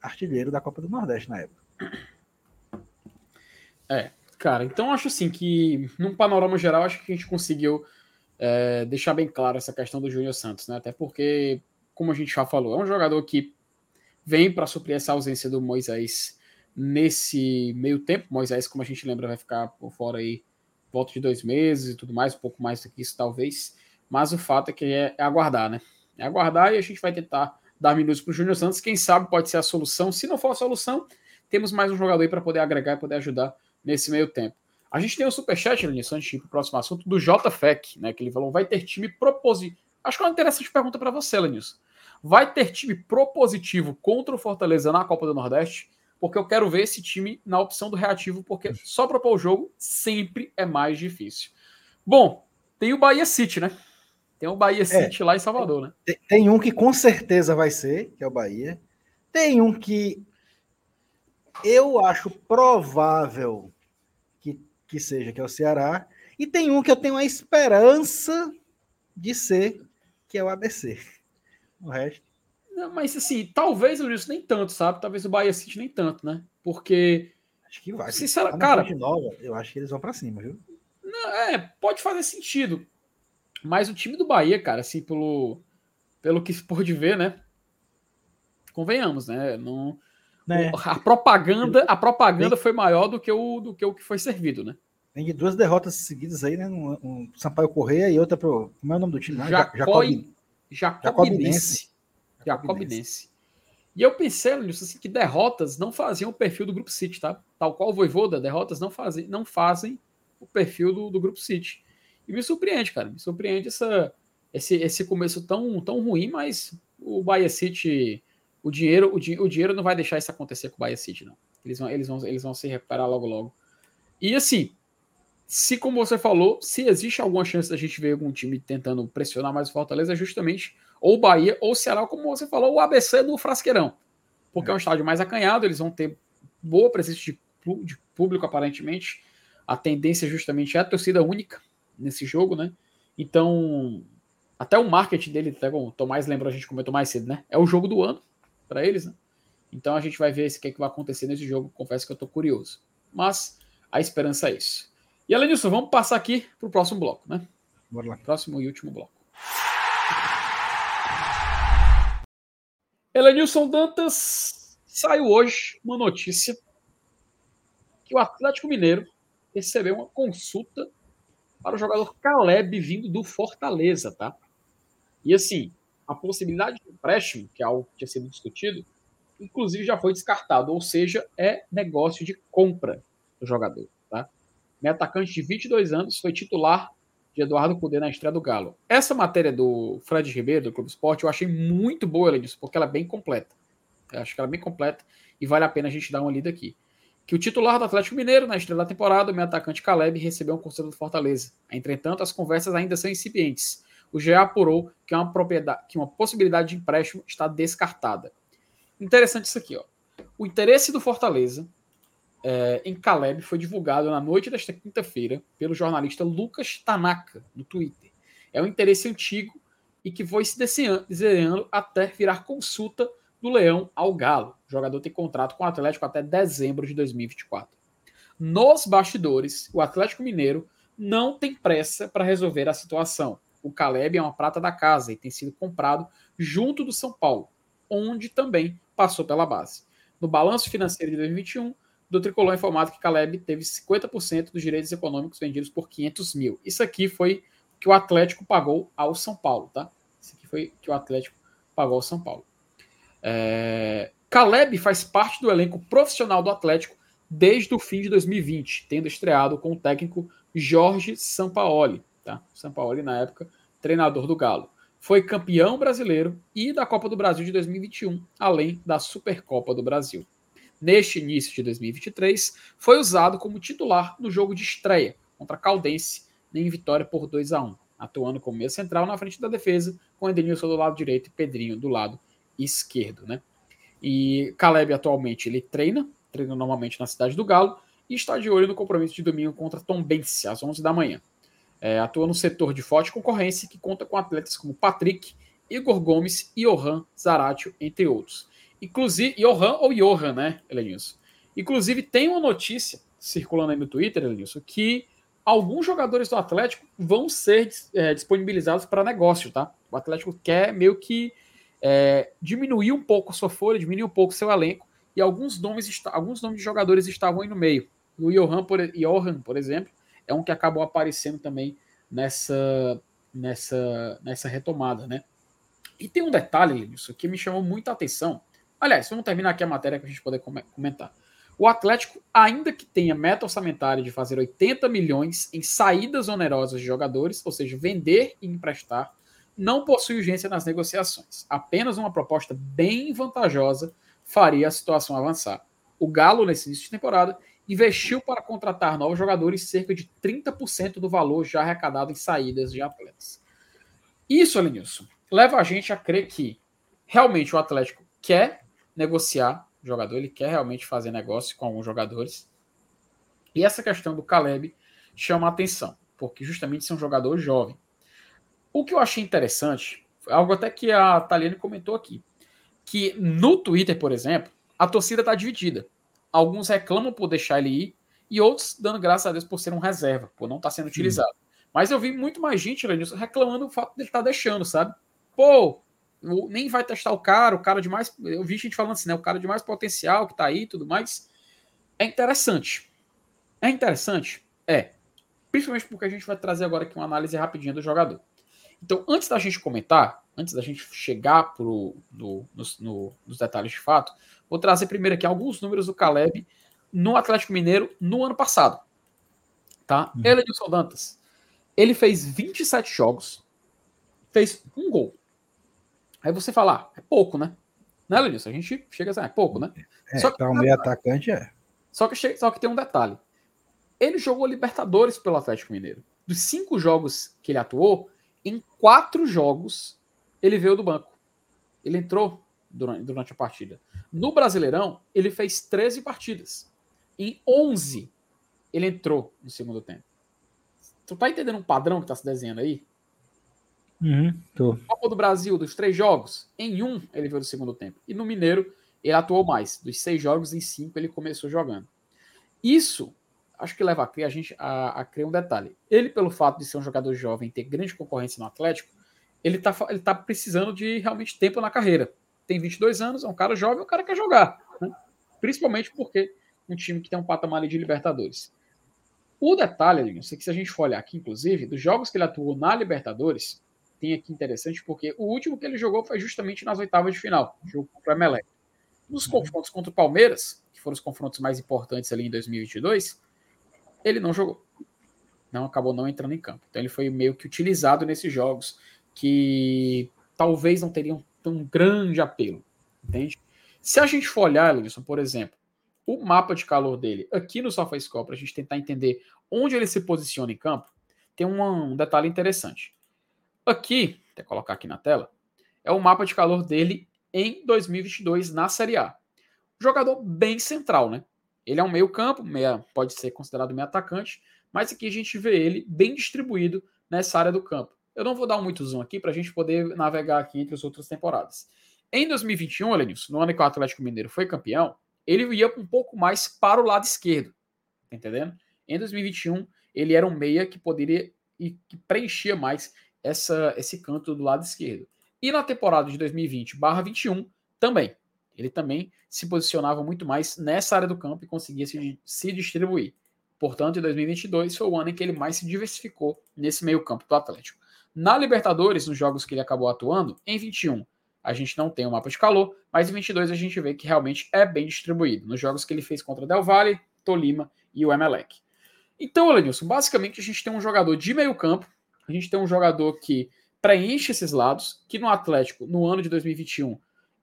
artilheiro da Copa do Nordeste na época. É, cara, então acho assim que, num panorama geral, acho que a gente conseguiu é, deixar bem claro essa questão do Júnior Santos, né? Até porque, como a gente já falou, é um jogador que vem para suprir essa ausência do Moisés nesse meio tempo. Moisés, como a gente lembra, vai ficar por fora aí volta de dois meses e tudo mais, um pouco mais do que isso, talvez. Mas o fato é que é, é aguardar, né? É aguardar e a gente vai tentar dar minutos para o Júnior Santos. Quem sabe pode ser a solução. Se não for a solução, temos mais um jogador aí para poder agregar e poder ajudar nesse meio tempo. A gente tem um superchat, Lenilson, antes de ir para o próximo assunto, do JFEC, né? Que ele falou: vai ter time propositivo. Acho que é uma interessante pergunta para você, Lenilson. Vai ter time propositivo contra o Fortaleza na Copa do Nordeste? Porque eu quero ver esse time na opção do reativo, porque só propor o jogo sempre é mais difícil. Bom, tem o Bahia City, né? Tem o Bahia é. City é, lá em Salvador, né? Tem, tem um que com certeza vai ser, que é o Bahia. Tem um que eu acho provável que, que seja, que é o Ceará. E tem um que eu tenho a esperança de ser, que é o ABC. O resto. Não, mas assim, talvez o Wilson nem tanto, sabe? Talvez o Bahia City nem tanto, né? Porque. Acho que vai. Sinceramente, cara. Nova, eu acho que eles vão para cima, viu? Não, é, pode fazer sentido. Mas o time do Bahia, cara, assim, pelo, pelo que se pode ver, né? Convenhamos, né? Não, né? A propaganda, a propaganda foi maior do que, o, do que o que foi servido, né? Vem de duas derrotas seguidas aí, né? Um, um Sampaio Correia e outra pro. Como é o nome do time? Jacob, Jacobinense. Jacobinense. E eu pensei, nisso assim, que derrotas não faziam o perfil do Grupo City, tá? Tal qual o Voivoda, derrotas não fazem, não fazem o perfil do, do Grupo City. E me surpreende, cara. Me surpreende essa, esse, esse começo tão, tão ruim, mas o Bahia City, o dinheiro, o, o dinheiro não vai deixar isso acontecer com o Bahia City, não. Eles vão, eles vão, eles vão se recuperar logo, logo. E assim, se como você falou, se existe alguma chance da gente ver algum time tentando pressionar mais o Fortaleza, é justamente ou o Bahia ou o Ceará, como você falou, o ABC no Frasqueirão. Porque é, é um estádio mais acanhado, eles vão ter boa presença de, de público, aparentemente. A tendência justamente é a torcida única nesse jogo, né? Então, até o marketing dele, até como o Tomás lembrou, a gente comentou mais cedo, né? É o jogo do ano para eles, né? Então a gente vai ver o que, é que vai acontecer nesse jogo. Confesso que eu tô curioso. Mas a esperança é isso. E além disso, vamos passar aqui pro próximo bloco, né? Bora lá. Próximo e último bloco. Elenilson Dantas saiu hoje uma notícia que o Atlético Mineiro recebeu uma consulta para o jogador Caleb vindo do Fortaleza, tá? E assim, a possibilidade de empréstimo, que é algo que tinha sido discutido, inclusive já foi descartado, ou seja, é negócio de compra do jogador, tá? Meu atacante de 22 anos foi titular de Eduardo Cudê na estreia do Galo. Essa matéria do Fred Ribeiro, do Clube Esporte, eu achei muito boa, ela disse, porque ela é bem completa. Eu acho que ela é bem completa e vale a pena a gente dar uma lida aqui que o titular do Atlético Mineiro na estreia da temporada, o meu atacante Caleb, recebeu um conselho do Fortaleza. Entretanto, as conversas ainda são incipientes. O GE apurou que uma, propriedade, que uma possibilidade de empréstimo está descartada. Interessante isso aqui. Ó. O interesse do Fortaleza é, em Caleb foi divulgado na noite desta quinta-feira pelo jornalista Lucas Tanaka, no Twitter. É um interesse antigo e que foi se desenhando até virar consulta do Leão ao Galo. O jogador tem contrato com o Atlético até dezembro de 2024. Nos bastidores, o Atlético Mineiro não tem pressa para resolver a situação. O Caleb é uma prata da casa e tem sido comprado junto do São Paulo, onde também passou pela base. No balanço financeiro de 2021, do Tricolor é informado que Caleb teve 50% dos direitos econômicos vendidos por 500 mil. Isso aqui foi que o Atlético pagou ao São Paulo, tá? Isso aqui foi que o Atlético pagou ao São Paulo. É... Caleb faz parte do elenco profissional do Atlético desde o fim de 2020, tendo estreado com o técnico Jorge Sampaoli. Tá? Sampaoli, na época, treinador do Galo. Foi campeão brasileiro e da Copa do Brasil de 2021, além da Supercopa do Brasil. Neste início de 2023, foi usado como titular no jogo de estreia contra Caldense, em vitória por 2 a 1 atuando como meio central na frente da defesa, com Edenilson do lado direito e Pedrinho do lado esquerdo, né? E Caleb atualmente ele treina, treina normalmente na cidade do Galo e está de olho no compromisso de domingo contra Tom Bense às 11 da manhã. É, atua no setor de forte concorrência que conta com atletas como Patrick, Igor Gomes, Johan Zaratio, entre outros. Inclusive, Johan ou Johan, né, Elenilson? Inclusive, tem uma notícia circulando aí no Twitter, Elenilson, que alguns jogadores do Atlético vão ser é, disponibilizados para negócio, tá? O Atlético quer meio que é, diminuir um pouco a sua folha, diminuir um pouco seu elenco, e alguns nomes, alguns nomes de jogadores estavam aí no meio. O Johan, por, Johan, por exemplo, é um que acabou aparecendo também nessa, nessa, nessa retomada, né? E tem um detalhe, nisso que me chamou muita atenção. Aliás, vamos terminar aqui a matéria para a gente poder comentar. O Atlético, ainda que tenha meta orçamentária de fazer 80 milhões em saídas onerosas de jogadores, ou seja, vender e emprestar, não possui urgência nas negociações. Apenas uma proposta bem vantajosa faria a situação avançar. O Galo, nesse início de temporada, investiu para contratar novos jogadores cerca de 30% do valor já arrecadado em saídas de atletas. Isso, Alenilson, leva a gente a crer que realmente o Atlético quer negociar jogador, ele quer realmente fazer negócio com alguns jogadores. E essa questão do Caleb chama a atenção, porque justamente é um jogador jovem. O que eu achei interessante, algo até que a Taliane comentou aqui, que no Twitter, por exemplo, a torcida está dividida. Alguns reclamam por deixar ele ir e outros dando graças a Deus por ser um reserva, por não estar tá sendo utilizado. Mas eu vi muito mais gente, Lenilson, reclamando do fato dele estar tá deixando, sabe? Pô, nem vai testar o cara, o cara de mais. Eu vi gente falando assim, né? O cara de mais potencial que tá aí e tudo mais. É interessante. É interessante? É. Principalmente porque a gente vai trazer agora aqui uma análise rapidinha do jogador. Então, antes da gente comentar, antes da gente chegar pro, no, no, nos detalhes de fato, vou trazer primeiro aqui alguns números do Caleb no Atlético Mineiro no ano passado. Tá? Uhum. Ele Elenilson Dantas. Ele fez 27 jogos, fez um gol. Aí você fala, ah, é pouco, né? Não é, A gente chega assim, ah, é pouco, né? É, só que para um meio atacante é. Só que, só que tem um detalhe. Ele jogou Libertadores pelo Atlético Mineiro. Dos cinco jogos que ele atuou, em quatro jogos, ele veio do banco. Ele entrou durante, durante a partida. No Brasileirão, ele fez 13 partidas. Em 11, ele entrou no segundo tempo. Tu tá entendendo um padrão que tá se desenhando aí? Uhum, tô. Copa do Brasil, dos três jogos, em um ele veio do segundo tempo. E no Mineiro, ele atuou mais. Dos seis jogos, em cinco ele começou jogando. Isso acho que leva a crer, a gente a, a crer um detalhe. Ele, pelo fato de ser um jogador jovem, ter grande concorrência no Atlético, ele tá, ele tá precisando de realmente tempo na carreira. Tem 22 anos, é um cara jovem, um cara quer jogar. Né? Principalmente porque um time que tem um patamar de Libertadores. O detalhe, sei que se a gente for olhar aqui, inclusive, dos jogos que ele atuou na Libertadores, tem aqui interessante, porque o último que ele jogou foi justamente nas oitavas de final, jogo contra o Emelec. Nos uhum. confrontos contra o Palmeiras, que foram os confrontos mais importantes ali em 2022, ele não jogou. Não acabou não entrando em campo. Então ele foi meio que utilizado nesses jogos que talvez não teriam tão grande apelo, entende? Se a gente for olhar, Wilson, por exemplo, o mapa de calor dele aqui no SofaScore, para a gente tentar entender onde ele se posiciona em campo, tem um detalhe interessante. Aqui, vou colocar aqui na tela, é o mapa de calor dele em 2022 na Série A. Jogador bem central, né? Ele é um meio campo, meia, pode ser considerado meio atacante, mas aqui a gente vê ele bem distribuído nessa área do campo. Eu não vou dar muito zoom aqui para a gente poder navegar aqui entre as outras temporadas. Em 2021, Lenilson, no ano que o Atlético Mineiro foi campeão, ele ia um pouco mais para o lado esquerdo, tá entendendo? Em 2021, ele era um meia que poderia e que preenchia mais essa, esse canto do lado esquerdo. E na temporada de 2020/21 também. Ele também se posicionava muito mais nessa área do campo e conseguia se, se distribuir. Portanto, em 2022 foi o ano em que ele mais se diversificou nesse meio-campo do Atlético. Na Libertadores, nos jogos que ele acabou atuando, em 21 a gente não tem o um mapa de calor, mas em 22 a gente vê que realmente é bem distribuído nos jogos que ele fez contra Del Valle, Tolima e o Emelec. Então, Elenilson, basicamente a gente tem um jogador de meio-campo, a gente tem um jogador que preenche esses lados, que no Atlético, no ano de 2021,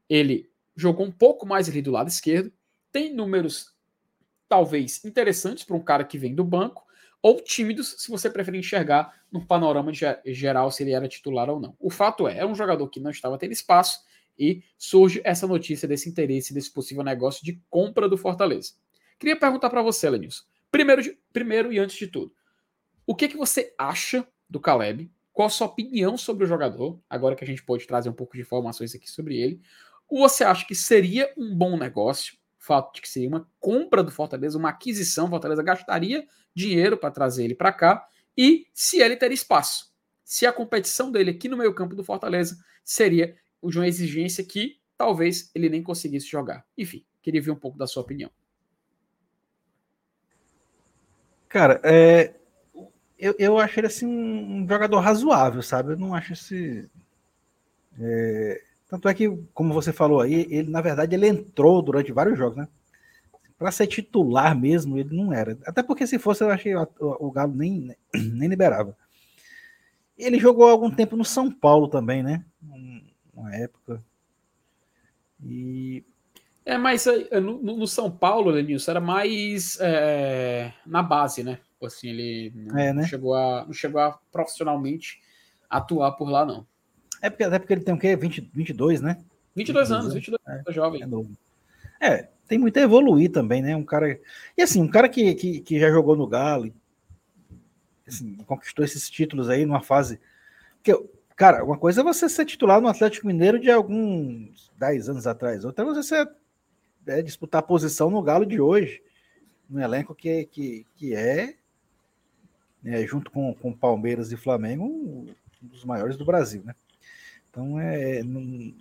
ele jogou um pouco mais ali do lado esquerdo, tem números talvez interessantes para um cara que vem do banco, ou tímidos, se você preferir enxergar no panorama geral se ele era titular ou não. O fato é, é um jogador que não estava tendo espaço e surge essa notícia desse interesse, desse possível negócio de compra do Fortaleza. Queria perguntar para você, Lenilson. Primeiro, primeiro e antes de tudo, O que, que você acha do Caleb? Qual a sua opinião sobre o jogador? Agora que a gente pode trazer um pouco de informações aqui sobre ele. Ou você acha que seria um bom negócio? Fato de que seria uma compra do Fortaleza, uma aquisição, Fortaleza gastaria dinheiro para trazer ele para cá e se ele teria espaço. Se a competição dele aqui no meio-campo do Fortaleza seria de uma exigência que talvez ele nem conseguisse jogar. Enfim, queria ver um pouco da sua opinião. Cara, é, eu, eu acho ele assim um jogador razoável, sabe? Eu não acho esse. É, tanto é que, como você falou aí, ele na verdade ele entrou durante vários jogos, né? Para ser titular mesmo, ele não era. Até porque se fosse, eu achei o, o Galo nem, nem liberava. Ele jogou algum tempo no São Paulo também, né? Uma época. E. É, mas é, no, no São Paulo, Lenilson, era mais é, na base, né? Assim, ele não, é, né? chegou, a, não chegou a profissionalmente atuar por lá, não. É porque, até porque ele tem o quê? 20, 22, né? 22, 22 anos, 22 é, anos, é jovem. É novo. É, tem muito a evoluir também, né? Um cara. E assim, um cara que, que, que já jogou no Galo, assim, conquistou esses títulos aí numa fase. Que, cara, uma coisa é você ser titular no Atlético Mineiro de alguns 10 anos atrás, outra é você ser, é, disputar a posição no Galo de hoje, no elenco que, que, que é né, junto com, com Palmeiras e Flamengo, um dos maiores do Brasil, né? Então é não,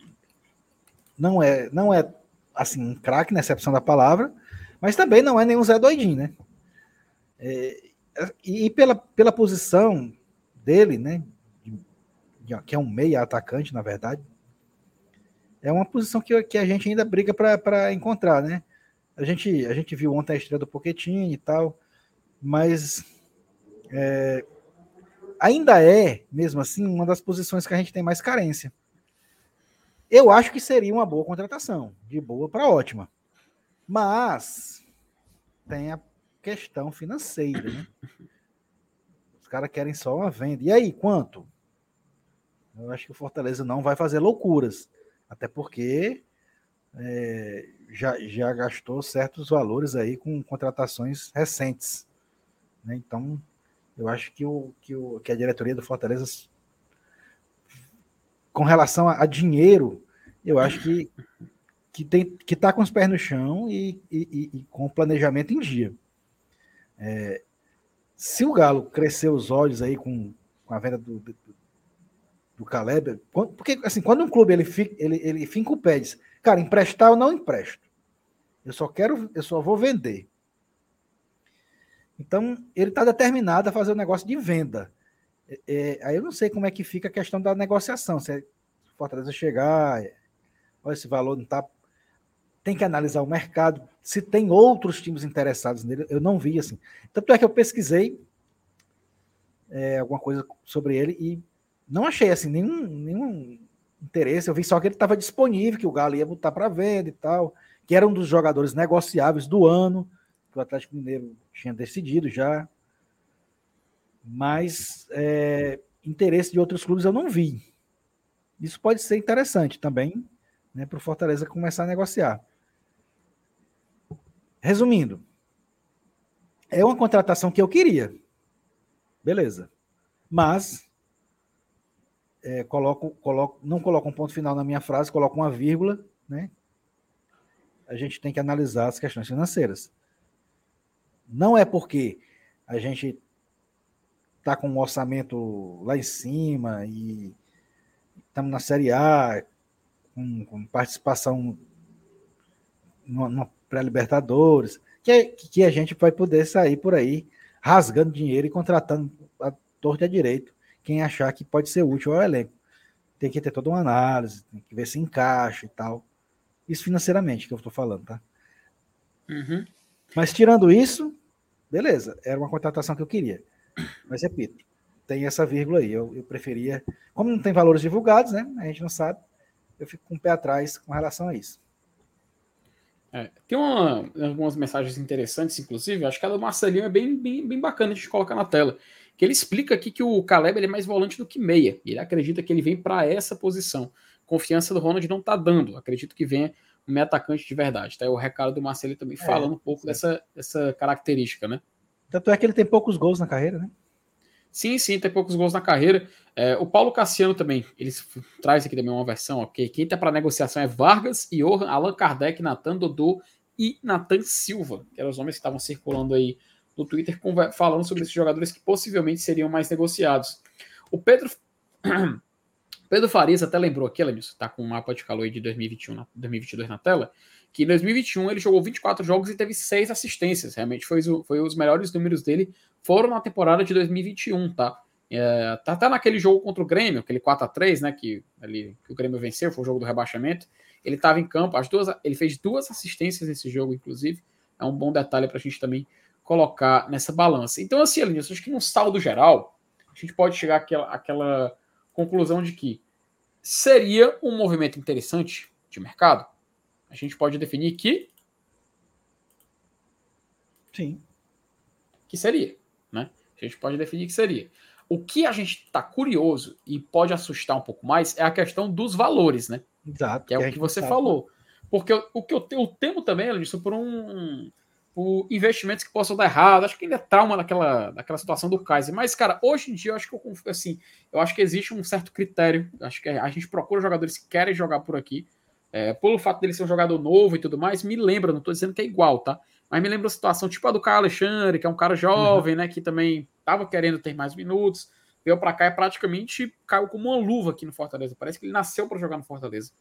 não é não é assim um craque na excepção da palavra, mas também não é nenhum Zé Doidinho, né? É, e pela, pela posição dele, né? Que é um meia atacante, na verdade, é uma posição que, que a gente ainda briga para encontrar, né? A gente, a gente viu ontem a estreia do Pochettino e tal, mas é, ainda é, mesmo assim, uma das posições que a gente tem mais carência. Eu acho que seria uma boa contratação, de boa para ótima. Mas tem a questão financeira, né? Os caras querem só uma venda. E aí, quanto? Eu acho que o Fortaleza não vai fazer loucuras. Até porque é, já, já gastou certos valores aí com contratações recentes. Né? Então, eu acho que, o, que, o, que a diretoria do Fortaleza, com relação a, a dinheiro, eu acho que que tem que está com os pés no chão e, e, e, com o planejamento em dia. É, se o Galo crescer os olhos aí com, com a venda do, do, do Caleb, porque assim, quando um clube ele fica, ele, ele finca o pé diz, cara, emprestar eu não empresto. Eu só quero, eu só vou vender. Então, ele está determinado a fazer o um negócio de venda. É, é, aí eu não sei como é que fica a questão da negociação. Se é Fortaleza chegar, é, olha, esse valor não está. Tem que analisar o mercado, se tem outros times interessados nele. Eu não vi assim. Tanto é que eu pesquisei é, alguma coisa sobre ele e não achei assim nenhum, nenhum interesse. Eu vi só que ele estava disponível, que o Galo ia botar para venda e tal, que era um dos jogadores negociáveis do ano que o Atlético Mineiro tinha decidido já. Mas é, interesse de outros clubes eu não vi. Isso pode ser interessante também né, para o Fortaleza começar a negociar. Resumindo, é uma contratação que eu queria. Beleza. Mas é, coloco, coloco, não coloco um ponto final na minha frase, coloco uma vírgula, né? A gente tem que analisar as questões financeiras. Não é porque a gente está com um orçamento lá em cima e estamos na Série A, com, com participação no, pré-Libertadores, que, que a gente vai poder sair por aí rasgando dinheiro e contratando a torta a direito quem achar que pode ser útil ao elenco. Tem que ter toda uma análise, tem que ver se encaixa e tal. Isso financeiramente que eu estou falando, tá? Uhum. Mas tirando isso, beleza, era uma contratação que eu queria. Mas repito, tem essa vírgula aí. Eu, eu preferia. Como não tem valores divulgados, né? A gente não sabe. Eu fico com o pé atrás com relação a isso. É, tem uma, algumas mensagens interessantes, inclusive. Acho que a do Marcelinho é bem, bem, bem bacana a gente colocar na tela. Que ele explica aqui que o Caleb ele é mais volante do que meia. Ele acredita que ele vem para essa posição. Confiança do Ronald não está dando. Acredito que venha meio atacante de verdade. Tá? O recado do Marcelo também é, falando um pouco dessa, dessa característica, né? Tanto é que ele tem poucos gols na carreira, né? Sim, sim, tem poucos gols na carreira. É, o Paulo Cassiano também, ele traz aqui também uma versão, ok? Quem tá para negociação é Vargas, Johan, Allan Kardec, Natan Dodô e Natan Silva, que eram os nomes que estavam circulando aí no Twitter falando sobre esses jogadores que possivelmente seriam mais negociados. O Pedro Pedro Farias até lembrou aqui, Lenilson, tá com o um mapa de calor de 2021, 2022 na tela, que em 2021 ele jogou 24 jogos e teve 6 assistências. Realmente foi, foi os melhores números dele foram na temporada de 2021, tá? É, tá, tá naquele jogo contra o Grêmio, aquele 4 a 3 né, que, ali, que o Grêmio venceu, foi o jogo do rebaixamento. Ele estava em campo, as duas, ele fez duas assistências nesse jogo, inclusive. É um bom detalhe para a gente também colocar nessa balança. Então, assim, Alinhos, acho que no saldo geral, a gente pode chegar àquela, àquela conclusão de que seria um movimento interessante de mercado. A gente pode definir que. Sim. Que seria, né? A gente pode definir que seria. O que a gente está curioso e pode assustar um pouco mais é a questão dos valores, né? Exato. Que é o que você sabe. falou. Porque o que eu, eu temo também, disse, por um por investimentos que possam dar errado. Acho que ainda é trauma daquela, daquela situação do Kaiser. Mas, cara, hoje em dia eu acho que eu assim, eu acho que existe um certo critério. Acho que a gente procura jogadores que querem jogar por aqui. É, pelo fato dele ser um jogador novo e tudo mais, me lembra, não estou dizendo que é igual, tá? Mas me lembra a situação tipo a do Caio Alexandre, que é um cara jovem, uhum. né? Que também estava querendo ter mais minutos. Veio para cá e praticamente caiu como uma luva aqui no Fortaleza. Parece que ele nasceu para jogar no Fortaleza.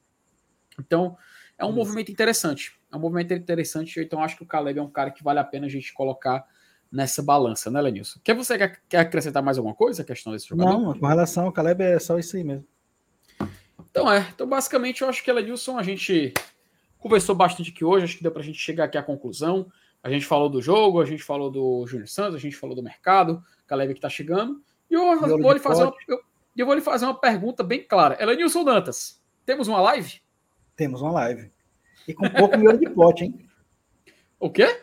Então, é um movimento interessante. É um movimento interessante. Então, acho que o Caleb é um cara que vale a pena a gente colocar nessa balança, né, Lenilson? Quer você quer, acrescentar mais alguma coisa a questão desse jogador? Não, com relação ao Caleb é só isso aí mesmo. Então é. Então, basicamente, eu acho que, Lenilson, a gente conversou bastante aqui hoje. Acho que deu para a gente chegar aqui à conclusão. A gente falou do jogo, a gente falou do Júnior Santos, a gente falou do mercado, Caleb que está chegando. E eu, vou lhe fazer uma, eu, eu vou lhe fazer uma pergunta bem clara. Elenilson Dantas, temos uma live? Temos uma live. E com pouco miolo de pote, hein? O quê?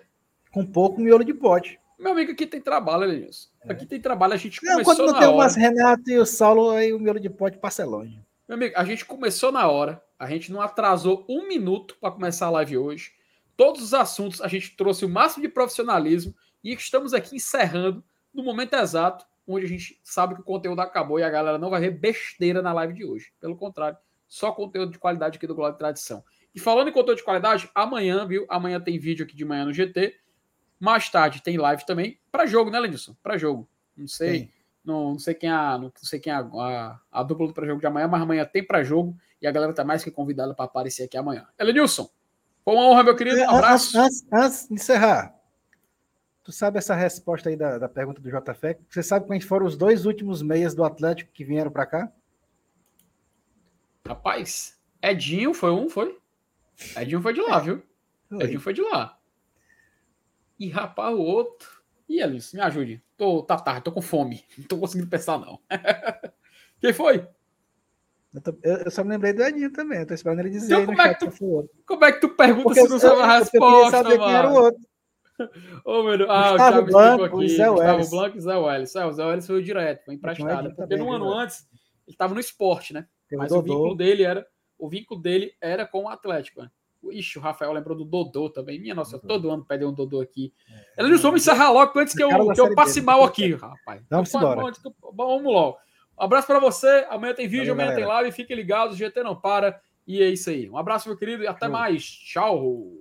Com pouco miolo de pote. Meu amigo, aqui tem trabalho, Elenilson. É. Aqui tem trabalho, a gente não, começou quando não tem o Márcio Renato e o Saulo, aí o miolo de pote passa longe. Meu amigo, a gente começou na hora, a gente não atrasou um minuto para começar a live hoje. Todos os assuntos a gente trouxe o máximo de profissionalismo e estamos aqui encerrando no momento exato onde a gente sabe que o conteúdo acabou e a galera não vai ver besteira na live de hoje. Pelo contrário, só conteúdo de qualidade aqui do Glória de Tradição. E falando em conteúdo de qualidade, amanhã, viu? Amanhã tem vídeo aqui de manhã no GT. Mais tarde tem live também para jogo, né, Lenilson? Para jogo. Não sei, não, não, sei quem é a, não sei quem é a, a, a dupla para jogo de amanhã, mas amanhã tem para jogo e a galera tá mais que convidada para aparecer aqui amanhã. Elenilson, foi uma honra, meu querido. Um abraço. Antes, antes de encerrar, tu sabe essa resposta aí da, da pergunta do JFE? Você sabe quais foram os dois últimos meias do Atlético que vieram para cá? Rapaz, Edinho foi um, foi? Edinho foi de lá, viu? Foi. Edinho foi de lá. E rapaz, o outro. E Alice, me ajude. Tô, tá tarde, tô com fome. Não tô conseguindo pensar, não. Quem foi? Eu, tô, eu, só me lembrei do Edinho também. Eu tô esperando ele dizer. Então, como, é tu, como, é que tu, pergunta Porque se não sabe a resposta, saber mano? Quem era o outro. Ô, meu Deus. Ah, Gustavo o Thiago Blanco, aqui. Zé Gustavo Blanco e Zé Welles. O Zé Welles foi direto, foi emprestado. Porque no ano antes, ele tava no esporte, né? Mas o vínculo dele era o vínculo dele era com o Atlético. Né? Ixi, o Rafael lembrou do Dodô também. Minha nossa, todo ano pede um Dodô aqui. É, Ele não soube encerrar logo antes que eu, que eu passe mal aqui, rapaz. Vamos embora. Vamos logo. Um abraço para você. Amanhã tem vídeo, Valeu, amanhã galera. tem live. Fiquem ligados, o GT não para. E é isso aí. Um abraço, meu querido, e até mais. Tchau.